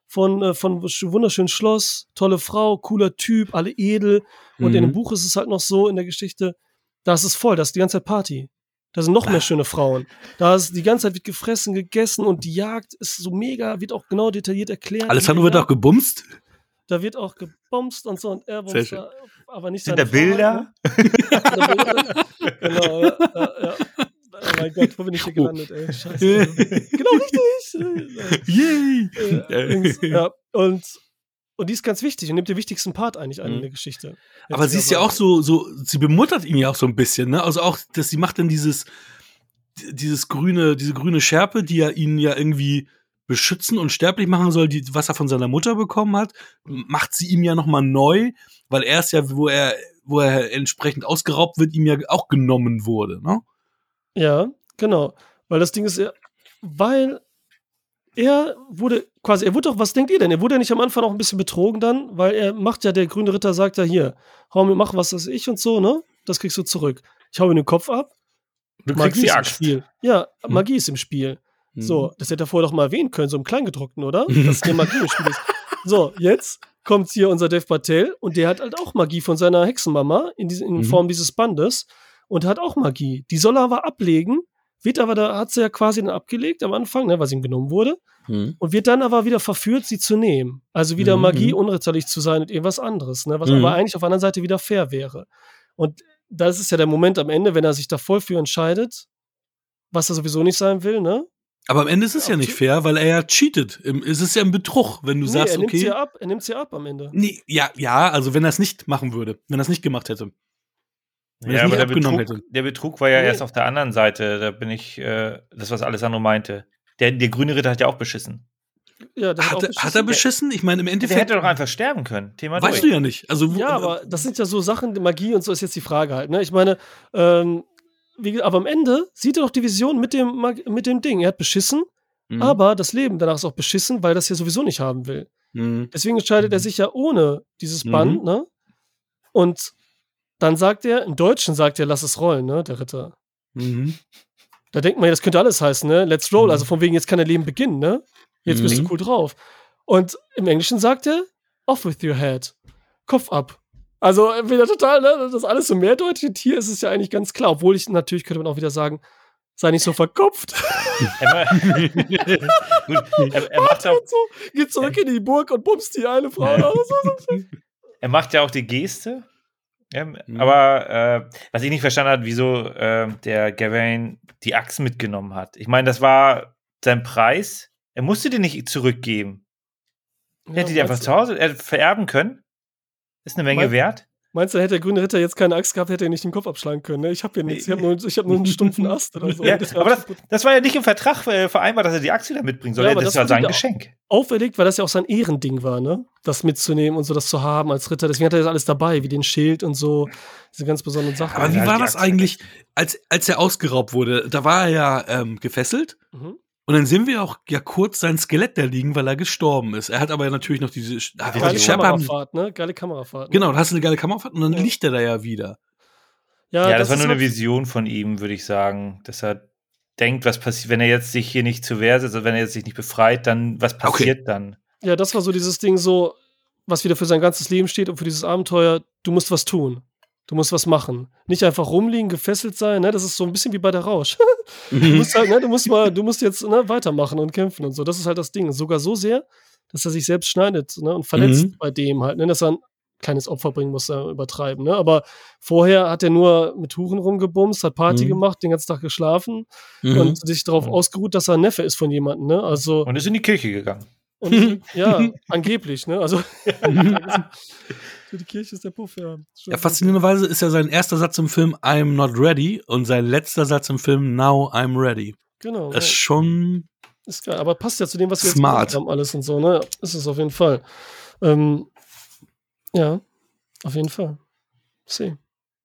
S3: von, äh, von wunderschönen Schloss, tolle Frau, cooler Typ, alle edel. Und in dem mhm. Buch ist es halt noch so in der Geschichte, da ist es voll, das ist die ganze Zeit Party. Da sind noch mehr schöne Frauen. Da ist die ganze Zeit wird gefressen, gegessen und die Jagd ist so mega, wird auch genau detailliert erklärt.
S2: Alessandro wird auch gebumst.
S3: Da wird auch gebumst und so und er bumst da, aber nicht
S4: Sind da Bilder?
S3: Ne? genau, ja, ja, ja. Oh mein Gott, wo bin ich hier gelandet, ey? Scheiße. genau richtig. Yay! Äh, ja, und und die ist ganz wichtig und nimmt den wichtigsten Part eigentlich ein mhm. in der Geschichte.
S2: Aber sie ist ja auch so, so, sie bemuttert ihn ja auch so ein bisschen, ne? Also auch, dass sie macht dann dieses, dieses grüne, diese grüne Schärpe, die ja ihn ja irgendwie beschützen und sterblich machen soll, die, was er von seiner Mutter bekommen hat, macht sie ihm ja nochmal neu, weil er ist ja, wo er, wo er entsprechend ausgeraubt wird, ihm ja auch genommen wurde, ne?
S3: Ja, genau. Weil das Ding ist ja, weil er wurde quasi, er wurde doch, was denkt ihr denn? Er wurde ja nicht am Anfang auch ein bisschen betrogen dann, weil er macht ja, der grüne Ritter sagt ja hier, hau mir, mach was weiß ich und so, ne? Das kriegst du zurück. Ich hau mir den Kopf ab.
S4: Du Magie kriegst die Axt.
S3: Im Spiel. Ja, hm. Magie ist im Spiel. Hm. So, das hätte er vorher doch mal erwähnen können, so im Kleingedruckten, oder? Dass hier Magie im Spiel ist. So, jetzt kommt hier unser Dev Patel und der hat halt auch Magie von seiner Hexenmama in, diese, in mhm. Form dieses Bandes und hat auch Magie. Die soll er aber ablegen, wird aber, da hat sie ja quasi dann abgelegt am Anfang, ne, weil sie ihm genommen wurde. Mhm. Und wird dann aber wieder verführt, sie zu nehmen. Also wieder mhm. Magie, unritterlich zu sein und irgendwas anderes, ne, was mhm. aber eigentlich auf der anderen Seite wieder fair wäre. Und das ist ja der Moment am Ende, wenn er sich da voll für entscheidet, was er sowieso nicht sein will, ne?
S2: Aber am Ende ist es ja, ja nicht fair, weil er ja cheatet. Es ist ja ein Betrug, wenn du nee, sagst,
S3: er
S2: okay.
S3: Sie ab, er nimmt sie ab am Ende.
S2: Nee, ja, ja, also wenn er es nicht machen würde, wenn er es nicht gemacht hätte.
S4: Wenn ja, aber der Betrug, der Betrug, war ja nee. erst auf der anderen Seite. Da bin ich, äh, das, was Alessandro meinte. Der, der grüne Ritter hat ja auch beschissen.
S2: Ja, hat, hat, hat, er beschissen? Ich meine, im Endeffekt.
S4: Der hätte doch einfach sterben können.
S2: Thema weißt durch. du ja nicht. Also,
S3: ja, aber das sind ja so Sachen, Magie und so ist jetzt die Frage halt. Ne? Ich meine, ähm, wie, aber am Ende sieht er doch die Vision mit dem, mit dem Ding. Er hat beschissen, mhm. aber das Leben danach ist auch beschissen, weil er das ja sowieso nicht haben will. Mhm. Deswegen entscheidet er sich ja ohne dieses Band, mhm. ne? Und dann sagt er, im Deutschen sagt er, lass es rollen, ne, der Ritter. Mhm. Da denkt man ja, das könnte alles heißen, ne? Let's roll. Mhm. Also von wegen, jetzt kann dein Leben beginnen, ne? Jetzt mhm. bist du mhm. cool drauf. Und im Englischen sagt er, off with your head. Kopf ab. Also wieder total, ne? Das ist alles so mehrdeutig. Hier ist es ja eigentlich ganz klar. Obwohl ich natürlich könnte man auch wieder sagen, sei nicht so verkopft. er, er, macht auch, so, geht zurück in die Burg und bumst die eine Frau aus.
S4: er macht ja auch die Geste, ja, mhm. Aber äh, was ich nicht verstanden habe, wieso äh, der Gawain die Axt mitgenommen hat. Ich meine, das war sein Preis. Er musste den nicht zurückgeben. Ja, hätte die einfach zu Hause vererben können. Ist eine Menge mein, wert.
S3: Meinst du, hätte der grüne Ritter jetzt keine Axt gehabt, hätte er nicht den Kopf abschlagen können? Ne? Ich habe hier nichts. Ich habe nur, hab nur einen stumpfen Ast oder so.
S4: Ja, das aber das, das, war ja nicht im Vertrag äh, vereinbart, dass er die Axt wieder mitbringen soll. Ja, das, das war sein Geschenk.
S3: Auferlegt, weil das ja auch sein Ehrending war, ne? Das mitzunehmen und so das zu haben als Ritter. Deswegen hat er das alles dabei, wie den Schild und so. Diese ganz besonderen Sachen.
S2: Aber wie war das eigentlich, als, als er ausgeraubt wurde? Da war er ja ähm, gefesselt. Mhm. Und dann sehen wir auch ja kurz sein Skelett da liegen, weil er gestorben ist. Er hat aber natürlich noch diese
S3: geile die Kamerafahrt, ne? Geile Kamerafahrt.
S2: Ne? Genau, da hast du eine geile Kamerafahrt und dann ja. liegt er da ja wieder.
S4: Ja, ja das, das war nur eine Vision von ihm, würde ich sagen, dass er denkt, was passiert, wenn er jetzt sich hier nicht zu Wehr setzt, also wenn er jetzt sich nicht befreit, dann was passiert okay. dann?
S3: Ja, das war so dieses Ding so, was wieder für sein ganzes Leben steht und für dieses Abenteuer, du musst was tun. Du musst was machen. Nicht einfach rumliegen, gefesselt sein, ne? Das ist so ein bisschen wie bei der Rausch. du mhm. musst halt, ne, du musst mal, du musst jetzt ne, weitermachen und kämpfen und so. Das ist halt das Ding. Sogar so sehr, dass er sich selbst schneidet ne, und verletzt mhm. bei dem halt, ne? Dass er kleines Opfer bringen muss, er übertreiben. Ne? Aber vorher hat er nur mit Huren rumgebumst, hat Party
S2: Mhm.
S3: gemacht, den ganzen Tag geschlafen
S2: Mhm.
S3: und sich darauf
S4: Mhm.
S3: ausgeruht, dass er ein Neffe ist von jemandem. Ne? Also,
S4: Und ist in die Kirche gegangen.
S3: und, ja, angeblich. Ne? Also, für die Kirche ist der Puff, ja. Schon
S2: Ja, faszinierenderweise ist ja sein erster Satz im Film I'm not ready und sein letzter Satz im Film Now I'm ready.
S3: Genau.
S2: Das ist
S3: ja.
S2: schon.
S3: Ist geil, aber passt ja zu dem, was wir
S2: Smart.
S3: jetzt gemacht haben, alles und so, ne? Ist es auf jeden Fall. Ähm, ja, auf jeden Fall. See.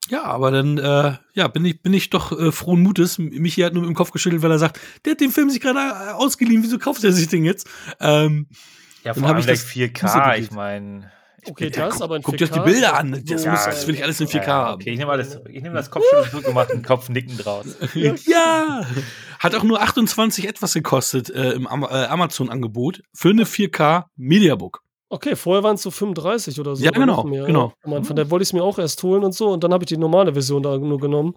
S2: Ja, aber dann äh, ja, bin ich, bin ich doch äh, frohen Mutes. Michi hat nur mit dem Kopf geschüttelt, weil er sagt, der hat den Film sich gerade äh, ausgeliehen, wieso kauft er sich den jetzt? Ähm,
S4: Ja, vor allem
S2: ich
S4: gleich
S2: das
S4: 4K,
S2: Fußball
S4: ich meine.
S3: Okay,
S2: Ja,
S3: das,
S2: guck-
S3: aber in
S2: guckt euch die
S3: 4K
S2: Bilder an. Das,
S3: so
S2: muss, das will ich alles in 4K
S4: Ja, ja,
S2: haben.
S4: okay, ich nehme alles, ich nehme das Kopfschütteln zurückgemacht und Kopfnicken draus.
S2: Ja! Hat auch nur 28 etwas gekostet äh, im Am äh, Amazon-Angebot für eine 4K Mediabook.
S3: Okay, vorher waren es so 35 oder so.
S2: Ja, genau,
S3: mehr,
S2: genau.
S3: Ja. Am Anfang, da wollte ich es mir auch erst holen und so und dann habe ich die normale Version da nur genommen.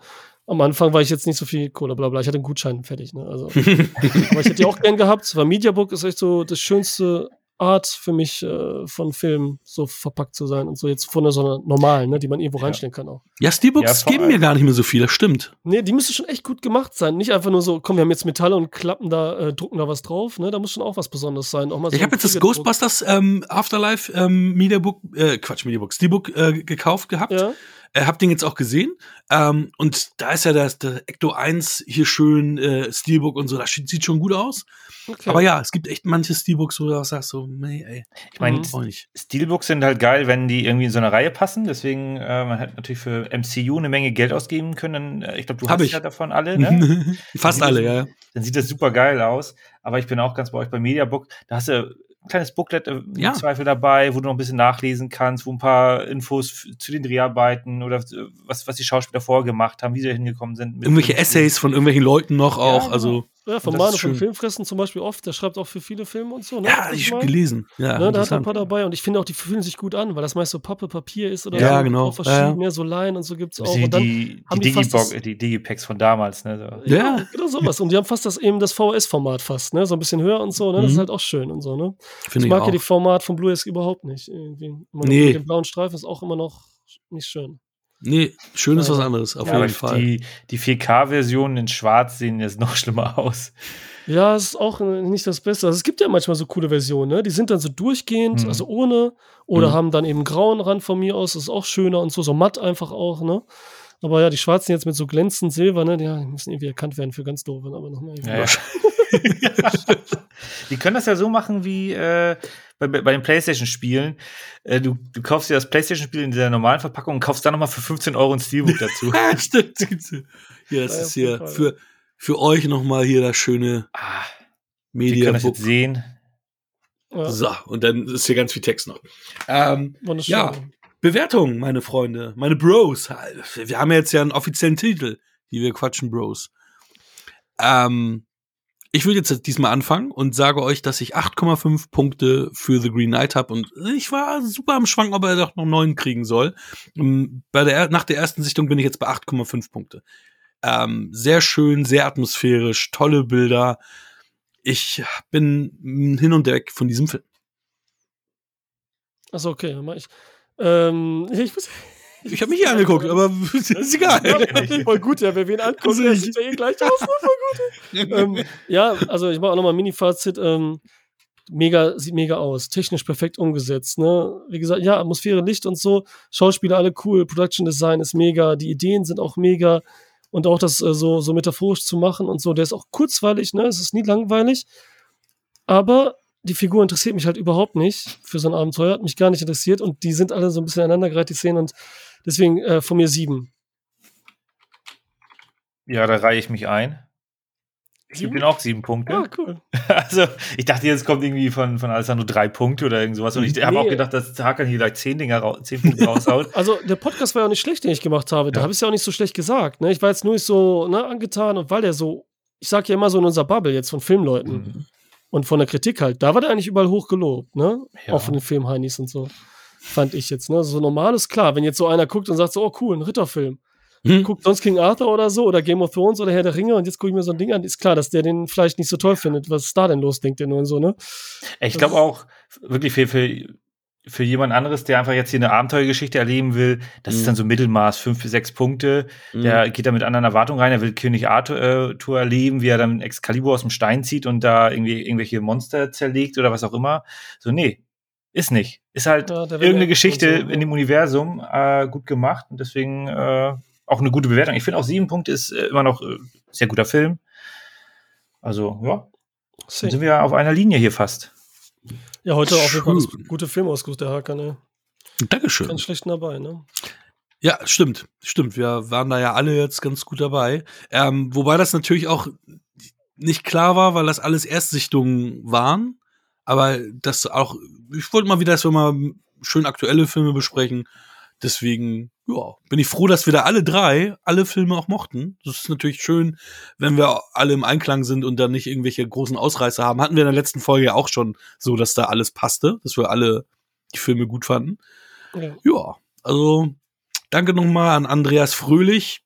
S3: Am Anfang war ich jetzt nicht so viel Kohle, bla bla. Ich hatte einen Gutschein fertig, ne? Also, aber ich hätte die auch gern gehabt, weil Mediabook ist echt so das schönste Art für mich äh, von Filmen so verpackt zu sein und so jetzt von so einer normalen, ne, die man irgendwo
S4: Ja.
S3: reinstellen kann auch.
S2: Ja, Steelbooks
S4: Ja,
S2: geben mir gar nicht mehr so viel, das stimmt.
S3: Nee, die müsste schon echt gut gemacht sein. Nicht einfach nur so, komm, wir haben jetzt Metalle und klappen da, äh, drucken da was drauf, ne? Da muss schon auch was Besonderes sein. Auch mal so
S2: ich habe jetzt das. Ghostbusters ähm, Afterlife ähm, Mediabook, äh, Quatsch, Mediabook, Steelbook äh, gekauft gehabt.
S3: Ja.
S2: Äh, hab den jetzt auch gesehen. Ähm, und da ist ja das, der Ecto 1 hier schön, äh, Steelbook und so, das sieht schon gut aus.
S3: Okay.
S2: Aber ja, es gibt echt manche Steelbooks, wo du auch sagst, so, nee, ey,
S4: Ich meine,
S3: Mhm.
S4: Steelbooks sind halt geil, wenn die irgendwie in so eine Reihe passen. Deswegen, äh, man hat natürlich für MCU eine Menge Geld ausgeben können. Äh, ich glaube, du
S2: Hab
S4: hast
S2: ich.
S4: ja davon alle, ne?
S2: Fast alle, ja. ja.
S4: Dann sieht das super geil aus. Aber ich bin auch ganz bei euch bei Mediabook. Da hast du kleines Booklet äh, im
S2: Ja.
S4: Zweifel dabei, wo du noch ein bisschen nachlesen kannst, wo ein paar Infos zu den Dreharbeiten oder äh, was, was die Schauspieler vorher gemacht haben, wie sie da hingekommen sind.
S2: Irgendwelche. Essays von irgendwelchen Leuten noch auch,
S4: genau.
S2: also,
S3: Ja, von Manu von. Filmfressen zum Beispiel oft, der schreibt auch für viele Filme und so. Ne?
S2: ja, ich
S3: mal.
S2: gelesen. Ja,
S3: Ne, da hat er ein paar dabei und ich finde auch, die fühlen sich gut an, weil das meist so Pappe, Papier ist oder
S2: Ja,
S3: so.
S2: genau.
S3: Auch verschiedene,
S2: Ja,
S3: so Line und so gibt's auch.
S4: Die,
S3: Und dann,
S4: die,
S3: haben
S4: die,
S3: die
S4: die Digipacks von damals, ne? So.
S3: ja,
S2: Ja.
S3: genau sowas. Und die haben fast das eben das VS-Format fast, ne? So ein bisschen höher und so, ne? Das
S2: Mhm.
S3: ist halt auch schön und so, ne?
S2: Finde
S3: ich mag ja die Format von Blu-rays überhaupt nicht. Irgendwie.
S2: Nee.
S3: Mit dem blauen Streifen ist auch immer noch nicht schön.
S2: Nee, schön ist was anderes, auf
S4: Ja,
S2: jeden Fall.
S4: die, die 4K-Versionen in Schwarz sehen jetzt noch schlimmer aus.
S3: Ja, ist auch äh, nicht das Beste. Also es gibt ja manchmal so coole Versionen, ne? Die sind dann so durchgehend,
S4: Mhm.
S3: also ohne, oder
S2: Mhm.
S3: haben dann eben grauen Rand von mir aus, das ist auch schöner und so, so matt einfach auch, ne? Aber ja, die schwarzen jetzt mit so glänzend Silber, ne? Die, ja, die müssen irgendwie erkannt werden für ganz doof, aber nochmal.
S4: Ja, ja. die können das ja so machen wie äh, bei, bei den PlayStation-Spielen. Äh, du, du kaufst dir das PlayStation-Spiel in dieser normalen Verpackung und kaufst dann nochmal für 15 Euro ein Steelbook dazu.
S2: Ja, stimmt. Hier, das
S3: Ja,
S2: ist hier für, für euch nochmal hier das schöne
S4: ah, die können das
S2: Mediabook.
S4: jetzt sehen.
S3: Ja,
S2: So, und dann ist hier ganz viel Text noch. Ähm,
S3: wunderschön.
S2: ja. Bewertungen, meine Freunde, meine Bros. Wir haben ja jetzt ja einen offiziellen Titel, die wir quatschen, Bros. Ähm, ich will jetzt diesmal anfangen und sage euch, dass ich 8,5 Punkte für The Green Knight habe und ich war super am Schwanken, ob er doch noch 9 kriegen soll. Ähm, Bei der, nach der ersten Sichtung bin ich jetzt bei 8,5 Punkte. Ähm, sehr schön, sehr atmosphärisch, tolle Bilder. Ich bin hin und weg von diesem Film.
S3: Achso, okay, mach ich. Ähm, ich muss.
S2: Ich habe mich hier angeguckt, aber ist egal.
S3: Ja, voll gut, ja, wer wen anguckt,
S2: Also
S3: der sieht ja eh gleich aus. Voll gut. ähm, ja, also ich mache auch nochmal ein Mini-Fazit. Ähm, mega, sieht mega aus. Technisch perfekt umgesetzt. Ne? Wie gesagt, ja, Atmosphäre, Licht und so. Schauspieler alle cool. Production Design ist mega. Die Ideen sind auch mega. Und auch das äh, so, so metaphorisch zu machen und so. Der ist auch kurzweilig, ne? Es ist nie langweilig. Aber die Figur interessiert mich halt überhaupt nicht für so ein Abenteuer. Hat mich gar nicht interessiert. Und die sind alle so ein bisschen aneinandergereiht, die Szenen. Und deswegen äh, von mir sieben.
S4: Ja, da reihe ich mich ein. Ich gebe denen auch sieben Punkte.
S3: Ah, cool.
S4: Also, ich dachte, jetzt kommt irgendwie von, von Alessandro drei Punkte oder irgend sowas. Und ich habe
S3: Nee.
S4: auch gedacht, dass Hakan hier gleich zehn Dinger, zehn Punkte raushaut.
S3: Also der Podcast war ja auch nicht schlecht, den ich gemacht habe. Da
S4: Ja.
S3: habe ich es ja auch nicht so schlecht gesagt. Ne? Ich war jetzt nur nicht so ne, angetan und weil der so, ich sag ja immer so in unserer Bubble jetzt von Filmleuten
S4: Mhm.
S3: und von der Kritik halt, da war der eigentlich überall hoch gelobt, ne?
S4: Ja.
S3: Auch von den Filmheinis und so. Fand ich jetzt, ne? So normal ist klar, wenn jetzt so einer guckt und sagt so, oh cool, ein Ritterfilm.
S2: Hm?
S3: Guckt sonst King Arthur oder so oder Game of Thrones oder Herr der Ringe und jetzt gucke ich mir so ein Ding an, ist klar, dass der den vielleicht nicht so toll findet. Was ist da denn los, denkt der nur und so, ne?
S4: Ich glaube auch, wirklich für, für für jemand anderes, der einfach jetzt hier eine Abenteuergeschichte erleben will, das mhm. ist dann so Mittelmaß, fünf bis sechs Punkte. Mhm. Der geht da mit anderen Erwartungen rein, er will König Arthur äh, erleben, wie er dann Excalibur aus dem Stein zieht und da irgendwie irgendwelche Monster zerlegt oder was auch immer. So, nee, ist nicht. Ist halt ja, irgendeine Geschichte so, in dem Universum äh, gut gemacht und deswegen äh, auch eine gute Bewertung. Ich finde auch sieben Punkte ist äh, immer noch äh, sehr guter Film. Also, ja. Dann sind wir auf einer Linie hier fast.
S3: Ja, heute auch jeden Fall gute Filmausguss, der Hacker, ne?
S2: Dankeschön.
S3: Ganz schlechten dabei, ne?
S2: Ja, stimmt, stimmt. Wir waren da ja alle jetzt ganz gut dabei. Ähm, wobei das natürlich auch nicht klar war, weil das alles Erstsichtungen waren. Aber das auch, ich wollte mal wieder, dass wir mal schön aktuelle Filme besprechen. Deswegen, ja, bin ich froh, dass wir da alle drei alle Filme auch mochten. Das ist natürlich schön, wenn wir alle im Einklang sind und dann nicht irgendwelche großen Ausreißer haben. Hatten wir in der letzten Folge ja auch schon so, dass da alles passte, dass wir alle die Filme gut fanden. Ja, ja also danke nochmal an Andreas Fröhlich,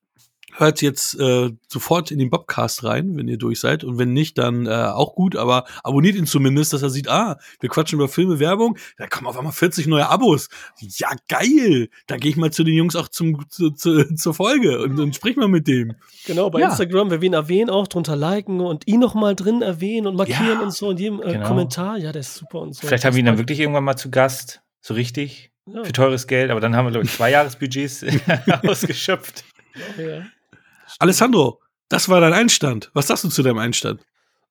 S2: hört jetzt äh, sofort in den Bobcast rein, wenn ihr durch seid. Und wenn nicht, dann äh, auch gut, aber abonniert ihn zumindest, dass er sieht, ah, wir quatschen über Filme, Werbung, da kommen auf einmal 40 neue Abos. Ja, geil! Da gehe ich mal zu den Jungs auch zum, zu, zu, zur Folge und, und sprich mal mit dem.
S3: Genau, bei ja. Instagram, wenn wir ihn erwähnen, auch drunter liken und ihn noch mal drin erwähnen und markieren ja. und so in jedem äh, genau. Kommentar. Ja, der ist super und so.
S4: Vielleicht haben wir ihn dann wirklich irgendwann mal zu Gast, so richtig. Ja. Für teures Geld, aber dann haben wir, glaube ich, zwei Jahresbudgets ausgeschöpft.
S2: Ja. Alessandro, das war dein Einstand. Was sagst du zu deinem Einstand?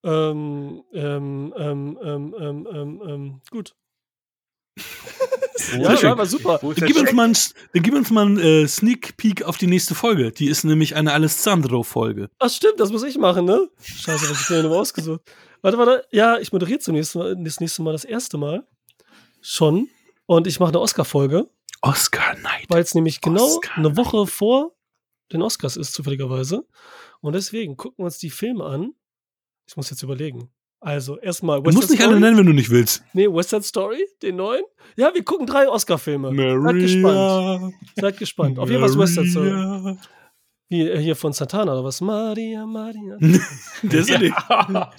S3: Ähm, ähm, ähm, ähm, ähm, ähm, ähm gut.
S2: ja, ja, war super. Dann gib, uns mal ein, dann gib uns mal einen äh, Sneak Peek auf die nächste Folge. Die ist nämlich eine Alessandro-Folge.
S3: Ach, stimmt, das muss ich machen, ne? Scheiße, was ich mir noch ausgesucht. Warte, warte. Ja, ich moderiere zum nächsten Mal, das nächste Mal das erste Mal. Schon. Und ich mache eine Oscar-Folge.
S2: Oscar Night.
S3: Weil es nämlich genau Oscar eine Woche vor den Oscars ist, zufälligerweise. Und deswegen gucken wir uns die Filme an. Ich muss jetzt überlegen. Also, erstmal
S2: Du musst nicht alle nennen, wenn du nicht willst.
S3: Nee, West Side Story, den neuen. Ja, wir gucken drei Oscar-Filme. Seid gespannt. Seid gespannt. Auf jeden Fall West Side Story. Wie äh, hier von Santana oder was? Maria, Maria.
S2: Der ist ja, ja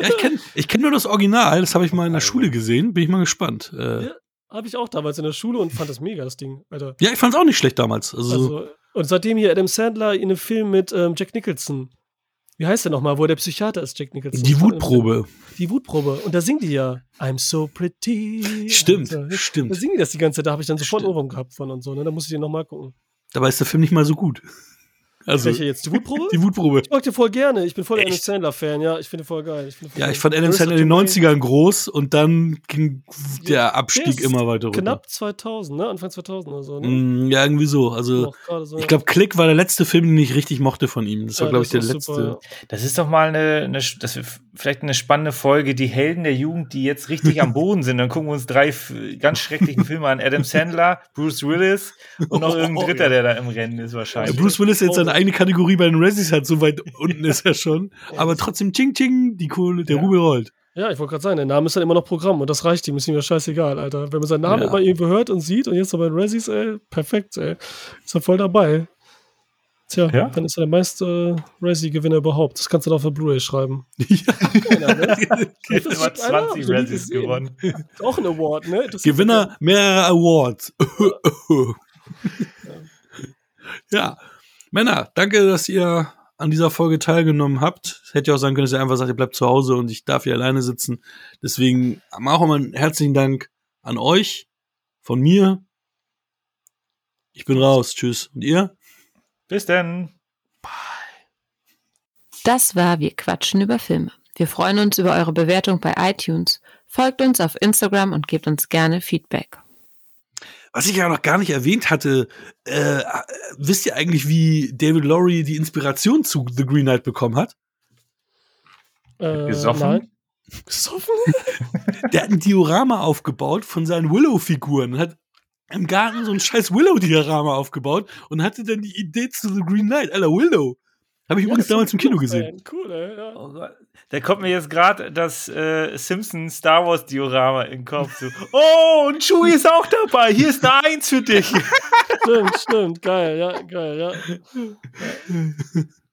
S2: ich kenne ich kenn nur das Original, das habe ich mal in der Schule gesehen. Bin ich mal gespannt. Äh,
S3: ja, habe ich auch damals in der Schule und fand das mega, das Ding. Alter.
S2: Ja, ich fand es auch nicht schlecht damals. Also, also
S3: und seitdem hier Adam Sandler in einem Film mit ähm, Jack Nicholson. Wie heißt der nochmal, wo der Psychiater ist, Jack Nicholson?
S2: Die Wutprobe.
S3: Die Wutprobe. Und da singt die ja I'm so pretty.
S2: Stimmt, so.
S3: stimmt. Da singen die das die ganze Zeit. Da habe ich dann sofort Ohrwurm gehabt von und so. Ne? Da muss ich den nochmal gucken.
S2: Dabei ist der Film nicht mal so gut.
S3: Also, Welche jetzt? Die Wutprobe?
S2: Die Wutprobe.
S3: Ich mag den voll gerne. Ich bin voll der Adam Sandler-Fan. Ja, ich finde voll geil. Ich
S2: voll ja, ich fand Adam Sandler in den 90ern groß und dann ging der Abstieg der immer weiter runter.
S3: Knapp 2000, ne? Anfang 2000 oder so, ne?
S2: Mm, ja, irgendwie so. Also, so, ich glaube, Click war der letzte Film, den ich richtig mochte von ihm. Das war, ja, glaube ich, der letzte. Super,
S4: ja. Das ist doch mal eine, eine das vielleicht eine spannende Folge. Die Helden der Jugend, die jetzt richtig am Boden sind. Dann gucken wir uns drei ganz schrecklichen Filme an. Adam Sandler, Bruce Willis und noch irgendein Dritter, der da im Rennen ist wahrscheinlich.
S2: Bruce Willis ist jetzt seine eigene Kategorie bei den Razzies halt so weit unten ist er schon. Aber trotzdem, ching, ching, die Kohle, der ja. Rubel rollt.
S3: Ja, ich wollte gerade sagen, der Name ist dann immer noch Programm und das reicht ihm, ist ihm ja scheißegal, Alter. Wenn man seinen Namen ja. immer irgendwo hört und sieht und jetzt noch bei den Razzies, ey, perfekt, ey. Ist er voll dabei. Tja, ja? dann ist er der meiste äh, Razzie-Gewinner überhaupt. Das kannst du doch auf der Blu-ray schreiben. Ja. Keiner, ne?
S4: das immer 20 Razzies gewonnen.
S3: Auch ein Award, ne?
S2: Das Gewinner mehrerer Awards. ja. Männer, danke, dass ihr an dieser Folge teilgenommen habt. Es hätte ja auch sein können, dass ihr einfach sagt, ihr bleibt zu Hause und ich darf hier alleine sitzen. Deswegen auch mal einen herzlichen Dank an euch, von mir. Ich bin raus. Tschüss. Und ihr?
S4: Bis denn. Bye.
S5: Das war Wir quatschen über Filme. Wir freuen uns über eure Bewertung bei iTunes. Folgt uns auf Instagram und gebt uns gerne Feedback.
S2: Was ich ja noch gar nicht erwähnt hatte, äh, wisst ihr eigentlich, wie David Lowry die Inspiration zu The Green Knight bekommen hat?
S4: Äh, Gesoffen? Nein.
S3: Gesoffen?
S2: Der hat ein Diorama aufgebaut von seinen Willow-Figuren. Hat im Garten so ein scheiß Willow-Diorama aufgebaut und hatte dann die Idee zu The Green Knight. Alter, Willow. Habe ich ja, übrigens damals im Kino gesehen.
S3: Cool, ey, ja.
S4: oh da kommt mir jetzt gerade das äh, Simpson Star Wars Diorama in den Kopf. So. Oh, und Chewie ist auch dabei. Hier ist eine Eins für dich.
S3: stimmt, stimmt. Geil, ja, geil, ja.